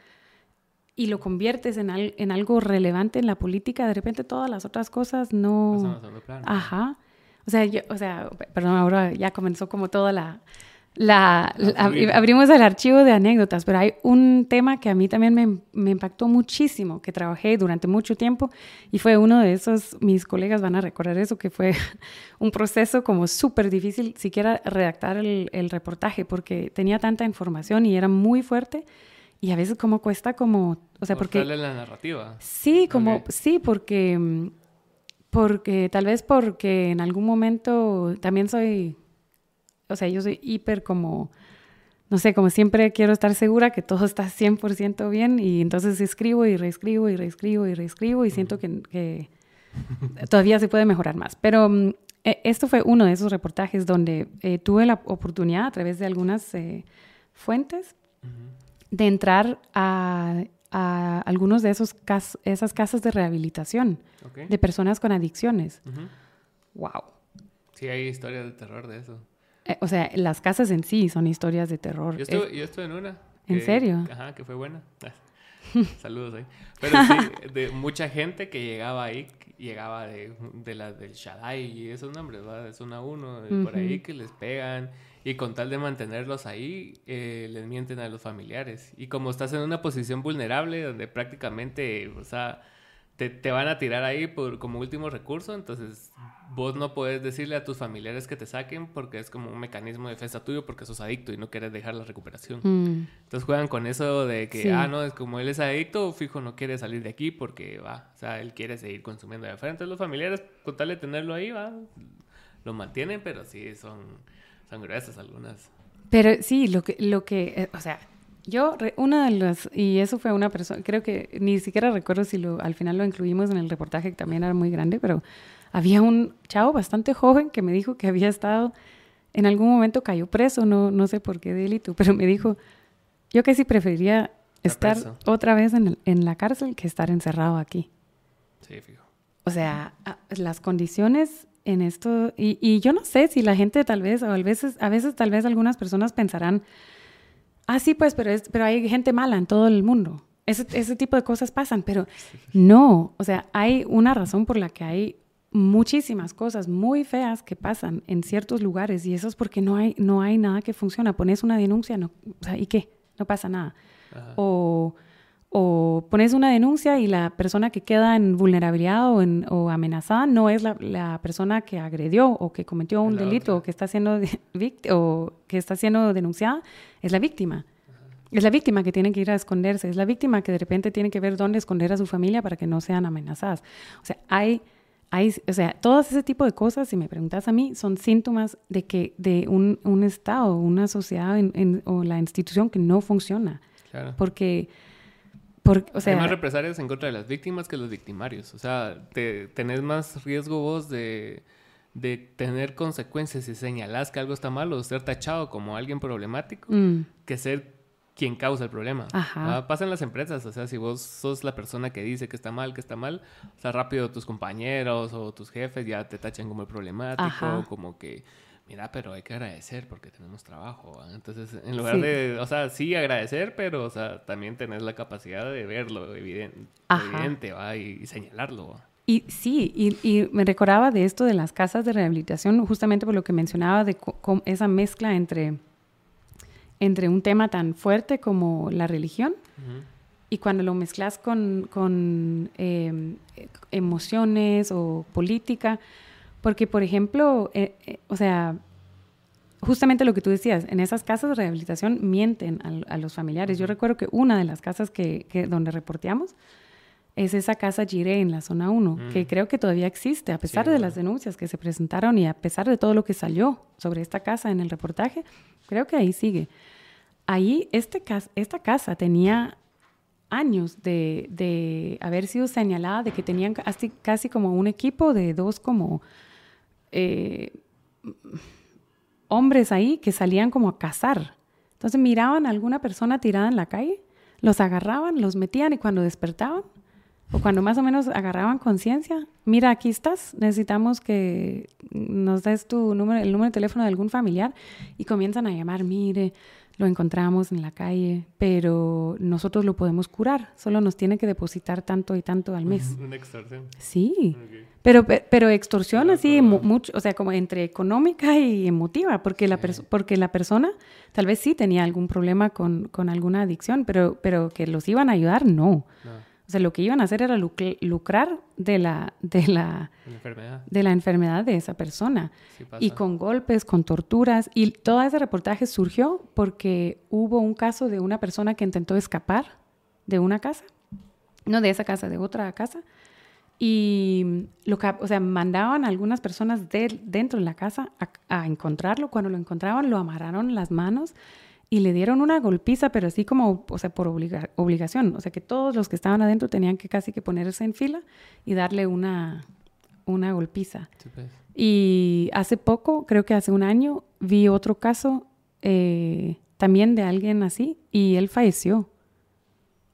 y lo conviertes en, al, en algo relevante en la política, de repente todas las otras cosas no... Ajá. O sea, yo, o sea, perdón, ahora ya comenzó como toda la la, abrimos el archivo de anécdotas, pero hay un tema que a mí también me, me, impactó muchísimo, que trabajé durante mucho tiempo y fue uno de esos, mis colegas van a recordar eso, que fue un proceso como súper difícil siquiera redactar el, el, reportaje porque tenía tanta información y era muy fuerte y a veces como cuesta como, o sea, porque... la narrativa. Sí, como, sí, porque, porque tal vez porque en algún momento también soy o sea, yo soy hiper como, no sé, como siempre quiero estar segura que todo está 100% bien y entonces escribo y reescribo y reescribo y reescribo y siento que, todavía se puede mejorar más. Pero mm, e, esto fue uno de esos reportajes donde eh, tuve la oportunidad a través de algunas eh, fuentes de entrar a, a, algunos de esos esas casas de rehabilitación de personas con adicciones. ¡Wow! Sí, hay historias de terror de eso. Eh, o sea, las casas en sí son historias de terror. Yo estuve, yo estuve en una. ¿En serio? Ajá, que fue buena. Saludos ahí. Pero sí, de mucha gente que llegaba ahí, llegaba de, de la del Shaddai y esos nombres, ¿verdad? De zona 1, por ahí que les pegan. Y con tal de mantenerlos ahí, eh, les mienten a los familiares. Y como estás en una posición vulnerable, donde prácticamente, o sea, te, te, van a tirar ahí por, como último recurso, entonces vos no puedes decirle a tus familiares que te saquen porque es como un mecanismo de defensa tuyo porque sos adicto y no quieres dejar la recuperación. Mm. Entonces juegan con eso de que, ah, no, es como él es adicto, fijo, no quiere salir de aquí porque va, o sea, él quiere seguir consumiendo de afuera. Entonces los familiares, con tal de tenerlo ahí, va, lo mantienen, pero sí, son, son gruesas algunas. Pero sí, lo que, lo que, eh, o sea, yo, una de las, y eso fue una persona, creo que ni siquiera recuerdo si lo, al final lo incluimos en el reportaje, que también era muy grande, pero había un chavo bastante joven que me dijo que había estado, en algún momento cayó preso, no, no sé por qué delito, pero me dijo, yo sí preferiría estar otra vez en, en, la cárcel que estar encerrado aquí. Sí, fijo. O sea, las condiciones en esto, y, y, yo no sé si la gente tal vez, o a veces, a veces tal vez algunas personas pensarán, ah, sí, pues, pero, es, pero hay gente mala en todo el mundo. Ese, ese tipo de cosas pasan, pero no, o sea, hay una razón por la que hay muchísimas cosas muy feas que pasan en ciertos lugares y eso es porque no hay, no hay nada que funciona. Pones una denuncia, no, o sea, ¿y qué? No pasa nada. O, o, pones una denuncia y la persona que queda en vulnerabilidad o, en, o amenazada no es la, la, persona que agredió o que cometió un delito o que está siendo o que está siendo denunciada, es la víctima. Es la víctima que tiene que ir a esconderse, es la víctima que de repente tiene que ver dónde esconder a su familia para que no sean amenazadas. O sea, hay, hay o sea, todo ese tipo de cosas, si me preguntas a mí, son síntomas de que de un, un Estado, una sociedad en, o la institución que no funciona. Claro. Porque, porque o sea, hay más represalias en contra de las víctimas que los victimarios. O sea, te, tenés más riesgo vos de de tener consecuencias si señalas que algo está mal o ser tachado como alguien problemático mm. que ser quien causa el problema. Ajá. Pasa en las empresas, o sea, si vos sos la persona que dice que está mal, que está mal, o sea, rápido tus compañeros o tus jefes ya te tachan como el problemático, como que, mira, pero hay que agradecer porque tenemos trabajo. Entonces, en lugar de, o sea, sí agradecer, pero, o sea, también tener la capacidad de verlo evidente, evidente ¿va? Y, señalarlo. Y sí, y, y, me recordaba de esto de las casas de rehabilitación, justamente por lo que mencionaba de esa mezcla entre entre un tema tan fuerte como la religión y cuando lo mezclas con, con em, emociones o política, porque por ejemplo, eh, eh, o sea, justamente lo que tú decías, en esas casas de rehabilitación mienten a, los familiares. Yo recuerdo que una de las casas que, que donde reporteamos, es esa casa Giré en la zona 1, que creo que todavía existe, a pesar de las denuncias que se presentaron y a pesar de todo lo que salió sobre esta casa en el reportaje, creo que ahí sigue. Ahí, este, esta casa tenía años de, de, haber sido señalada de que tenían casi, casi como un equipo de dos como eh, hombres ahí que salían como a cazar. Entonces miraban a alguna persona tirada en la calle, los agarraban, los metían y cuando despertaban o cuando más o menos agarraban conciencia, mira, aquí estás, necesitamos que nos des tu número, el número de teléfono de algún familiar y comienzan a llamar, mire, lo encontramos en la calle, pero nosotros lo podemos curar, solo nos tiene que depositar tanto y tanto al mes. Extorsión. Sí, pero, pero extorsión así, mucho, o sea, como entre económica y emotiva, porque la, porque la persona tal vez sí tenía algún problema con, con alguna adicción, pero, pero que los iban a ayudar, no. no. O sea, lo que iban a hacer era lucrar de la, de la, enfermedad. de la enfermedad de esa persona. y con golpes, con torturas. Y todo ese reportaje surgió porque hubo un caso de una persona que intentó escapar de una casa. No de esa casa, de otra casa. Y lo o sea, mandaban a algunas personas de, dentro de la casa a, a encontrarlo. Cuando lo encontraban, lo amarraron las manos y le dieron una golpiza, pero así como, o sea, por obligación. O sea, que todos los que estaban adentro tenían que casi que ponerse en fila y darle una, una golpiza. Pues. Y hace poco, creo que hace un año, vi otro caso eh, también de alguien así y él falleció.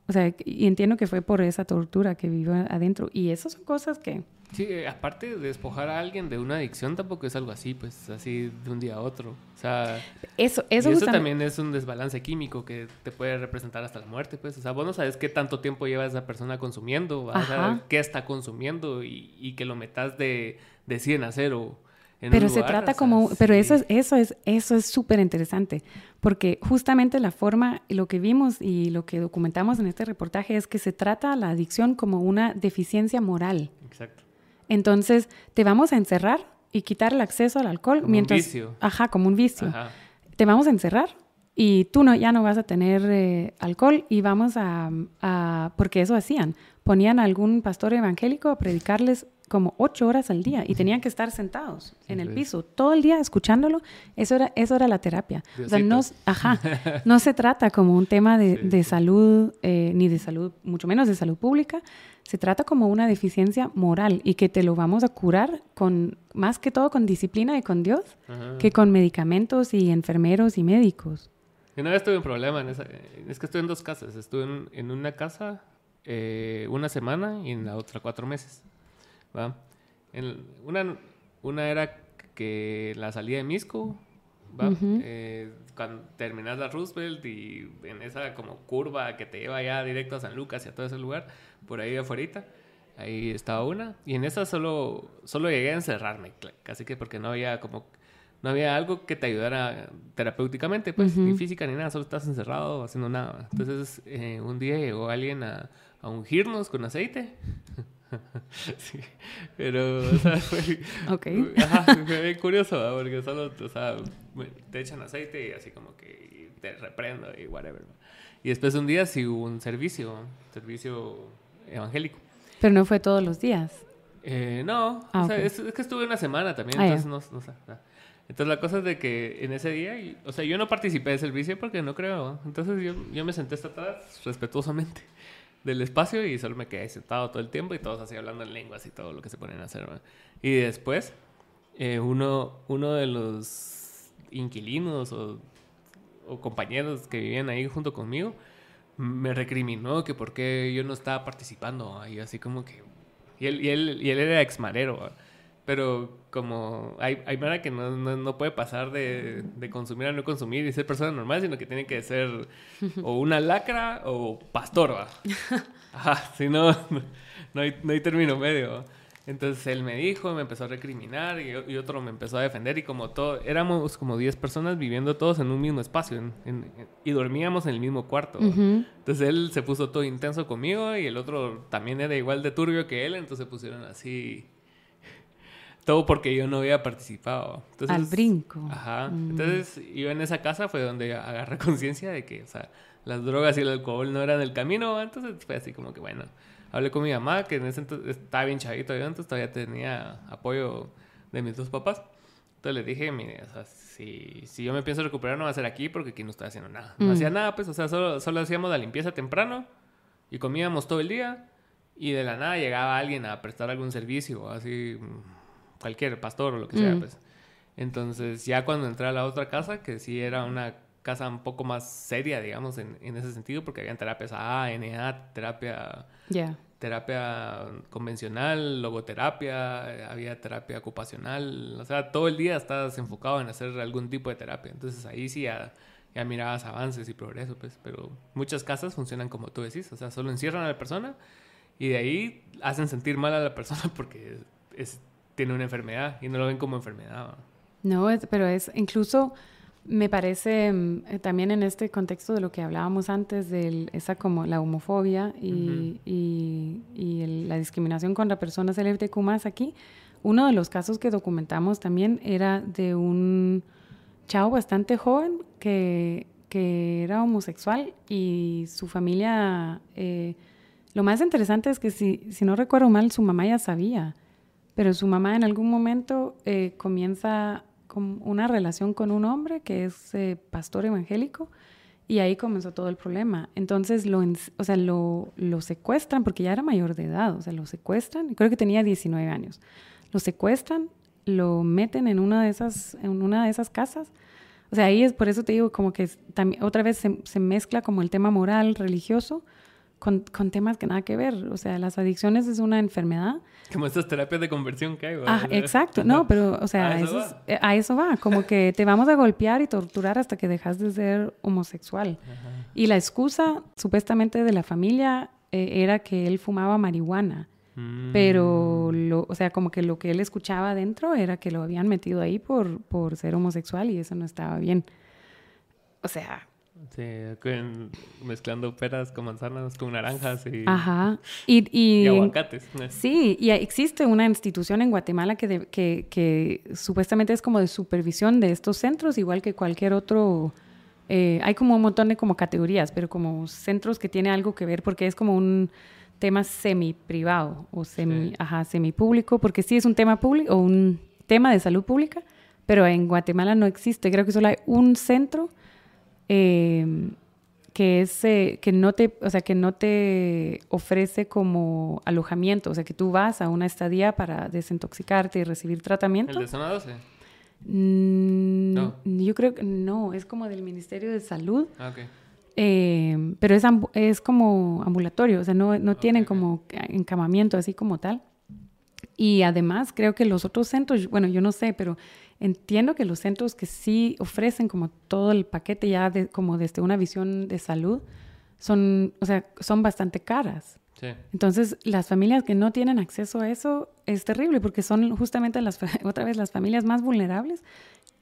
O sea, y entiendo que fue por esa tortura que vivió adentro. Y esas son cosas que Sí, eh, aparte de despojar a alguien de una adicción, tampoco es algo así, pues así de un día a otro. O sea, eso, eso, eso también es un desbalance químico que te puede representar hasta la muerte, pues. O sea, vos no sabes qué tanto tiempo lleva esa persona consumiendo, o sea, qué está consumiendo y, y, que lo metas de, de 100 a 0. Pero se trata como, pero eso es, eso es, eso es súper interesante, porque justamente la forma, lo que vimos y lo que documentamos en este reportaje es que se trata la adicción como una deficiencia moral. Exacto. Entonces, te vamos a encerrar y quitar el acceso al alcohol como mientras... Un vicio. Ajá, como un vicio. Te vamos a encerrar y tú no, ya no vas a tener eh, alcohol y vamos a, Porque eso hacían. Ponían a algún pastor evangélico a predicarles como ocho horas al día y tenían que estar sentados en el piso todo el día escuchándolo. Eso era, eso era la terapia. O sea, no, ajá, no se trata como un tema de, salud, eh, ni de salud, mucho menos de salud pública, se trata como una deficiencia moral y que te lo vamos a curar con más que todo con disciplina y con Dios que con medicamentos y enfermeros y médicos. Yo una vez tuve un problema, en esa, es que estuve en dos casas. Estuve en, una casa eh, una semana y en la otra cuatro meses. ¿Va? En una, una era que la salida de Misco, ¿va? Eh, cuando terminas la Roosevelt y en esa como curva que te lleva ya directo a San Lucas y a todo ese lugar, por ahí afuera. Ahí estaba una. Y en esa solo, solo llegué a encerrarme, casi que porque no había como... No había algo que te ayudara terapéuticamente, pues, ni física ni nada, solo estás encerrado haciendo nada. Entonces, eh, un día llegó alguien a, a ungirnos con aceite. sí, pero, o sea, fue, okay. fue bien curioso, porque solo, o sea, te echan aceite y así como que te reprendo y whatever. Y después un día sí hubo un servicio, servicio evangélico. Pero no fue todos los días. Eh, no, ah, es, que estuve una semana también, ah, entonces no, sé. Entonces la cosa es de que en ese día, o sea, yo no participé del servicio porque no creo. Entonces yo, yo me senté hasta atrás respetuosamente del espacio y solo me quedé sentado todo el tiempo y todos así hablando en lenguas y todo lo que se ponen a hacer. Y después, eh, uno, uno de los inquilinos o, compañeros que vivían ahí junto conmigo, me recriminó que por qué yo no estaba participando. Y así como que... Y él, y él, y él era exmarero. Pero como hay, hay manera que no, no, puede pasar de, de, consumir a no consumir y ser persona normal, sino que tiene que ser o una lacra o pastor. Ajá, si no, no hay, no hay término medio. Entonces él me dijo, me empezó a recriminar y, otro me empezó a defender y como todo, éramos como 10 personas viviendo todos en un mismo espacio y dormíamos en el mismo cuarto. Entonces él se puso todo intenso conmigo y el otro también era igual de turbio que él, entonces se pusieron así. Todo porque yo no había participado. Al brinco. Ajá. Mm. Entonces yo en esa casa fue donde agarré conciencia de que, o sea, las drogas y el alcohol no eran el camino. Entonces fue así como que, bueno, hablé con mi mamá, que en ese entonces estaba bien chavito, yo entonces todavía tenía apoyo de mis dos papás. Entonces le dije, mire, o sea, si, si yo me pienso recuperar no va a ser aquí porque aquí no estoy haciendo nada. No Mm. hacía nada, pues, o sea, solo, solo hacíamos la limpieza temprano y comíamos todo el día y de la nada llegaba alguien a prestar algún servicio, así, cualquier pastor o lo que sea, Mm. pues. Entonces, ya cuando entré a la otra casa, que sí era una casa un poco más seria, digamos, en, en ese sentido, porque habían terapias A, NA, terapia, Ya. terapia convencional, logoterapia, había terapia ocupacional, o sea, todo el día estabas enfocado en hacer algún tipo de terapia. Entonces, ahí sí ya, ya mirabas avances y progreso, pues. Pero muchas casas funcionan como tú decís, o sea, solo encierran a la persona y de ahí hacen sentir mal a la persona porque es, tiene una enfermedad y no lo ven como enfermedad. No, pero es incluso me parece mm, eh, también en este contexto de lo que hablábamos antes de esa como la homofobia y, y- y el- la discriminación contra personas LGBTQ más aquí. Uno de los casos que documentamos también era de un chavo bastante joven que, que era homosexual y su familia, eh, lo más interesante es que si, si no recuerdo mal, su mamá ya sabía, pero su mamá en algún momento eh, comienza con una relación con un hombre que es eh, pastor evangélico y ahí comenzó todo el problema. Entonces lo, o sea, lo, lo secuestran porque ya era mayor de edad, o sea, lo secuestran, creo que tenía 19 años. Lo secuestran, lo meten en una de esas, en una de esas casas. O sea, ahí es por eso te digo como que otra vez se, se mezcla como el tema moral, religioso, con, con temas que nada que ver. O sea, las adicciones es una enfermedad. Como estas terapias de conversión que hay. ¿va? Ah, exacto. No, pero, o sea, A eso eso es- va. eh, a eso va. Como que te vamos a golpear y torturar hasta que dejas de ser homosexual. Ajá. Y la excusa, supuestamente, de la familia eh, era que él fumaba marihuana. Mm. Pero, lo, o sea, como que lo que él escuchaba adentro era que lo habían metido ahí por, por ser homosexual y eso no estaba bien. O sea, Sí, con- mezclando peras con manzanas, con naranjas y, ajá. Y, y, y aguacates. Sí, y existe una institución en Guatemala que, de- que, que supuestamente es como de supervisión de estos centros, igual que cualquier otro. eh, hay como un montón de como categorías, pero como centros que tiene algo que ver, porque es como un tema semi privado o semi, Sí. ajá, semi público, porque sí es un tema público o un tema de salud pública, pero en Guatemala no existe. Creo que solo hay un centro eh, que es eh, que no te, o sea, que no te ofrece como alojamiento, o sea, que tú vas a una estadía para desintoxicarte y recibir El tratamiento. de zona 12. Mm, No. Yo creo que no, es como del Ministerio de Salud, Ah, ok. eh, pero es, es como ambulatorio, o sea, no, no tienen como encamamiento así como tal. Y además creo que los otros centros, bueno, yo no sé, pero entiendo que los centros que sí ofrecen como todo el paquete ya de, como desde una visión de salud, son, o sea, son bastante caras. Sí. Entonces, las familias que no tienen acceso a eso es terrible porque son justamente las, otra vez las familias más vulnerables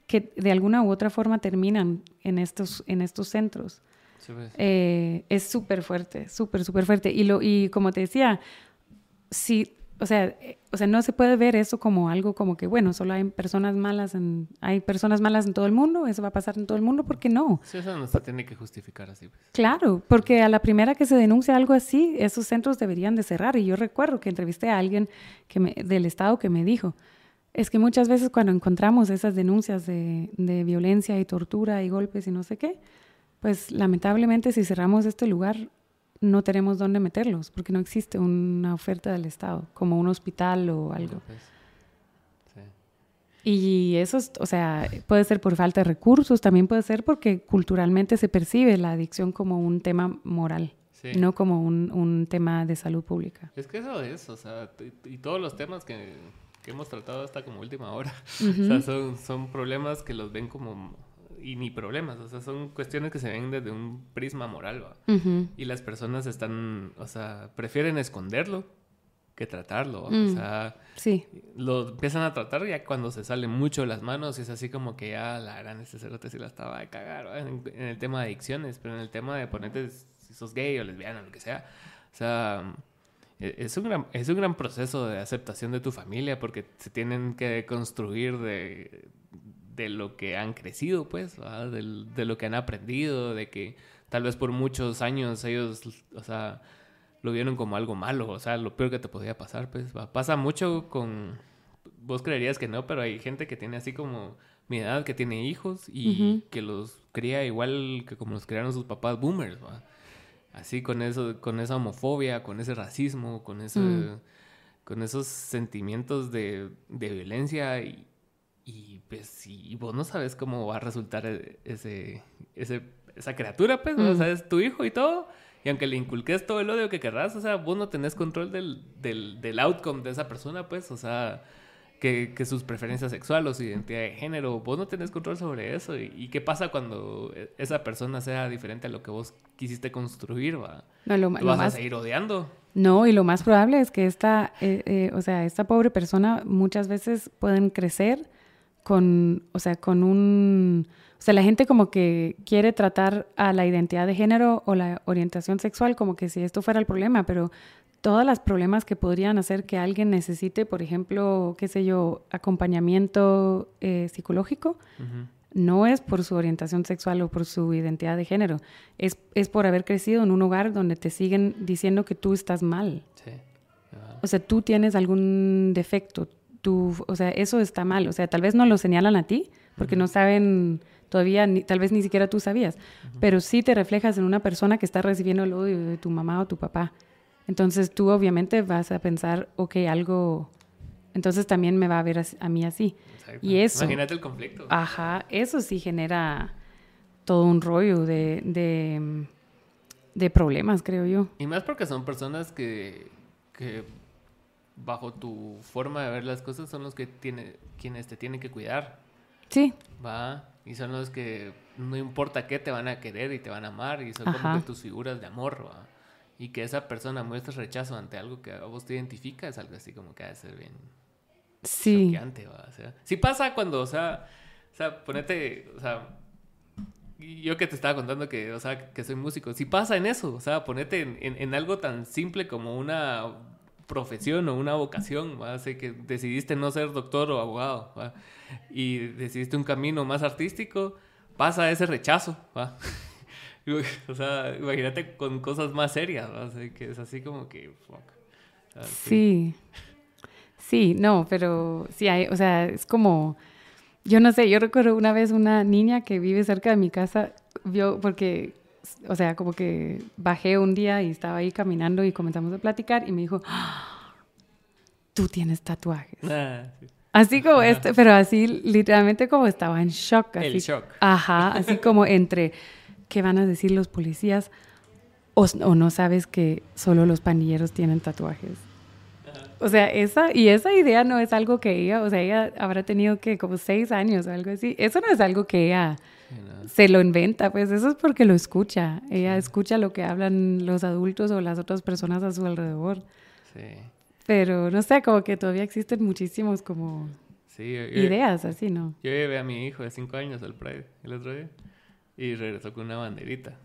que de alguna u otra forma terminan en estos, en estos centros. Sí, pues. Eh, es súper fuerte, súper, súper fuerte. Y, lo, y como te decía, sí, o sea, eh, o sea, no se puede ver eso como algo como que, bueno, solo hay personas malas en, hay personas malas en todo el mundo, eso va a pasar en todo el mundo, ¿por qué no? Sí, eso no se tiene que justificar así. Pues. Claro, porque a la primera que se denuncia algo así, esos centros deberían de cerrar. Y yo recuerdo que entrevisté a alguien que me- del Estado que me dijo, es que muchas veces cuando encontramos esas denuncias de, de violencia y tortura y golpes y no sé qué, pues lamentablemente si cerramos este lugar no tenemos dónde meterlos, porque no existe una oferta del Estado, como un hospital o algo. Pues, sí. Y eso, es, o sea, puede ser por falta de recursos, también puede ser porque culturalmente se percibe la adicción como un tema moral, Sí. no como un, un tema de salud pública. Es que eso es, o sea, y todos los temas que, que hemos tratado hasta como última hora, o sea, son, son problemas que los ven como, y ni problemas, o sea, son cuestiones que se ven desde un prisma moral, ¿va? Ujú. Y las personas están, o sea, prefieren esconderlo que tratarlo, ¿va? Mm. o sea, Sí, lo empiezan a tratar ya cuando se sale mucho de las manos y es así como que ya la gran este cerote sí la estaba de cagar, ¿va? En, en el tema de adicciones, pero en el tema de ponerte si sos gay o lesbiana, lo que sea, o sea, e- es un gran, es un gran proceso de aceptación de tu familia porque se tienen que construir de, de lo que han crecido, pues, de lo que han aprendido, de que tal vez por muchos años ellos, o sea, lo vieron como algo malo, o sea, lo peor que te podía pasar, pues va. pasa mucho con, vos creerías que no, pero hay gente que tiene así como mi edad, que tiene hijos y que los cría igual que como los criaron sus papás boomers, ¿va? Así con eso, con esa homofobia, con ese racismo, con ese, mm. con esos sentimientos de, de violencia y, y pues si vos no sabes cómo va a resultar e, ese, ese esa criatura, pues, o sea, es tu hijo y todo. Y aunque le inculques todo el odio que querrás, o sea, vos no tenés control del, del, del outcome de esa persona, pues, o sea, que, que, sus preferencias sexuales o su identidad de género, vos no tenés control sobre eso. ¿Y, qué pasa cuando esa persona sea diferente a lo que vos quisiste construir? ¿va? No, lo, vas a seguir odiando? No, y lo más probable es que esta, eh, eh, o sea, esta pobre persona muchas veces pueden crecer con, o sea, con un... O sea, la gente como que quiere tratar a la identidad de género o la orientación sexual como que si esto fuera el problema, pero todos los problemas que podrían hacer que alguien necesite, por ejemplo, qué sé yo, acompañamiento eh, psicológico, no es por su orientación sexual o por su identidad de género, es, es por haber crecido en un hogar donde te siguen diciendo que tú estás mal. Sí. O sea, tú tienes algún defecto, o sea, eso está mal. O sea, tal vez no lo señalan a ti porque no saben todavía, ni, tal vez ni siquiera tú sabías, pero sí te reflejas en una persona que está recibiendo el odio de tu mamá o tu papá. Entonces tú obviamente vas a pensar, ok, algo, entonces también me va a ver a, mí así. Y eso... Imagínate el conflicto. Ajá, eso sí genera todo un rollo de, de, de problemas, creo yo. Y más porque son personas que, que bajo tu forma de ver las cosas son los que tiene, quienes te tienen que cuidar. Sí. Va, y son los que no importa qué te van a querer y te van a amar y son como tus figuras de amor, ¿va? Y que esa persona muestre rechazo ante algo que a vos te identifica es algo así como que ha de ser bien sí. choqueante, ¿va? O sea, sí pasa cuando, o sea, o sea, ponete, o sea, yo que te estaba contando que, o sea, que soy músico, si pasa en eso, o sea, ponete en, en algo tan simple como una profesión o una vocación, ¿va? Sé que decidiste no ser doctor o abogado y decidiste un camino más artístico, pasa ese rechazo. ¿va? o sea, imagínate con cosas más serias, ¿va? que es así como que... sí. sí. no, pero sí hay, o sea, es como... Yo no sé, yo recuerdo una vez una niña que vive cerca de mi casa, vio, porque o sea, como que bajé un día y estaba ahí caminando y comenzamos a platicar y me dijo, ¡Ah! tú tienes tatuajes. Ah, así como este, pero así literalmente como estaba en shock. Así, El shock. Ajá, así como entre, ¿qué van a decir los policías? O, o no sabes que solo los pandilleros tienen tatuajes. O sea, esa, y esa idea no es algo que ella, o sea, ella habrá tenido que como seis años o algo así. Eso no es algo que ella se lo inventa, pues eso es porque lo escucha. Ella escucha lo que hablan los adultos o las otras personas a su alrededor. Sí. Pero no sé, como que todavía existen muchísimos como ideas así, ¿no? Yo llevé a mi hijo de cinco años al Pride el otro día y regresó con una banderita.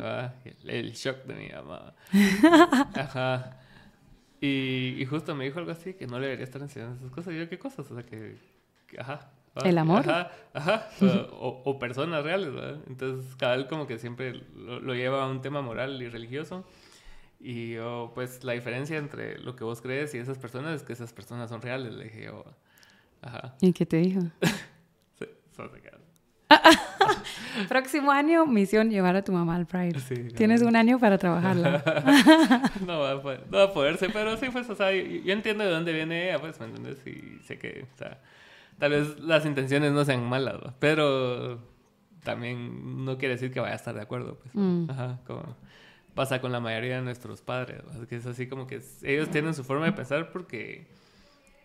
Ah, el, shock de mi mamá. Ajá. Y, justo me dijo algo así, que no le debería estar enseñando esas cosas. Y yo, ¿qué cosas? O sea, que, ajá. ¿El amor? Ajá, ajá. O, personas reales, ¿verdad? Entonces, cada vez como que siempre lo, lleva a un tema moral y religioso. Y yo, pues, la diferencia entre lo que vos crees y esas personas es que esas personas son reales, le dije yo. Ajá. ¿Y qué te dijo? sí, Próximo año, misión, llevar a tu mamá al Pride. Tienes un año para trabajarla. no, va a poder, no va a poderse, pero sí, pues, o sea, yo, entiendo de dónde viene ella, pues, ¿me entiendes? Y sé que, o sea, tal vez las intenciones no sean malas, pero también no quiere decir que vaya a estar de acuerdo, pues. Mm. Ajá, como pasa con la mayoría de nuestros padres, que es así como que ellos tienen su forma de pensar porque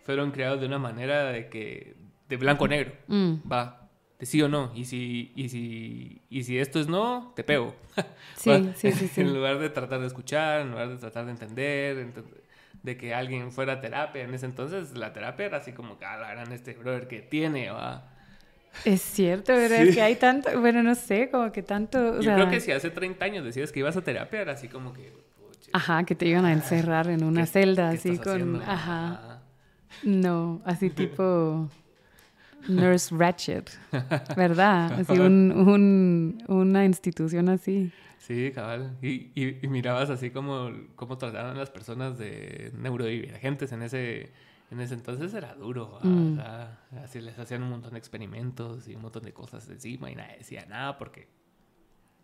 fueron criados de una manera de que, de blanco-negro, mm. va de sí o no. Y si, y si, y si esto es no, te pego. Sí, sí, sí, En lugar de tratar de escuchar, en lugar de tratar de entender, de que alguien fuera a terapia. En ese entonces la terapia era así como que, ah, la gran este brother que tiene, va. Es cierto, pero es que hay tanto, bueno, no sé, como que tanto... Yo creo que si hace 30 años decías que ibas a terapia, era así como que... Ajá, que te iban a encerrar en una celda, así con... Ajá. No, así tipo... Nurse Ratchet, ¿verdad? Así un, un, una institución así. Sí, cabal. Y, y, mirabas así como, como trataban las personas de neurodivergentes en ese, en ese entonces era duro. Mm. así les hacían un montón de experimentos y un montón de cosas encima y nadie decía nada porque...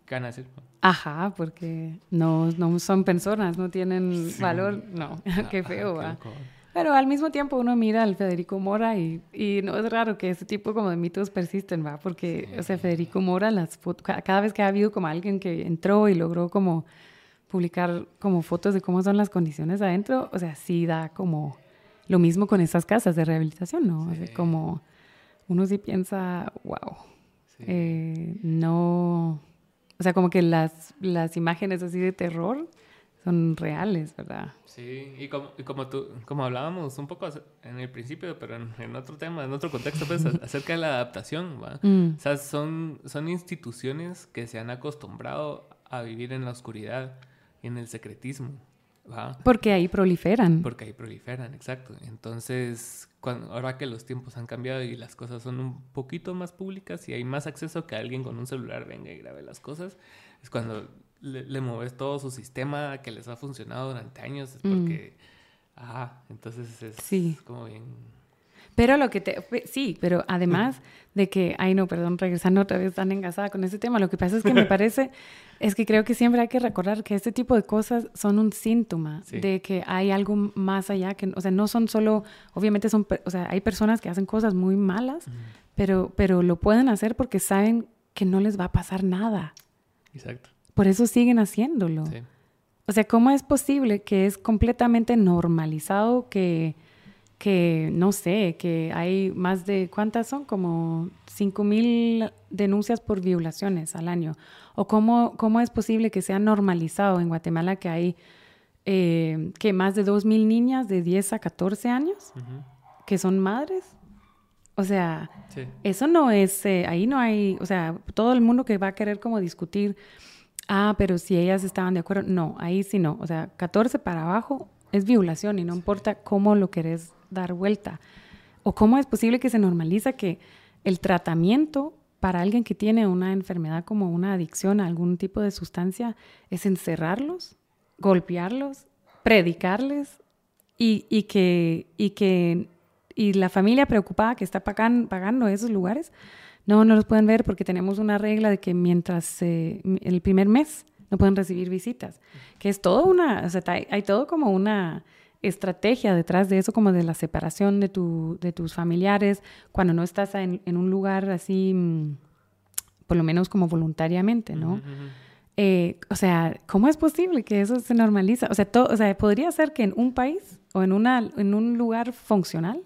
¿Qué van a decir? Ajá, porque no, no son personas, no tienen valor. No, qué feo, va. Pero al mismo tiempo uno mira al Federico Mora y, y, no es raro que ese tipo como de mitos persisten, ¿va? Porque, o sea, Federico Mora, las cada vez que ha habido como alguien que entró y logró como publicar como fotos de cómo son las condiciones adentro, o sea, sí da como lo mismo con esas casas de rehabilitación, ¿no? O sea, como uno sí piensa, wow, eh, no, o sea, como que las, las imágenes así de terror son reales, ¿verdad? Sí, y como, y como tú, como hablábamos un poco en el principio, pero en, otro tema, en otro contexto, pues, acerca de la adaptación, ¿va? Mm. O sea, son, son instituciones que se han acostumbrado a vivir en la oscuridad y en el secretismo, ¿va? Porque ahí proliferan. Porque ahí proliferan, exacto. Entonces, cuando, ahora que los tiempos han cambiado y las cosas son un poquito más públicas y hay más acceso que alguien con un celular venga y grabe las cosas, es cuando le, le, mueves todo su sistema que les ha funcionado durante años, es porque, ah, entonces es como bien... Pero lo que te, sí, pero además de que, ay no, perdón, regresando otra vez tan engasada con ese tema, lo que pasa es que me parece, es que creo que siempre hay que recordar que este tipo de cosas son un síntoma de que hay algo más allá, que, o sea, no son solo, obviamente son, o sea, hay personas que hacen cosas muy malas, pero, pero lo pueden hacer porque saben que no les va a pasar nada. Exacto. Por eso siguen haciéndolo. O sea, ¿cómo es posible que es completamente normalizado que, que, no sé, que hay más de, ¿cuántas son? Como 5 mil denuncias por violaciones al año. ¿O cómo, cómo es posible que sea normalizado en Guatemala que hay eh, que más de 2 mil niñas de 10 a 14 años que son madres? O sea, eso no es, eh, ahí no hay, o sea, todo el mundo que va a querer como discutir ah, pero si ellas estaban de acuerdo, no, ahí sí no. O sea, 14 para abajo es violación y no importa cómo lo querés dar vuelta. O cómo es posible que se normaliza que el tratamiento para alguien que tiene una enfermedad como una adicción a algún tipo de sustancia es encerrarlos, golpearlos, predicarles y, y que, y que y la familia preocupada que está pagando, pagando esos lugares no, no los pueden ver porque tenemos una regla de que mientras eh, el primer mes no pueden recibir visitas, que es todo una, o sea, hay, todo como una estrategia detrás de eso, como de la separación de, tu, de tus familiares, cuando no estás en, un lugar así, mm, por lo menos como voluntariamente, ¿no? Eh, o sea, ¿cómo es posible que eso se normaliza? O sea, o sea, podría ser que en un país o en, una, en un lugar funcional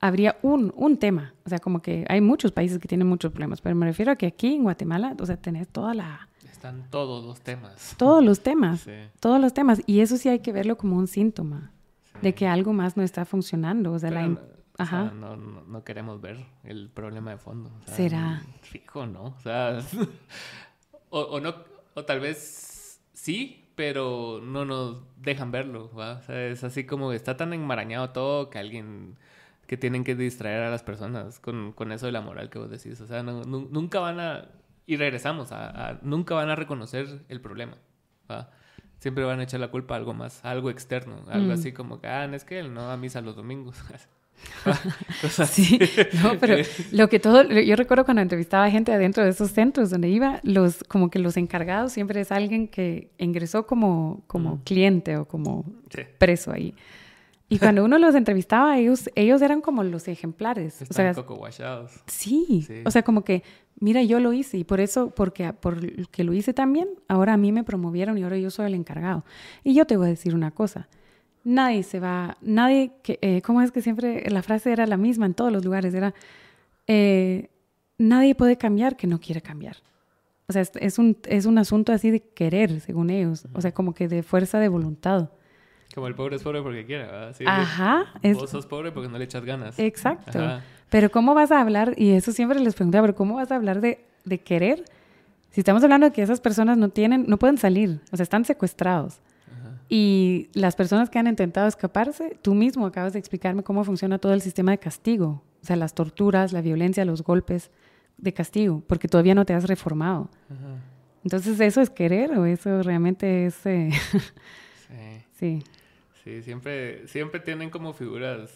habría un, un tema. O sea, como que hay muchos países que tienen muchos problemas, pero me refiero a que aquí en Guatemala, o sea, tenés toda la... Están todos los temas. Todos los temas. Todos los temas. Y eso sí hay que verlo como un síntoma de que algo más no está funcionando. O sea, la... Ajá. no, no, queremos ver el problema de fondo. ¿Será? Fijo, ¿no? O sea, o, no, o tal vez sí, pero no nos dejan verlo, O sea, es así como está tan enmarañado todo que alguien que tienen que distraer a las personas con, con eso de la moral que vos decís. O sea, nunca van a... Y regresamos a, Nunca van a reconocer el problema. Siempre van a echar la culpa a algo más, a algo externo. Algo mm. así como que, ah, es que él no va a misa los domingos. sí, no, pero lo que todo, yo recuerdo cuando entrevistaba gente adentro de esos centros donde iba, los, como que los encargados siempre es alguien que ingresó como, como mm. cliente o como preso ahí. Y cuando uno los entrevistaba, ellos, ellos eran como los ejemplares. Están o sea, coco sí, sí, o sea, como que, mira, yo lo hice y por eso, porque porque lo hice también, ahora a mí me promovieron y ahora yo soy el encargado. Y yo te voy a decir una cosa, nadie se va, nadie, que, eh, ¿cómo es que siempre la frase era la misma en todos los lugares? Era, eh, nadie puede cambiar que no quiere cambiar. O sea, es, es, un, es un asunto así de querer, según ellos, o sea, como que de fuerza de voluntad. Como el pobre es pobre porque quiere, ¿verdad? Ajá. Vos sos pobre porque no le echas ganas. Exacto. Pero ¿cómo vas a hablar? Y eso siempre les preguntaba, pero ¿cómo vas a hablar de, de querer? Si estamos hablando de que esas personas no tienen, no pueden salir, o sea, están secuestrados. Y las personas que han intentado escaparse, tú mismo acabas de explicarme cómo funciona todo el sistema de castigo o sea, las torturas, la violencia, los golpes de castigo, porque todavía no te has reformado. Entonces, ¿eso es querer o eso realmente es... Eh, sí. sí. Sí, siempre, siempre tienen como figuras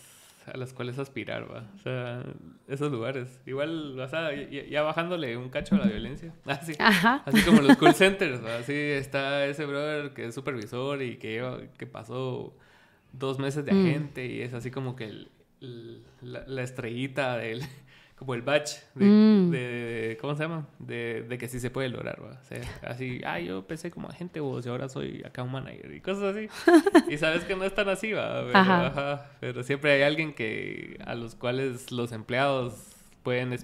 a las cuales aspirar, va. O sea, esos lugares. Igual, o sea, ya, bajándole un cacho a la violencia. Así, así como los call centers, Así está ese brother que es supervisor y que, que pasó dos meses de mm. agente y es así como que el, la, estrellita del como el batch mm. de, ¿cómo se llama? De, de, que sí se puede lograr, ¿va? O sea, así, ah, yo empecé como agente vos y ahora soy acá un manager y cosas así. y sabes que no es tan así, ¿va? Pero, ajá. pero siempre hay alguien que a los cuales los empleados pueden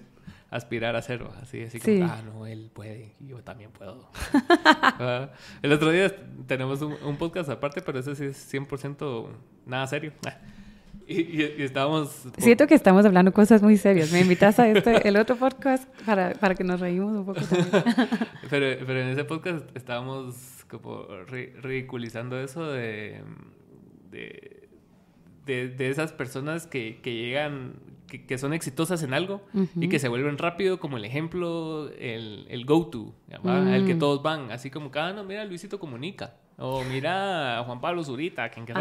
aspirar a hacerlo, así, así como, ah, no, él puede yo también puedo. el otro día tenemos un, un, podcast aparte, pero ese sí es 100% nada serio. Y, estábamos... Siento que estamos hablando cosas muy serias. Me invitas a este, el otro podcast para, para que nos reímos un poco también. pero, pero en ese podcast estábamos como ridiculizando eso de, de, de, esas personas que, que llegan, que, que, son exitosas en algo y que se vuelven rápido como el ejemplo, el, el go-to, el que mm. todos van. Así como, cada ah, no, mira, Luisito comunica. O mira a Juan Pablo Zurita, quien que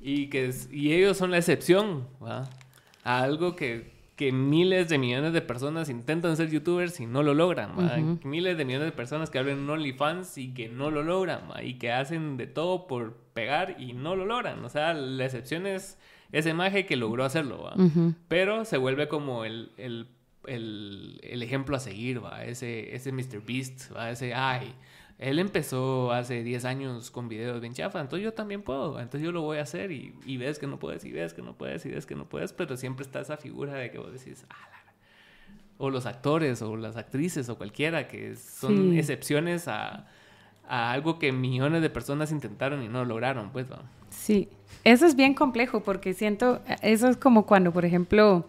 y, que y ellos son la excepción a algo que, que, miles de millones de personas intentan ser youtubers y no lo logran. Miles de millones de personas que abren OnlyFans y que no lo logran y que hacen de todo por pegar y no lo logran. O sea, la excepción es ese maje que logró hacerlo, pero se vuelve como el, el, el, el ejemplo a seguir, ¿va? ese, ese Mr. Beast, ¿va? ese, ay, él empezó hace 10 años con videos bien chafa, entonces yo también puedo, entonces yo lo voy a hacer y, y, ves que no puedes, y ves que no puedes, y ves que no puedes, pero siempre está esa figura de que vos decís, ah, o los actores, o las actrices, o cualquiera, que son excepciones a, a, algo que millones de personas intentaron y no lograron, pues. ¿no? Sí, eso es bien complejo porque siento, eso es como cuando, por ejemplo,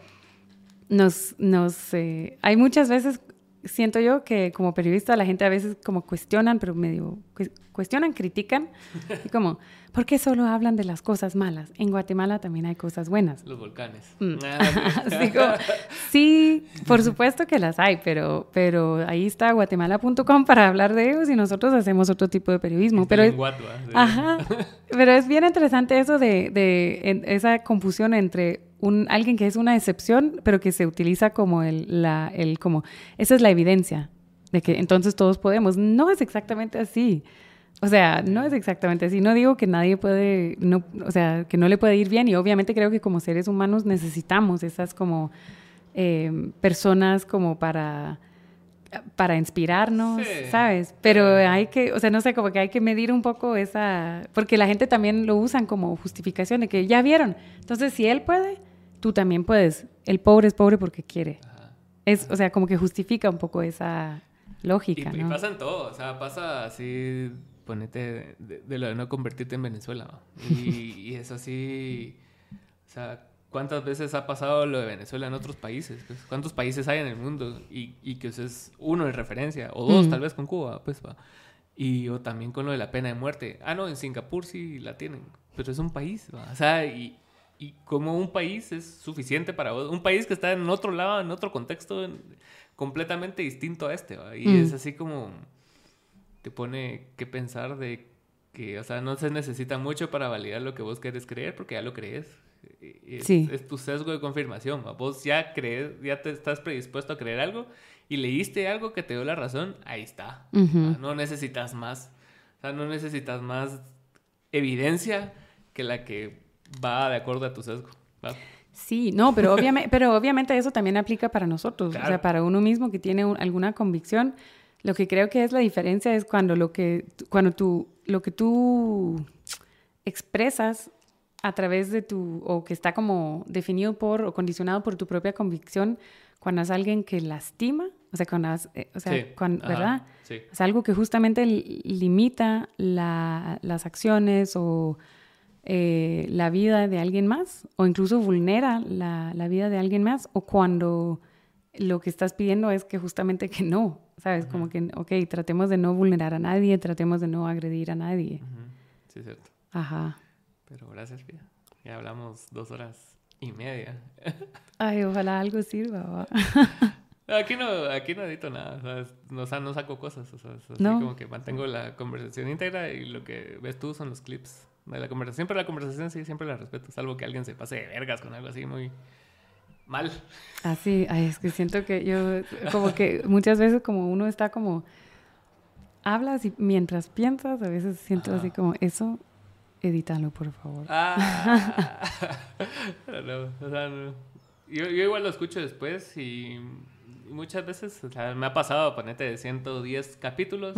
nos, nos, eh, hay muchas veces siento yo que como periodista la gente a veces como cuestionan, pero medio cuestionan, critican, y como, ¿por qué solo hablan de las cosas malas? En Guatemala también hay cosas buenas. Los volcanes. Mm. sí, por supuesto que las hay, pero, pero ahí está guatemala.com para hablar de ellos y nosotros hacemos otro tipo de periodismo. pero es, ajá, pero es bien interesante eso de, de esa confusión entre un, alguien que es una excepción, pero que se utiliza como el, la, el, como, esa es la evidencia de que entonces todos podemos. No es exactamente así. O sea, no es exactamente así. No digo que nadie puede, no, o sea, que no le puede ir bien y obviamente creo que como seres humanos necesitamos esas como eh, personas como para para inspirarnos, ¿sabes? Pero hay que, o sea, no sé, como que hay que medir un poco esa, porque la gente también lo usan como justificación de que ya vieron. Entonces, si él puede, tú también puedes. El pobre es pobre porque quiere. Es, o sea, como que justifica un poco esa lógica, y, ¿no? Y pasa en todo, o sea, pasa así, ponete de, lo de no convertirte en Venezuela. Y, y, es así, o sea, ¿cuántas veces ha pasado lo de Venezuela en otros países? Pues, ¿Cuántos países hay en el mundo? Y, y que es uno de referencia, o dos tal vez con Cuba, pues va. Y o también con lo de la pena de muerte. Ah, no, en Singapur sí la tienen, pero es un país, ¿va? o sea, y, y como un país es suficiente para vos. Un país que está en otro lado, en otro contexto completamente distinto a este. Y mm. es así como te pone que pensar de que, o sea, no se necesita mucho para validar lo que vos querés creer porque ya lo crees. Es, sí. es tu sesgo de confirmación. Vos ya crees, ya te estás predispuesto a creer algo y leíste algo que te dio la razón, ahí está. no necesitas más. O sea, no necesitas más evidencia que la que va de acuerdo a tu sesgo. Sí, no, pero obviamente, pero obviamente eso también aplica para nosotros, o sea, para uno mismo que tiene alguna convicción. Lo que creo que es la diferencia es cuando lo que, cuando tú, lo que tú expresas a través de tu, o que está como definido por o condicionado por tu propia convicción, cuando es alguien que lastima, o sea, cuando, eh, o sea, ¿verdad? Sí. Es algo que justamente limita las acciones o eh, la vida de alguien más o incluso vulnera la, la, vida de alguien más o cuando lo que estás pidiendo es que justamente que no, ¿sabes? Como que, ok, tratemos de no vulnerar a nadie, tratemos de no agredir a nadie. Sí, cierto. Ajá. Pero gracias, Pia. Ya hablamos dos horas. y media. Ay, ojalá algo sirva. ¿va? Aquí no, aquí no edito nada, o sea, no, o sea, no saco cosas, o sea, es así No. como que mantengo la conversación íntegra y lo que ves tú son los clips de la conversación, pero la conversación sí siempre la respeto, salvo que alguien se pase de vergas con algo así muy mal. Así, ay, es que siento que yo, como que muchas veces como uno está como, hablas y mientras piensas, a veces siento así como, eso, edítalo, por favor. Ah, no, o sea, no. Yo, yo igual lo escucho después y muchas veces, o sea, me ha pasado, ponete de 110 capítulos,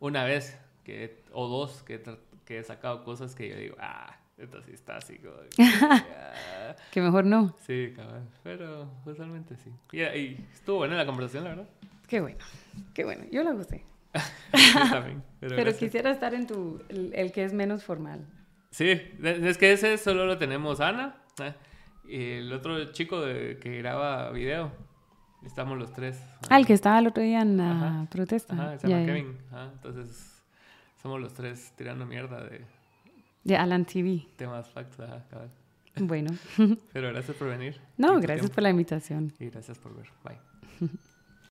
una vez que, o dos que, que he sacado cosas que yo digo, ah, esto sí está así como... que, ah". Que mejor no. Sí, cabrón, pero usualmente sí. Y, y estuvo buena la conversación, la verdad. Qué bueno, qué bueno. Yo la gusté. Yo también. Pero, Pero quisiera estar en tu, el, el que es menos formal. Sí, es que ese solo lo tenemos Ana ¿eh? y el otro chico de- que graba video. Estamos los tres. Ah, el que estaba el otro día en la Ajá. protesta. Ajá, se llama ya. Kevin. Ajá, entonces somos los tres tirando mierda de De Alan TV. temas facts. Ajá, cabal. Bueno. Pero gracias por venir. No, gracias por la invitación. Y gracias por ver. Bye.